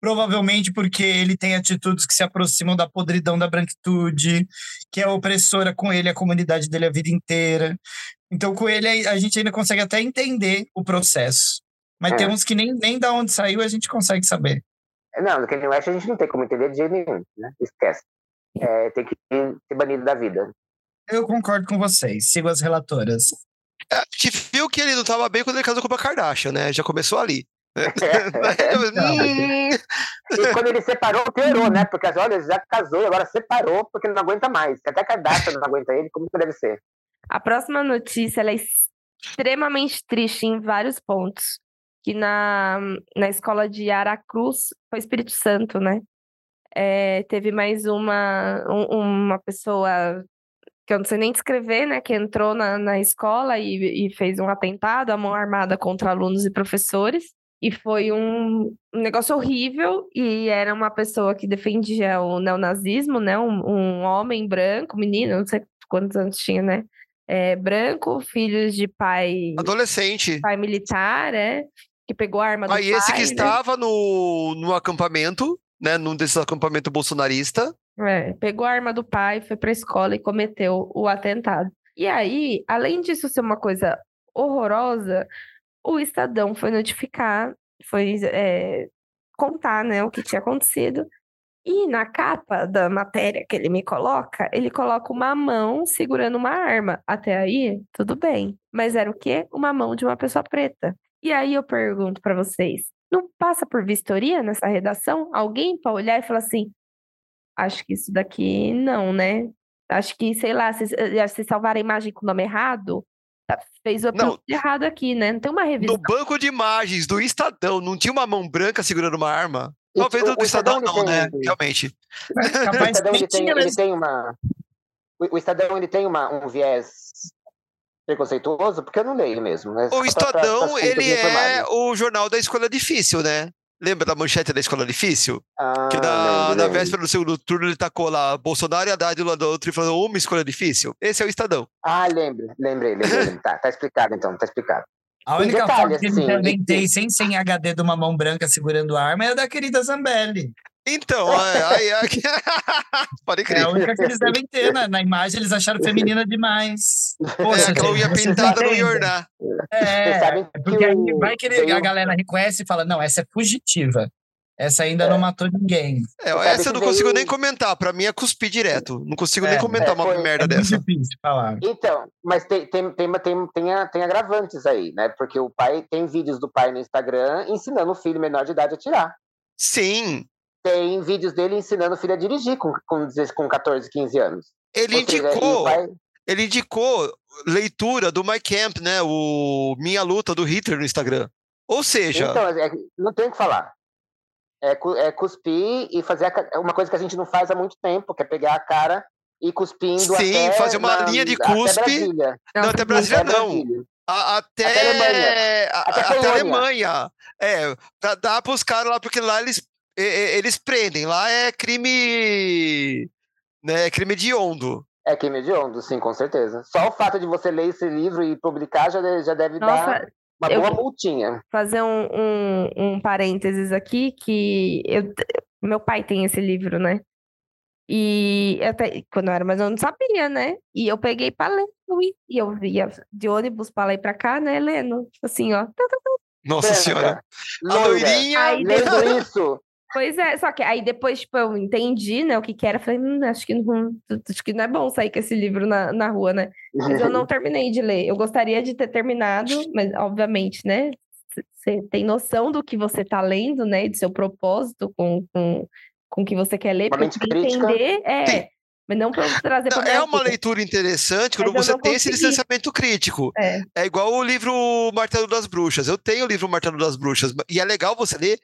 provavelmente porque ele tem atitudes que se aproximam da podridão da branquitude, que é opressora com ele, a comunidade dele a vida inteira. Então, com ele, a gente ainda consegue até entender o processo. Mas É. tem uns que nem, nem da onde saiu a gente consegue saber. Não, no Kanye West a gente não tem como entender de jeito nenhum, né? Esquece. É, tem que ser banido da vida. Eu concordo com vocês. Sigo as relatoras. É, A gente viu que ele não estava bem quando ele casou com a Kardashian, né? Já começou ali. Hum, [laughs] [laughs] E quando ele separou, piorou, né? Porque, olha, ele já casou e agora separou porque não aguenta mais. Até a Kardashian não aguenta ele, como que deve ser? A próxima notícia ela é extremamente triste em vários pontos. Que na, na escola de Aracruz, foi Espírito Santo, né? É, teve mais uma, um- uma pessoa que eu não sei nem descrever, né? Que entrou na, na escola e, e fez um atentado à mão armada contra alunos e professores. E foi um, um negócio horrível. E era uma pessoa que defendia o neonazismo, né? Um, um homem branco, menino, não sei quantos anos tinha, né? É, branco, filhos de pai, Adolescente. pai militar, é, que pegou a arma do Aí pai, esse que né? estava no, no acampamento, né? Num desses acampamentos bolsonarista. É, pegou a arma do pai, foi pra escola e cometeu o atentado. E aí, além disso ser uma coisa horrorosa, o Estadão foi notificar, foi é, contar, né, o que tinha acontecido. E na capa da matéria que ele me coloca, ele coloca uma mão segurando uma arma. Até aí, tudo bem. Mas era o quê? Uma mão de uma pessoa preta. E aí eu pergunto pra vocês, não passa por vistoria nessa redação? Alguém para olhar e falar assim, acho que isso daqui não, né? Acho que, sei lá, se, eh, se salvar a imagem com o nome errado, tá- fez o Não. errado aqui, né? Não tem uma revisão. No banco de imagens do Estadão, não tinha uma mão branca segurando uma arma? Talvez o- do, do o Estadão Estadão, não, ele né? tem- Realmente. O Estadão, ele tem, ele tem uma... O, o Estadão, ele tem uma, um viés preconceituoso, porque eu não leio mesmo. Né? O Só pra- pra- Estadão, ele é informarem. o jornal da escola difícil, né? Lembra da manchete da escola difícil? Ah, Que na, lembro, na véspera do segundo turno ele tacou lá Bolsonaro e Haddad um lado do outro e falou uma escolha difícil. Esse é o Estadão. Ah, lembro, lembrei, lembrei. lembrei. [laughs] tá, tá explicado então, tá explicado. A única detalhe, foto que assim, ele inventei sem sem HD de uma mão branca segurando a arma é a da querida Zambelli. Então, aí, aí, [laughs] pode É crer. a única que eles devem ter. Na, na imagem eles acharam feminina demais. É, Poxa, aquela gente, unha pintada não ia ornar. É, porque aí vai que ele- a galera reconhece e fala, não, essa é fugitiva. Essa ainda não matou ninguém. É, essa eu não consigo veio- nem comentar. Pra mim é cuspir direto. Não consigo É, nem comentar é, uma foi- merda É muito dessa. difícil falar. Então, mas tem, tem, tem, tem, tem, tem agravantes aí, né? Porque o pai tem vídeos do pai no Instagram ensinando o filho menor de idade a tirar. Sim. Tem vídeos dele ensinando o filho a dirigir com, com, 16 com 14, 15 anos. Ele Ou seja, o indicou, pai- ele indicou leitura do My Camp, né? O Minha Luta do Hitler no Instagram. Ou seja, Então, é- não tem o que falar. É, é cuspir e fazer a é uma coisa que a gente não faz há muito tempo, que é pegar a cara e cuspindo Sim, até fazer uma na- linha de até cuspe. Brasília. não, até Brasília Até não. Brasília. A- até, Até Alemanha. a- Até até. Alemanha. É, pra dar pros caras lá, porque lá eles, eles prendem. Lá é crime. Né, é crime de ondo. É crime hediondo, sim, com certeza. Só o fato de você ler esse livro e publicar já, já deve dar Nossa, uma eu- boa multinha. fazer um, um, um parênteses aqui, que eu, meu pai tem esse livro, né? E eu até, quando eu era mais eu não sabia, né? E eu peguei pra ler. E eu ia de ônibus pra lá e pra cá, né? Lendo. Assim, ó. Nossa Branca, senhora. A loira, loirinha. Aí Lendo isso, Pois é, só que aí depois, tipo, eu entendi, né, o que que era. Falei, hum, acho que não, acho que não é bom sair com esse livro na, na rua, né? Mas eu não [laughs] terminei de ler. Eu gostaria de ter terminado, mas obviamente, né? Você tem noção do que você tá lendo, né? Do seu propósito com, com, com o que você quer ler, Uma para mente crítica. entender, é. Sim. Mas não para [laughs] trazer Não, é uma vida. leitura interessante quando você tem esse consegui. distanciamento crítico. É. É igual o livro Martelo das Bruxas. Eu tenho o livro Martelo das Bruxas, e é legal você ler,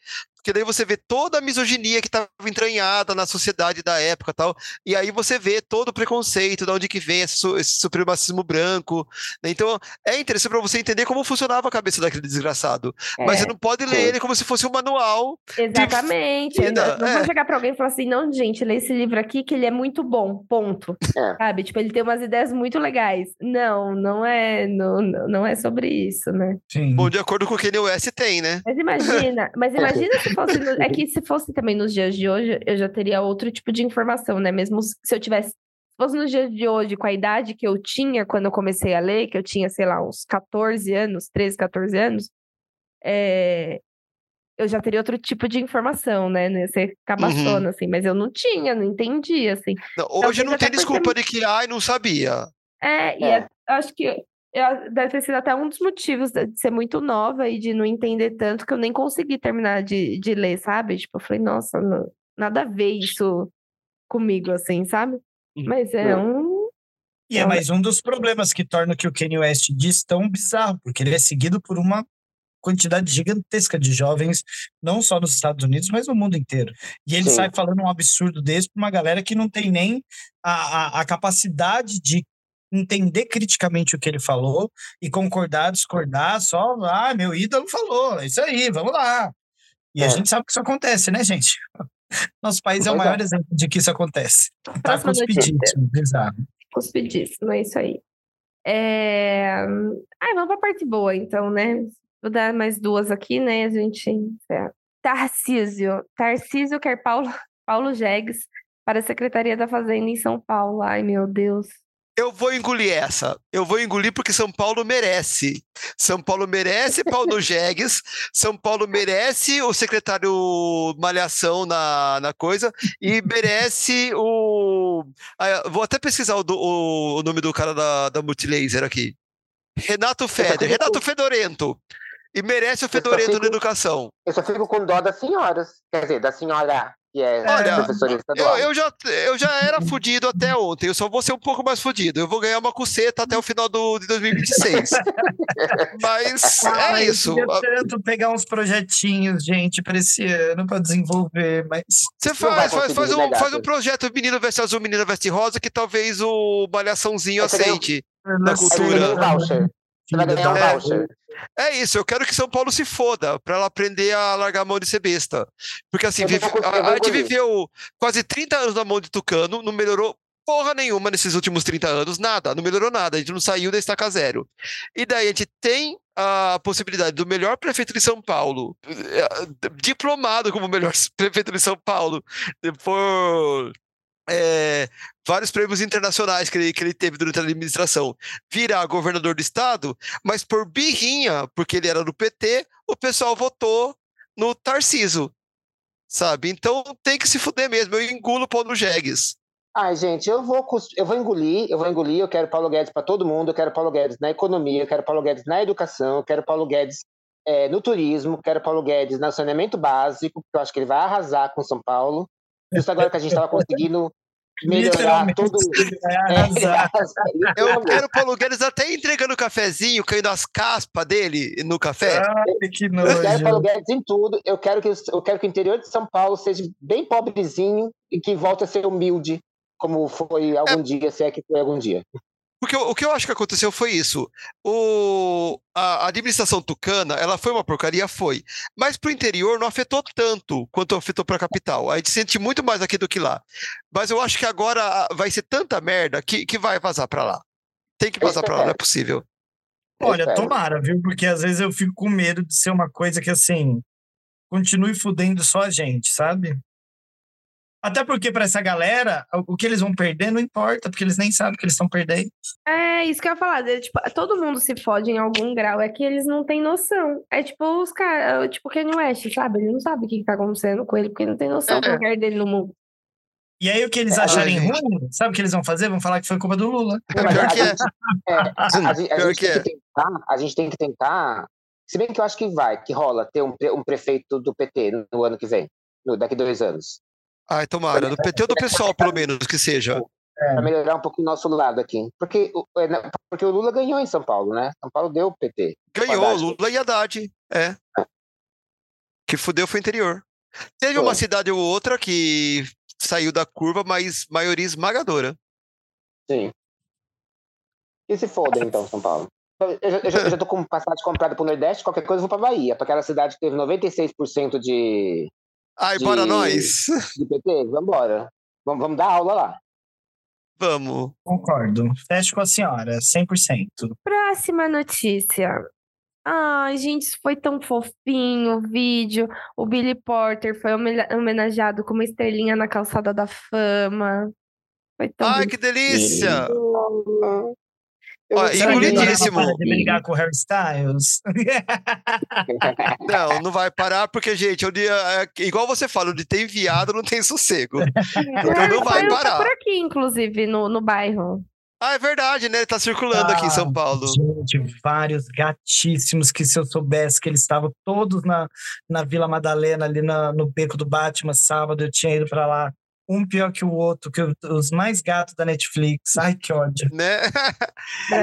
porque daí você vê toda a misoginia que estava entranhada na sociedade da época e tal, e aí você vê todo o preconceito, de onde que vem esse, esse supremacismo branco. né? Então, é interessante para você entender como funcionava a cabeça daquele desgraçado. Mas É. você não pode ler Sim. ele como se fosse um manual. Exatamente. Vida, não, não é. vou chegar pra alguém e falar assim, não, gente, lê esse livro aqui que ele é muito bom, ponto. É. Sabe? Tipo, ele tem umas ideias muito legais. Não, não é, não, não não é sobre isso, né? Sim. Bom, de acordo com o que o West tem, né? Mas imagina, mas [laughs] imagina se fosse, no- é [laughs] que se fosse também nos dias de hoje, eu já teria outro tipo de informação, né? Mesmo se eu tivesse, se fosse nos dias de hoje, com a idade que eu tinha quando eu comecei a ler, que eu tinha, sei lá, uns 14 anos, 13, 14 anos, é, eu já teria outro tipo de informação, né? Não ia ser cabaçona, assim, mas eu não tinha, não entendi, assim. Não, Talvez hoje não até tem desculpa de que, ai, não sabia. É, e É. é- eu acho que deve ter sido até um dos motivos de ser muito nova e de não entender tanto que eu nem consegui terminar de, de ler, sabe? Tipo, eu falei, nossa, não- nada a ver isso comigo, assim, sabe? Uhum. Mas é um. E é mais um dos problemas que torna o que o Kanye West diz tão bizarro, porque ele é seguido por uma quantidade gigantesca de jovens, não só nos Estados Unidos, mas no mundo inteiro. E ele Sim. sai falando um absurdo desse para uma galera que não tem nem a, a, a capacidade de entender criticamente o que ele falou e concordar, discordar, só, ah, meu ídolo falou, é isso aí, vamos lá. E a É. gente sabe que isso acontece, né, gente? [laughs] Nosso país é o Pois é. maior exemplo de que isso acontece. Tá cuspidíssimo, bizarro. cuspidíssimo, é isso aí. É... Ah, vamos pra parte boa, então, né? Vou dar mais duas aqui, né? A gente. encerra. Tarcísio. Tarcísio quer Paulo, Paulo Jegues para a Secretaria da Fazenda em São Paulo. Ai, meu Deus. Eu vou engolir essa. Eu vou engolir porque São Paulo merece. São Paulo merece Paulo Jegues. São Paulo merece o secretário Malhação na, na coisa. E merece o. Ah, vou até pesquisar o, do- o- o nome do cara da, da Multilaser aqui. Renato Feder. Renato Fedorento. E merece o Fedorento na fico- educação. Eu só fico com dó das senhoras. Quer dizer, da senhora que é Olha, professora Eu, estadual. eu já, eu já era fudido até ontem, eu só vou ser um pouco mais fudido. Eu vou ganhar uma cuceta até o final do, de 2026. [laughs] Mas é Ai, eu isso. queria tanto pegar uns projetinhos, gente, para esse ano, para desenvolver, mas Você faz, faz, faz, um, faz um projeto Menino Veste Azul, Menina Veste Rosa, que talvez o Malhaçãozinho É aceite. na cultura. Você vai ganhar um É. voucher. É isso, eu quero que São Paulo se foda, pra ela aprender a largar a mão de ser besta. Porque assim, vive- a, a gente viveu quase 30 anos na mão de Tucano, não melhorou porra nenhuma nesses últimos 30 anos, nada, não melhorou nada, a gente não saiu da estaca zero. E daí a gente tem a possibilidade do melhor prefeito de São Paulo, eh, diplomado como melhor [laughs] prefeito de São Paulo, por é, vários prêmios internacionais que ele, que ele teve durante a administração, virar governador do estado, mas por birrinha, porque ele era do PT, o pessoal votou no Tarciso, sabe? Então tem que se fuder mesmo, eu engulo o pau no Jegues. Ai, gente, eu vou, eu vou engolir, eu vou engolir, eu quero Paulo Guedes para todo mundo, eu quero Paulo Guedes na economia, eu quero Paulo Guedes na educação, eu quero Paulo Guedes é, no turismo, quero Paulo Guedes no saneamento básico, porque eu acho que ele vai arrasar com São Paulo. Justo agora que a gente estava [laughs] conseguindo melhorar todo. É, eu quero Paulo Guedes até entregando cafezinho, caindo as caspas dele no café. Ai, que nojo. Eu quero Paulo Guedes em tudo. Eu quero, que, eu quero que o interior de São Paulo seja bem pobrezinho e que volte a ser humilde como foi algum é... dia, se é que foi algum dia. Porque o, o que eu acho que aconteceu foi isso. O, a, administração tucana, ela foi uma porcaria, foi. Mas para o interior não afetou tanto quanto afetou para a capital. A gente sente muito mais aqui do que lá. Mas eu acho que agora vai ser tanta merda que, que vai vazar para lá. Tem que vazar para lá, não é possível. Olha, tomara, viu? Porque às vezes eu fico com medo de ser uma coisa que, assim, continue fudendo só a gente, sabe? Até porque para essa galera, o que eles vão perder não importa, porque eles nem sabem que eles estão perdendo. É, isso que eu ia falar. Tipo, todo mundo se fode em algum grau, é que eles não têm noção. É tipo os caras, tipo o Kanye West, sabe? Ele não sabe o que, que tá acontecendo com ele, porque ele não tem noção do lugar dele no mundo. E aí o que eles é, acharem ruim, sabe o que eles vão fazer? Vão falar que foi culpa do Lula. [laughs] Pior que é. é a, [laughs] gente, a gente tem que tentar, a gente tem que tentar. Se bem que eu acho que vai, que rola ter um, um prefeito do PT no ano que vem, no, daqui dois anos. Ai, tomara. Do PT ou do pessoal, pelo menos, que seja. É. Para melhorar um pouco o nosso lado aqui. Porque, é, porque o Lula ganhou em São Paulo, né? São Paulo deu o PT. Ganhou, Lula e Haddad. É. é. Que fudeu foi o interior. Teve foi. uma cidade ou outra que saiu da curva, mas maioria esmagadora. Sim. E se foda, então, São Paulo? Eu, já, eu, já, eu já tô com passagem comprada pro Nordeste, qualquer coisa eu vou pra Bahia, para aquela cidade que teve 96% de, Ai, de, bora nós. De PT, vambora. Vamos, vamos dar aula lá. Vamos. Concordo. Fecho com a senhora, 100%. Próxima notícia. Ai, gente, foi tão fofinho o vídeo. O Billy Porter foi homenageado com uma estrelinha na calçada da fama. Foi tão Ai, que delícia! Ó, engolidíssimo. De brigar com o Harry Styles. [laughs] não, não vai parar, porque, gente, o dia, é, igual você fala, de ter enviado não tem sossego. então não vai parar. por aqui, inclusive, no, no bairro. Ah, é verdade, né? Ele tá circulando ah, aqui em São Paulo. Gente, vários gatíssimos que se eu soubesse que eles estavam todos na, na Vila Madalena, ali na, no beco do Batman, sábado, eu tinha ido para lá um pior que o outro, que os mais gatos da Netflix. Ai, que ódio. Né?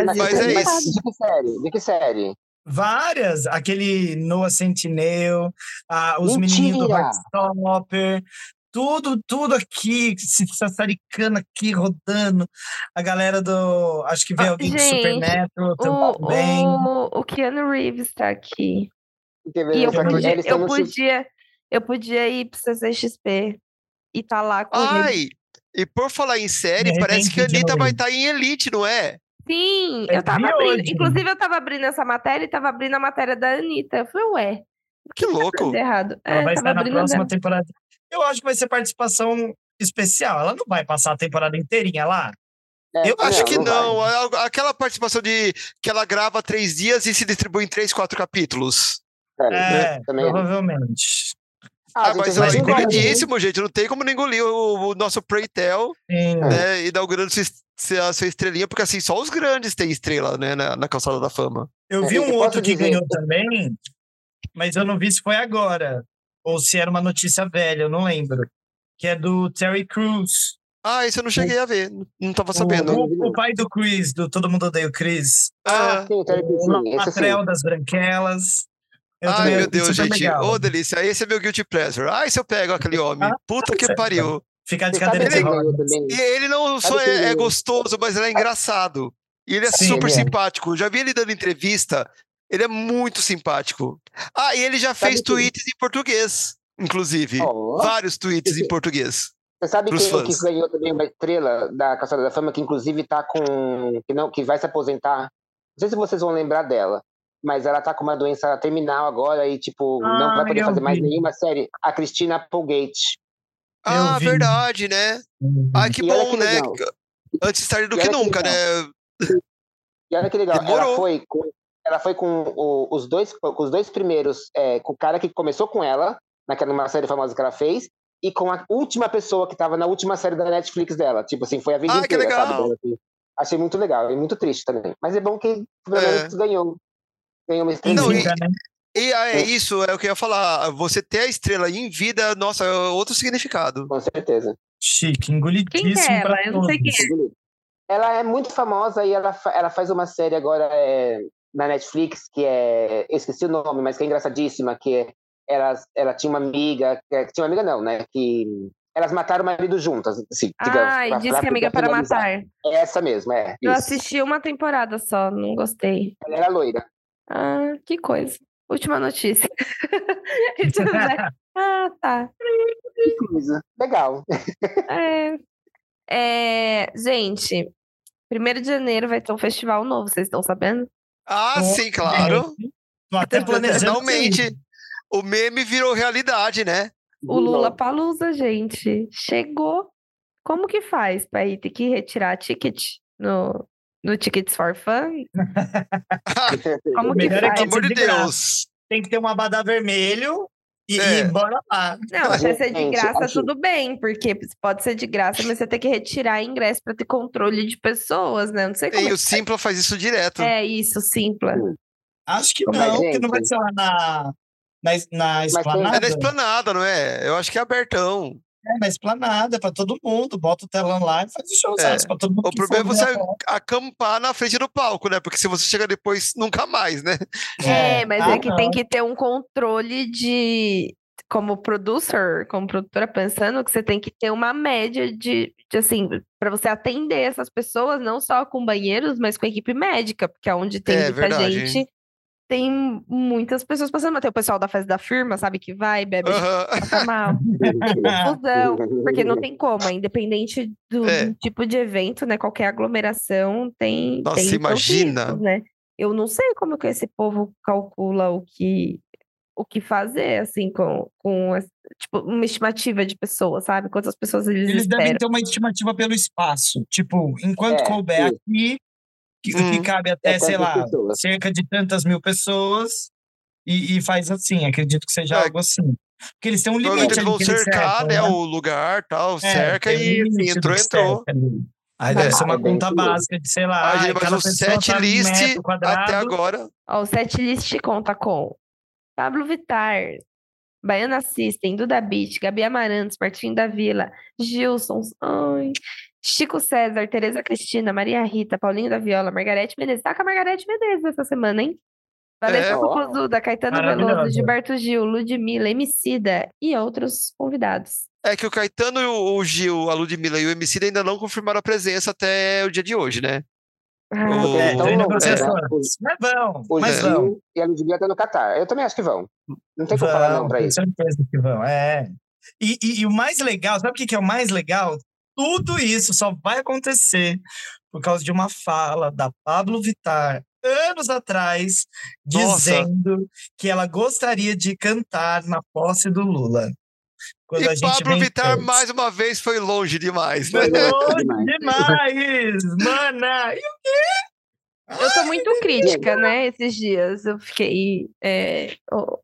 Mas é isso. De que série? De que série? Várias. Aquele Noah Sentinel, ah, os Mentira. meninos do Heartstopper, tudo, tudo aqui, se sassaricando aqui, rodando. A galera do. Acho que veio alguém Gente, do Supernatural também. O, o Keanu Reeves está aqui. E eu podia, eu, podia, eu podia ir para o CCXP e tá lá com Ai, ele. e por falar em série, parece que a Anitta vai estar tá em Elite, não é? Sim, eu tava abrindo. Hoje. Inclusive, eu tava abrindo essa matéria e tava abrindo a matéria da Anitta. Eu falei, ué. Que, que tá louco. Tá errado. Ela é, vai estar na próxima temporada. Eu acho que vai ser participação especial. Ela não vai passar a temporada inteirinha lá. É, eu acho não, que não. não. Aquela participação de que ela grava três dias e se distribui em três, quatro capítulos. É, é provavelmente. Ah, ah mas é engolidíssimo, gente. Não tem como não engolir o, o nosso Preytel, né? Inaugurando sua, a sua estrelinha, porque assim, só os grandes têm estrela, né? Na, na calçada da fama. Eu vi um outro que ganhou também, mas eu não vi se foi agora. Ou se era uma notícia velha, eu não lembro. Que é do Terry Crews. Ah, isso eu não cheguei a ver, não tava sabendo. O, o pai do Chris, do Todo Mundo Odeia o Chris. Ah, sim, o Terry Crews. O Matrel das Branquelas. Eu Ai, meu Deus, gente. Ô, oh, delícia. Esse é meu guilty pleasure. Ai, se eu pego aquele homem. Puta que pariu. Ficar de cadeira de rodas. E ele não só é, é, gostoso, mas ele é engraçado. E ele é Sim, super é. simpático. Já vi ele dando entrevista. Ele é muito simpático. Ah, e ele já fez tweets em português, inclusive. Oh. Vários tweets em português. Você sabe quem que fãs. ganhou também uma estrela da Caçada da Fama, que inclusive tá com. que, não, que vai se aposentar? Não sei se vocês vão lembrar dela, mas ela tá com uma doença terminal agora e, tipo, não Ah, vai poder eu fazer mais vi. nenhuma série. A Cristina Applegate. Ah, verdade, né? Ai, que E bom, que né? legal. Antes tarde do E que nunca, legal. né? E olha que legal, Demorou. ela foi com, ela foi com o- os, dois, com os dois primeiros, é, com o cara que começou com ela, naquela uma série famosa que ela fez, e com a última pessoa que tava na última série da Netflix dela. Tipo assim, foi a vida Ah, que inteira, legal. sabe? Achei muito legal e muito triste também. Mas é bom que pelo É. ganhou. Ganhou uma estrela. Não, e- vida, né? E ah, é É. isso, é o que eu ia falar. Você ter a estrela em vida, nossa, é outro significado. Com certeza. Chique, Quem que engolidíssimo é pra ela? Eu não sei quem é. Ela é muito famosa e ela, ela faz uma série agora é, na Netflix que é. Eu esqueci o nome, mas que é engraçadíssima, que é, ela, ela tinha uma amiga. Que, tinha uma amiga, não, né? Que elas mataram o marido juntas. Assim, digamos, Ai, pra- disse pra- que amiga para finalizar. matar. É essa mesmo, é. Eu isso. assisti uma temporada só, não gostei. Ela era loira. Ah, que coisa. Última notícia. [laughs] [laughs] Ver. [laughs] ah, tá. Que coisa. Legal. É. É, gente, 1 de janeiro vai ter um festival novo, vocês estão sabendo? Ah, Ó, sim, claro. Tô até planejando. Finalmente, o meme virou realidade, né? O Lula Palusa, gente, chegou. Como que faz para ir ter que retirar ticket no, no Tickets for Fun? [laughs] Como O que melhor é faz? que Pelo amor de. Deus. Tem que ter um abadá vermelho e, É. e bora lá. Não, até ser de graça, tudo bem, porque pode ser de graça, mas você tem que retirar ingresso para ter controle de pessoas, né? Não sei como. E é o Simpla faz isso direto. É isso, Simpla. Acho que Mas, não, porque não vai ser lá na, na, na esplanada. É na esplanada, não é? Eu acho que é abertão. É, na esplanada, pra todo mundo. Bota o telão lá e faz o show É. pra todo mundo. O problema é você acampar na frente do palco, né? Porque se você chega depois, nunca mais, né? É, mas Ah, é que não. tem que ter um controle de. Como producer, como produtora pensando, que você tem que ter uma média de, de assim, para você atender essas pessoas, não só com banheiros, mas com equipe médica, porque é onde tem É, muita verdade. gente, tem muitas pessoas passando. mal. Tem o pessoal da festa da firma, sabe, que vai, bebe, Aham. passa mal. [laughs] confusão, porque não tem como, é independente do, É. do tipo de evento, né? Qualquer aglomeração tem. Nossa, tem imagina. riscos, né? Eu não sei como que esse povo calcula o que o que fazer, assim, com, com tipo, uma estimativa de pessoas, sabe? Quantas pessoas eles, Eles devem esperam. ter uma estimativa pelo espaço. Tipo, enquanto É, couber aqui, que, Hum. que cabe até, É sei lá, pessoas. cerca de tantas mil pessoas, e, e faz assim. Acredito que seja É. algo assim. Porque eles têm um Provavelmente limite eles ali vão cercar, cercam, né? né? O lugar tal, É, cerca um e assim, entrou, entrou. Aí deve Ah, ser uma é conta básica de, sei lá, Ah, gente, pessoa set tá num list até agora. Ó, o setlist conta com Pablo Vittar, Baiana System, Duda Beat, Gabi Amarantos, Martim da Vila, Gilson, ai, Chico César, Tereza Cristina, Maria Rita, Paulinho da Viola, Margarete Menezes. Tá com a Margarete Menezes essa semana, hein? Vanessa É. Popozuda, Caetano Veloso. Gilberto Gil, Ludmilla, Emicida e outros convidados. É que o Caetano, e o Gil, a Ludmilla e o MC ainda não confirmaram a presença até o dia de hoje, né? Ah, O- É, Então, não? O- Mas vão, O mas Gil vão. e a Ludmilla estão no Catar. Eu também acho que vão. Não tem como falar não Vão, pra isso. certeza que vão, é. E, e- e o mais legal, sabe o que que é o mais legal? Tudo isso só vai acontecer por causa de uma fala da Pablo Vittar anos atrás, Nossa. dizendo que ela gostaria de cantar na posse do Lula. Quando a E gente Pablo Vittar, antes. mais uma vez, foi longe demais, né? Foi longe Demais. mana! E Eu tô muito crítica, né, esses dias. Eu fiquei. é,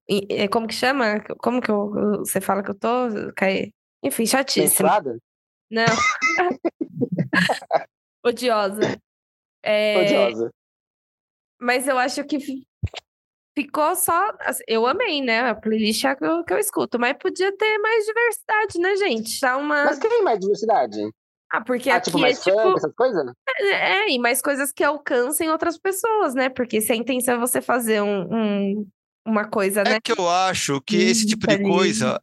e- é, como que chama? Como que eu- você fala que eu tô? Caí. Enfim, chatíssima. Menstruada? Não. [laughs] Odiosa. É, Odiosa. mas eu acho que fi- ficou só. assim, Eu amei, né? A playlist é a que eu, que eu escuto, mas podia ter mais diversidade, né, gente? Tá uma. Mas tem mais diversidade? Ah, porque Ah, aqui tipo, é mais tipo. funk, essas coisas? É, e mais coisas que alcancem outras pessoas, né? Porque se a intenção é você fazer um, um- uma coisa, né? É que eu acho que esse tipo de ali. coisa,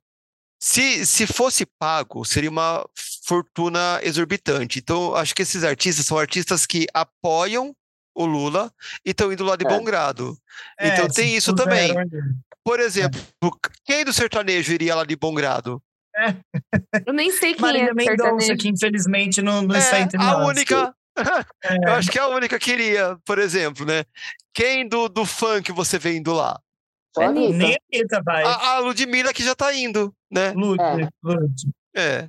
se, se fosse pago, seria uma fortuna exorbitante. Então, acho que esses artistas são artistas que apoiam o Lula e estão indo lá de É. bom grado. É, Então tem isso também. ali. Por exemplo, quem do sertanejo iria lá de bom grado? Eu nem sei quem Marília é Mendonça, sertanejo. que infelizmente não, não É, está entre a nós. única. [laughs] É. Eu acho que é a única que iria, por exemplo, né? Quem do, do funk você vê indo lá? Só a Anitta. Nem a Anitta vai. A, a Ludmilla que já tá indo, né? Lute, É. lute. É.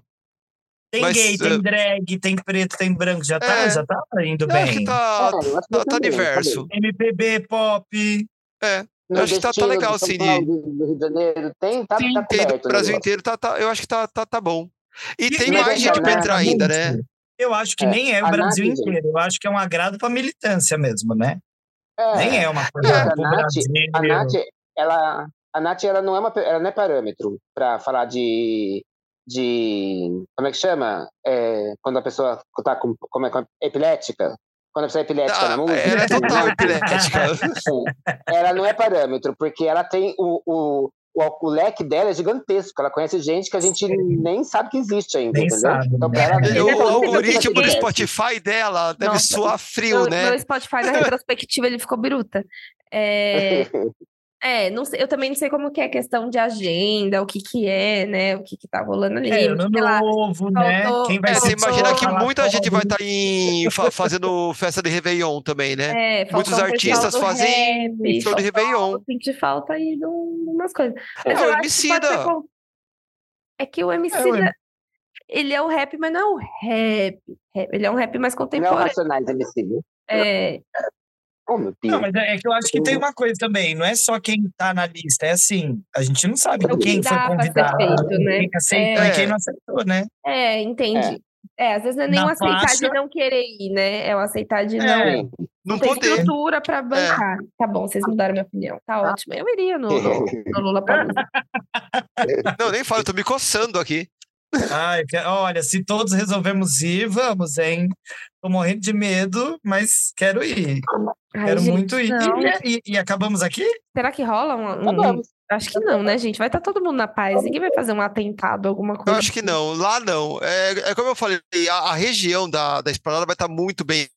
Tem Mas, gay, eh, tem drag, tem preto, tem branco. Já tá, É. já tá indo Eu acho bem. que tá, É, eu acho que tá, tá diverso. MPB, pop. No acho que tá- tá destino legal, de São assim, de- Paulo, do, do Rio de Janeiro, tem, tá, Sim, tá Tem coberto do o Brasil negócio. inteiro, tá, tá, eu acho que tá, tá, tá, tá bom. E tem mas mais é gente pra entrar ainda, né? Eu acho que É, nem é o a Brasil Nath, gente. inteiro. Eu acho que é um agrado pra militância mesmo, né? É, Nem é uma É, coisa a pro Nath-. A Nath, ela, a Nath, ela não é uma, ela não é parâmetro para falar de, de, como é que chama? É, quando a pessoa tá com, como é, com epilética. Quando a pessoa é epilética Ah, na música. ela é total [laughs] epilética. ela não é parâmetro, porque ela tem o, o, o, o leque dela é gigantesco. Ela conhece gente que a gente nem sabe que existe ainda, Nem entendeu? sabe, Então, né? ela, é O bom, algoritmo do Spotify dela deve Nossa. suar frio, Meu, né? meu Spotify na retrospectiva ele ficou biruta. É, [laughs] é, não sei, eu também não sei como que é a questão de agenda, o que que é, né? O que que tá rolando ali. É, ano sei lá. novo, né? faltou- Quem vai É, É, você imagina que muita gente vai estar em fa- fazendo festa de Réveillon também, né? É, Muitos o artistas do fazem rap, show de Réveillon. Senti falta aí de um- umas coisas. É, Mas o pode ser Emicida. com- É que o MC, É, ele é o rap, mas não é o rap. rap. Ele é um rap mais não é o contemporâneo. Racionais MC, viu? É, Oh, meu Deus. Não, mas é é que eu acho que tem uma coisa também, não é só quem tá na lista, é assim, a gente não sabe É o que quem foi convidado, feito, né? quem aceitou É. e quem não aceitou, né? é, entendi. É. às vezes não é nem o aceitar faixa- de não querer ir, né? É o aceitar de não É. Sim. Não ter poder. estrutura pra bancar. Tá bom, vocês mudaram minha opinião. Tá ótimo. Eu iria no, no, [laughs] no Lula. [laughs] [laughs] Não, nem falo, eu tô me coçando aqui. Ai, olha, se todos resolvemos ir, vamos, hein? Tô morrendo de medo, mas quero ir. Ai, quero gente, muito ir. não. E, e acabamos aqui? Será que rola um, um- Tá. Acho que não, né, gente? Vai estar todo mundo na paz. Ninguém vai fazer um atentado, alguma Eu coisa. acho que não, lá não. É, é como eu falei, a, a região da, da esplanada vai estar muito bem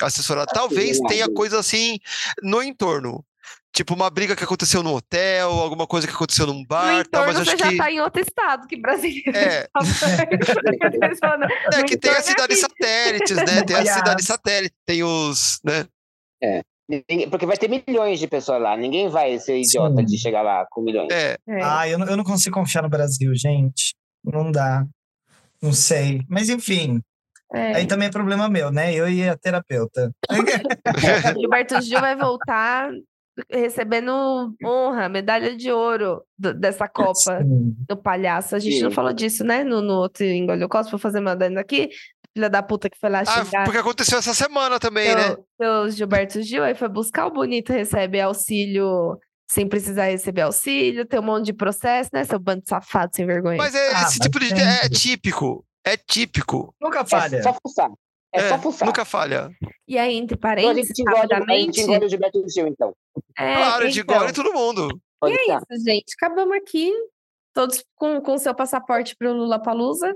assessorada. Talvez Sim, tenha coisa assim no entorno. Tipo, uma briga que aconteceu no hotel, alguma coisa que aconteceu num No bar, tal, mas você já que. tá em outro estado que brasileiro. É, [laughs] [laughs] é que tem as cidades satélites, né? Tem as cidades satélites, tem os. né? Ninguém- Porque vai ter milhões de pessoas lá. Ninguém vai ser idiota Sim. de chegar lá com milhões. É, É. Ah, eu não, eu não consigo confiar no Brasil, gente. Não dá. Não sei. Mas enfim, É. aí também é problema meu, né? Eu e a terapeuta. [laughs] Gilberto Gil vai voltar recebendo honra, medalha de ouro do- dessa Copa Sim. do palhaço. A gente não Sim. falou disso, né? No, no outro Engolho Costa, vou fazer mandando aqui. Filha da puta que foi lá Ah, xingar. porque aconteceu essa semana também, né? seu, seu Gilberto Gil, aí foi buscar o bonito, recebe auxílio sem precisar receber auxílio, tem um monte de processo, né? Seu bando de safado sem vergonha. Mas é, Ah, esse mas tipo de. sempre. É típico. É típico. Nunca falha. É só fuçar. É, É, só fuçar. nunca falha. E aí, entre Então a parênteses, gente engole, a gente engole o Gilberto Gil, então. É, claro, de então, engole todo mundo. E é isso, gente. Acabamos aqui, todos com o seu passaporte para o Lula Palusa.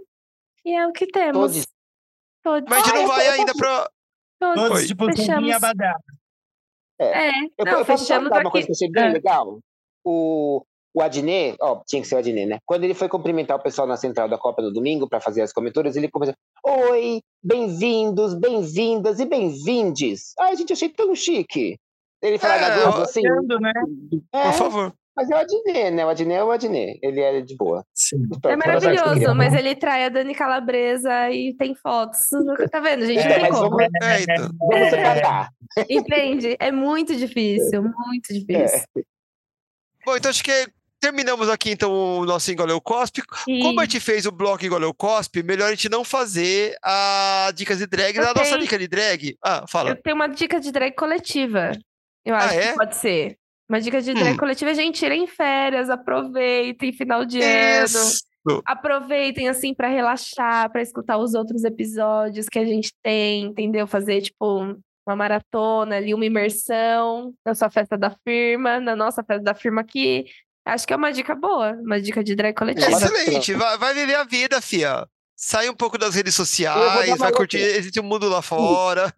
E é o que temos. Todos. Todos. Mas a gente não vai ainda pra. todos. Todos, Oi. tipo, Fechamos. Fechamos. Abadá. É, Eu, não, eu fechamos dar uma aqui. coisa que eu achei bem É. legal? O, o Adnet, ó, tinha que ser o Adnet, né? Quando ele foi cumprimentar o pessoal na central da Copa no domingo para fazer as coberturas, ele começou: Oi, bem-vindos, bem-vindas e bem-vindes. Ai, gente, achei tão chique. Ele falar É, da Globo ó, assim. Né? É, Por favor. Mas é o Adnet, né? O Adnet é o Adnet. Ele é de boa. Sim. É maravilhoso, mas ele trai a Dani Calabresa e tem fotos. [laughs] Tá vendo, gente? É, não tem como. vamos, É, então. vamos separar. [laughs] Entende? É muito difícil, muito difícil. Bom, então acho que terminamos aqui então o nosso Engoleu Cospe. E Como a gente fez o bloco Engoleu Cospe, melhor a gente não fazer a dicas de drag. Eu A nossa dica de drag. Ah, fala. eu tenho uma dica de drag coletiva. Eu Ah, acho é? que pode ser. Uma dica de drag Hum. coletiva, gente, tirem férias, aproveitem, final de ano. Isso. aproveitem assim pra relaxar, pra escutar os outros episódios que a gente tem, entendeu? Fazer tipo um- uma maratona ali, uma imersão na sua festa da firma, na nossa festa da firma aqui. Acho que é uma dica boa, uma dica de drag coletiva. Excelente. Vai, vai viver a vida, fia. Sai um pouco das redes sociais, vai curtir. Existe um mundo lá fora.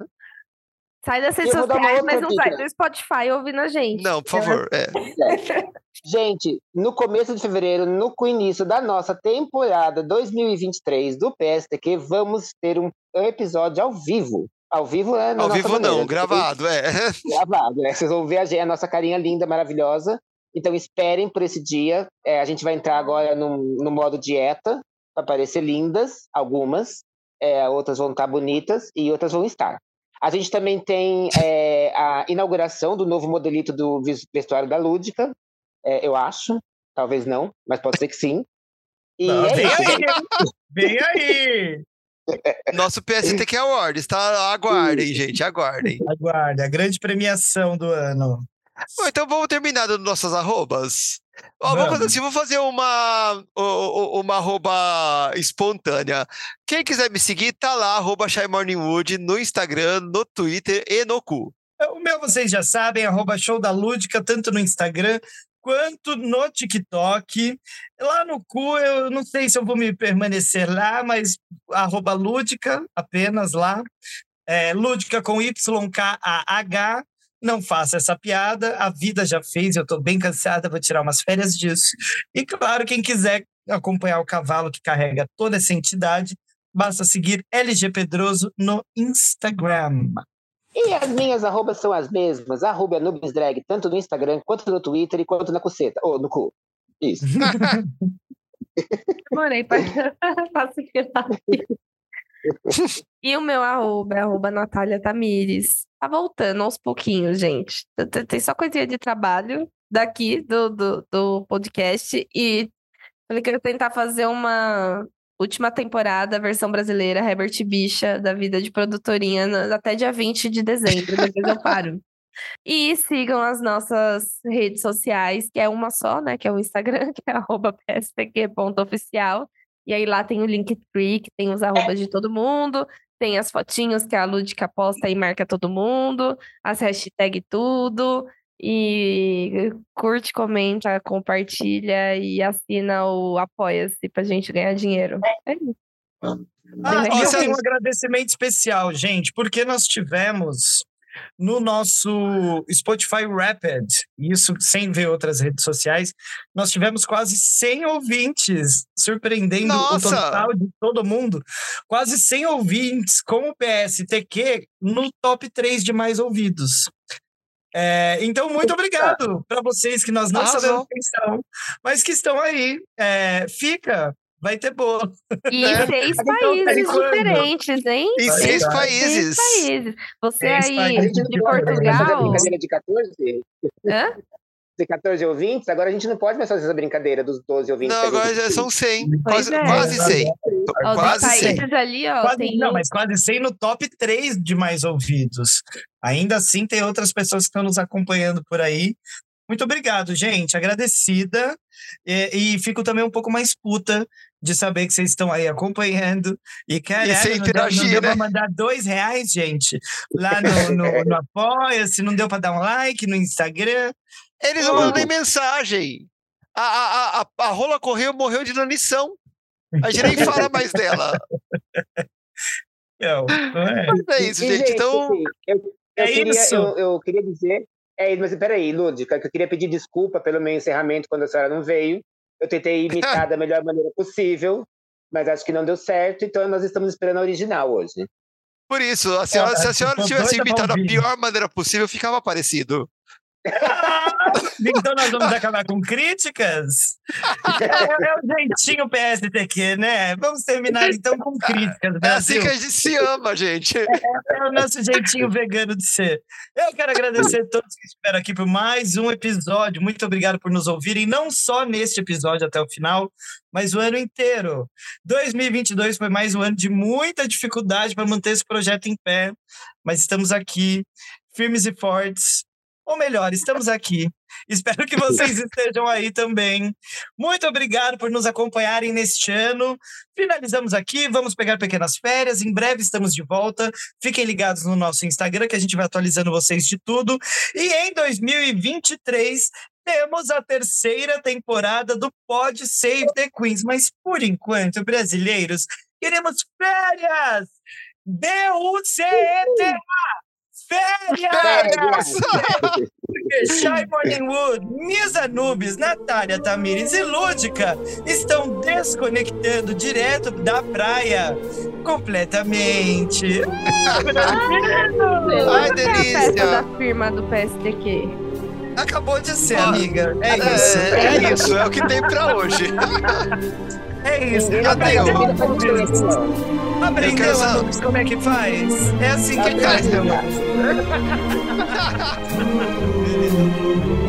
Sai das redes sociais, mas não sai dica. do Spotify ouvindo a gente. Não, por favor. É. [laughs] Gente, no começo de fevereiro, no início da nossa temporada 2023 do PSTQ, vamos ter um episódio ao vivo. Ao vivo, né? na Ao vivo maneira. não, gravado, é. [laughs] Gravado, né? Vocês vão ver a, a nossa carinha linda, maravilhosa. Então esperem por esse dia. É, a gente vai entrar agora no, no modo dieta, para parecer lindas, algumas. É, outras vão estar bonitas e outras vão estar. A gente também tem é, a inauguração do novo modelito do vestuário da Lúdica, é, eu acho. Talvez não, mas pode ser que sim. E Não, é vem isso. aí! Vem aí! Nosso PSTQ Awards, tá? Aguardem, gente, aguardem. Aguarde, a grande premiação do ano. Bom, então vamos terminar dando nossas arrobas. Ó, vamos fazer assim, vou fazer uma, uma arroba espontânea. Quem quiser me seguir, tá lá, arroba Shy Morning Wood, no Instagram, no Twitter e no cu. O meu vocês já sabem, arroba show da Lúdica, tanto no Instagram quanto no TikTok. Lá no cu, eu não sei se eu vou me permanecer lá, mas arroba Lúdica, apenas lá. É, Lúdica com YKAH. Não faça essa piada, a vida já fez, eu tô bem cansada, vou tirar umas férias disso. E claro, quem quiser acompanhar o cavalo que carrega toda essa entidade, basta seguir LG Pedroso no Instagram. E as minhas arrobas são as mesmas. Arroba Anubis Drag, tanto no Instagram, quanto no Twitter e quanto na cuceta. Ou no cu. Isso. [laughs] Demorei [laughs] se virar. [laughs] E o meu arroba é arroba Natália Tamires. Tá voltando aos pouquinhos, gente. Tem- só coisinha de trabalho daqui do, do, do podcast. E falei que eu ia tentar fazer uma última temporada, versão brasileira, Herbert Bicha, da vida de produtorinha, até dia 20 de dezembro. Depois eu paro. E sigam as nossas redes sociais, que é uma só, né? Que é o Instagram, [laughs] que é arroba pstq.oficial. E aí lá tem o Linktree, que tem os arrobas de todo mundo, tem as fotinhos que a Lúdica posta e marca todo mundo, as hashtags tudo. E curte, comenta, compartilha e assina o Apoia-se pra gente ganhar dinheiro. É isso. Ah, tenho um agradecimento especial, gente, porque nós tivemos no nosso Spotify Rapid, isso sem ver outras redes sociais, nós tivemos quase 100 ouvintes, surpreendendo Nossa! o total de todo mundo. Quase 100 ouvintes com o PSTQ no top 3 de mais ouvidos. É, então, muito obrigado para vocês que nós não Arrasou. sabemos quem são, mas que estão aí. É, fica, vai ter bolo. E Né? seis Então, países diferentes, hein? Em Vai, seis vai. países. Seis países. Você Seis aí países. de Portugal. brincadeira de 14? Hã? De 14 ouvintes, agora a gente não pode mais fazer essa brincadeira dos 12 ouvintes. Não, agora já são 100. Pois Quase, é. quase 100. Ó, Quase dos 100. países ali, ó, Quase, tem não, mas quase 100 no top 3 de mais ouvidos. Ainda assim, tem outras pessoas que estão nos acompanhando por aí. Muito obrigado, gente. Agradecida. E, e fico também um pouco mais puta de saber que vocês estão aí acompanhando. E, caralho, não deu, não deu pra né? mandar dois reais, gente. Lá no, no, [laughs] no Apoia-se, não deu para dar um like no Instagram. Eles não mandam nem mensagem. A, a, a, a rola correu, morreu de inanição. A gente nem fala mais dela. Não, não é? Mas é isso, E, gente. Então, assim, eu, eu É queria, isso. Eu, eu queria dizer. É, mas peraí, Lúdica, que eu queria pedir desculpa pelo meu encerramento quando a senhora não veio. Eu tentei imitar da melhor maneira possível, mas acho que não deu certo, então nós estamos esperando a original hoje. por isso, a senhora, se a senhora tô tivesse pra imitado da pior maneira possível, ficava parecido. [laughs] Então nós vamos acabar com críticas? É, é o jeitinho PSTQ, né? Vamos terminar então com críticas, É assim Brasil. que a gente se ama, gente. É o nosso jeitinho vegano de ser. Eu quero agradecer a todos que estiveram aqui por mais um episódio. Muito obrigado por nos ouvirem, não só neste episódio até o final, mas o ano inteiro. 2022 foi mais um ano de muita dificuldade para manter esse projeto em pé, mas estamos aqui, firmes e fortes. Ou melhor, estamos aqui. Espero que vocês [laughs] estejam aí também. Muito obrigado por nos acompanharem neste ano. Finalizamos aqui, vamos pegar pequenas férias. Em breve estamos de volta. Fiquem ligados no nosso Instagram, que a gente vai atualizando vocês de tudo. E em 2023, temos a terceira temporada do Pod Save the Queens. Mas por enquanto, brasileiros, queremos férias! D-U-C-E-T! Férias! Porque Shai Morningwood, Misa Nubes, Natália Tamires e Lúdica estão desconectando direto da praia completamente. Ai, É a delícia. festa da firma do PSDQ. Acabou de ser, amiga. É isso. É, é isso, é o que tem pra hoje. [laughs] É isso. Ninguém. Aprendeu, Eu quero Anubis, como é que faz? É assim que faz, meu. [laughs]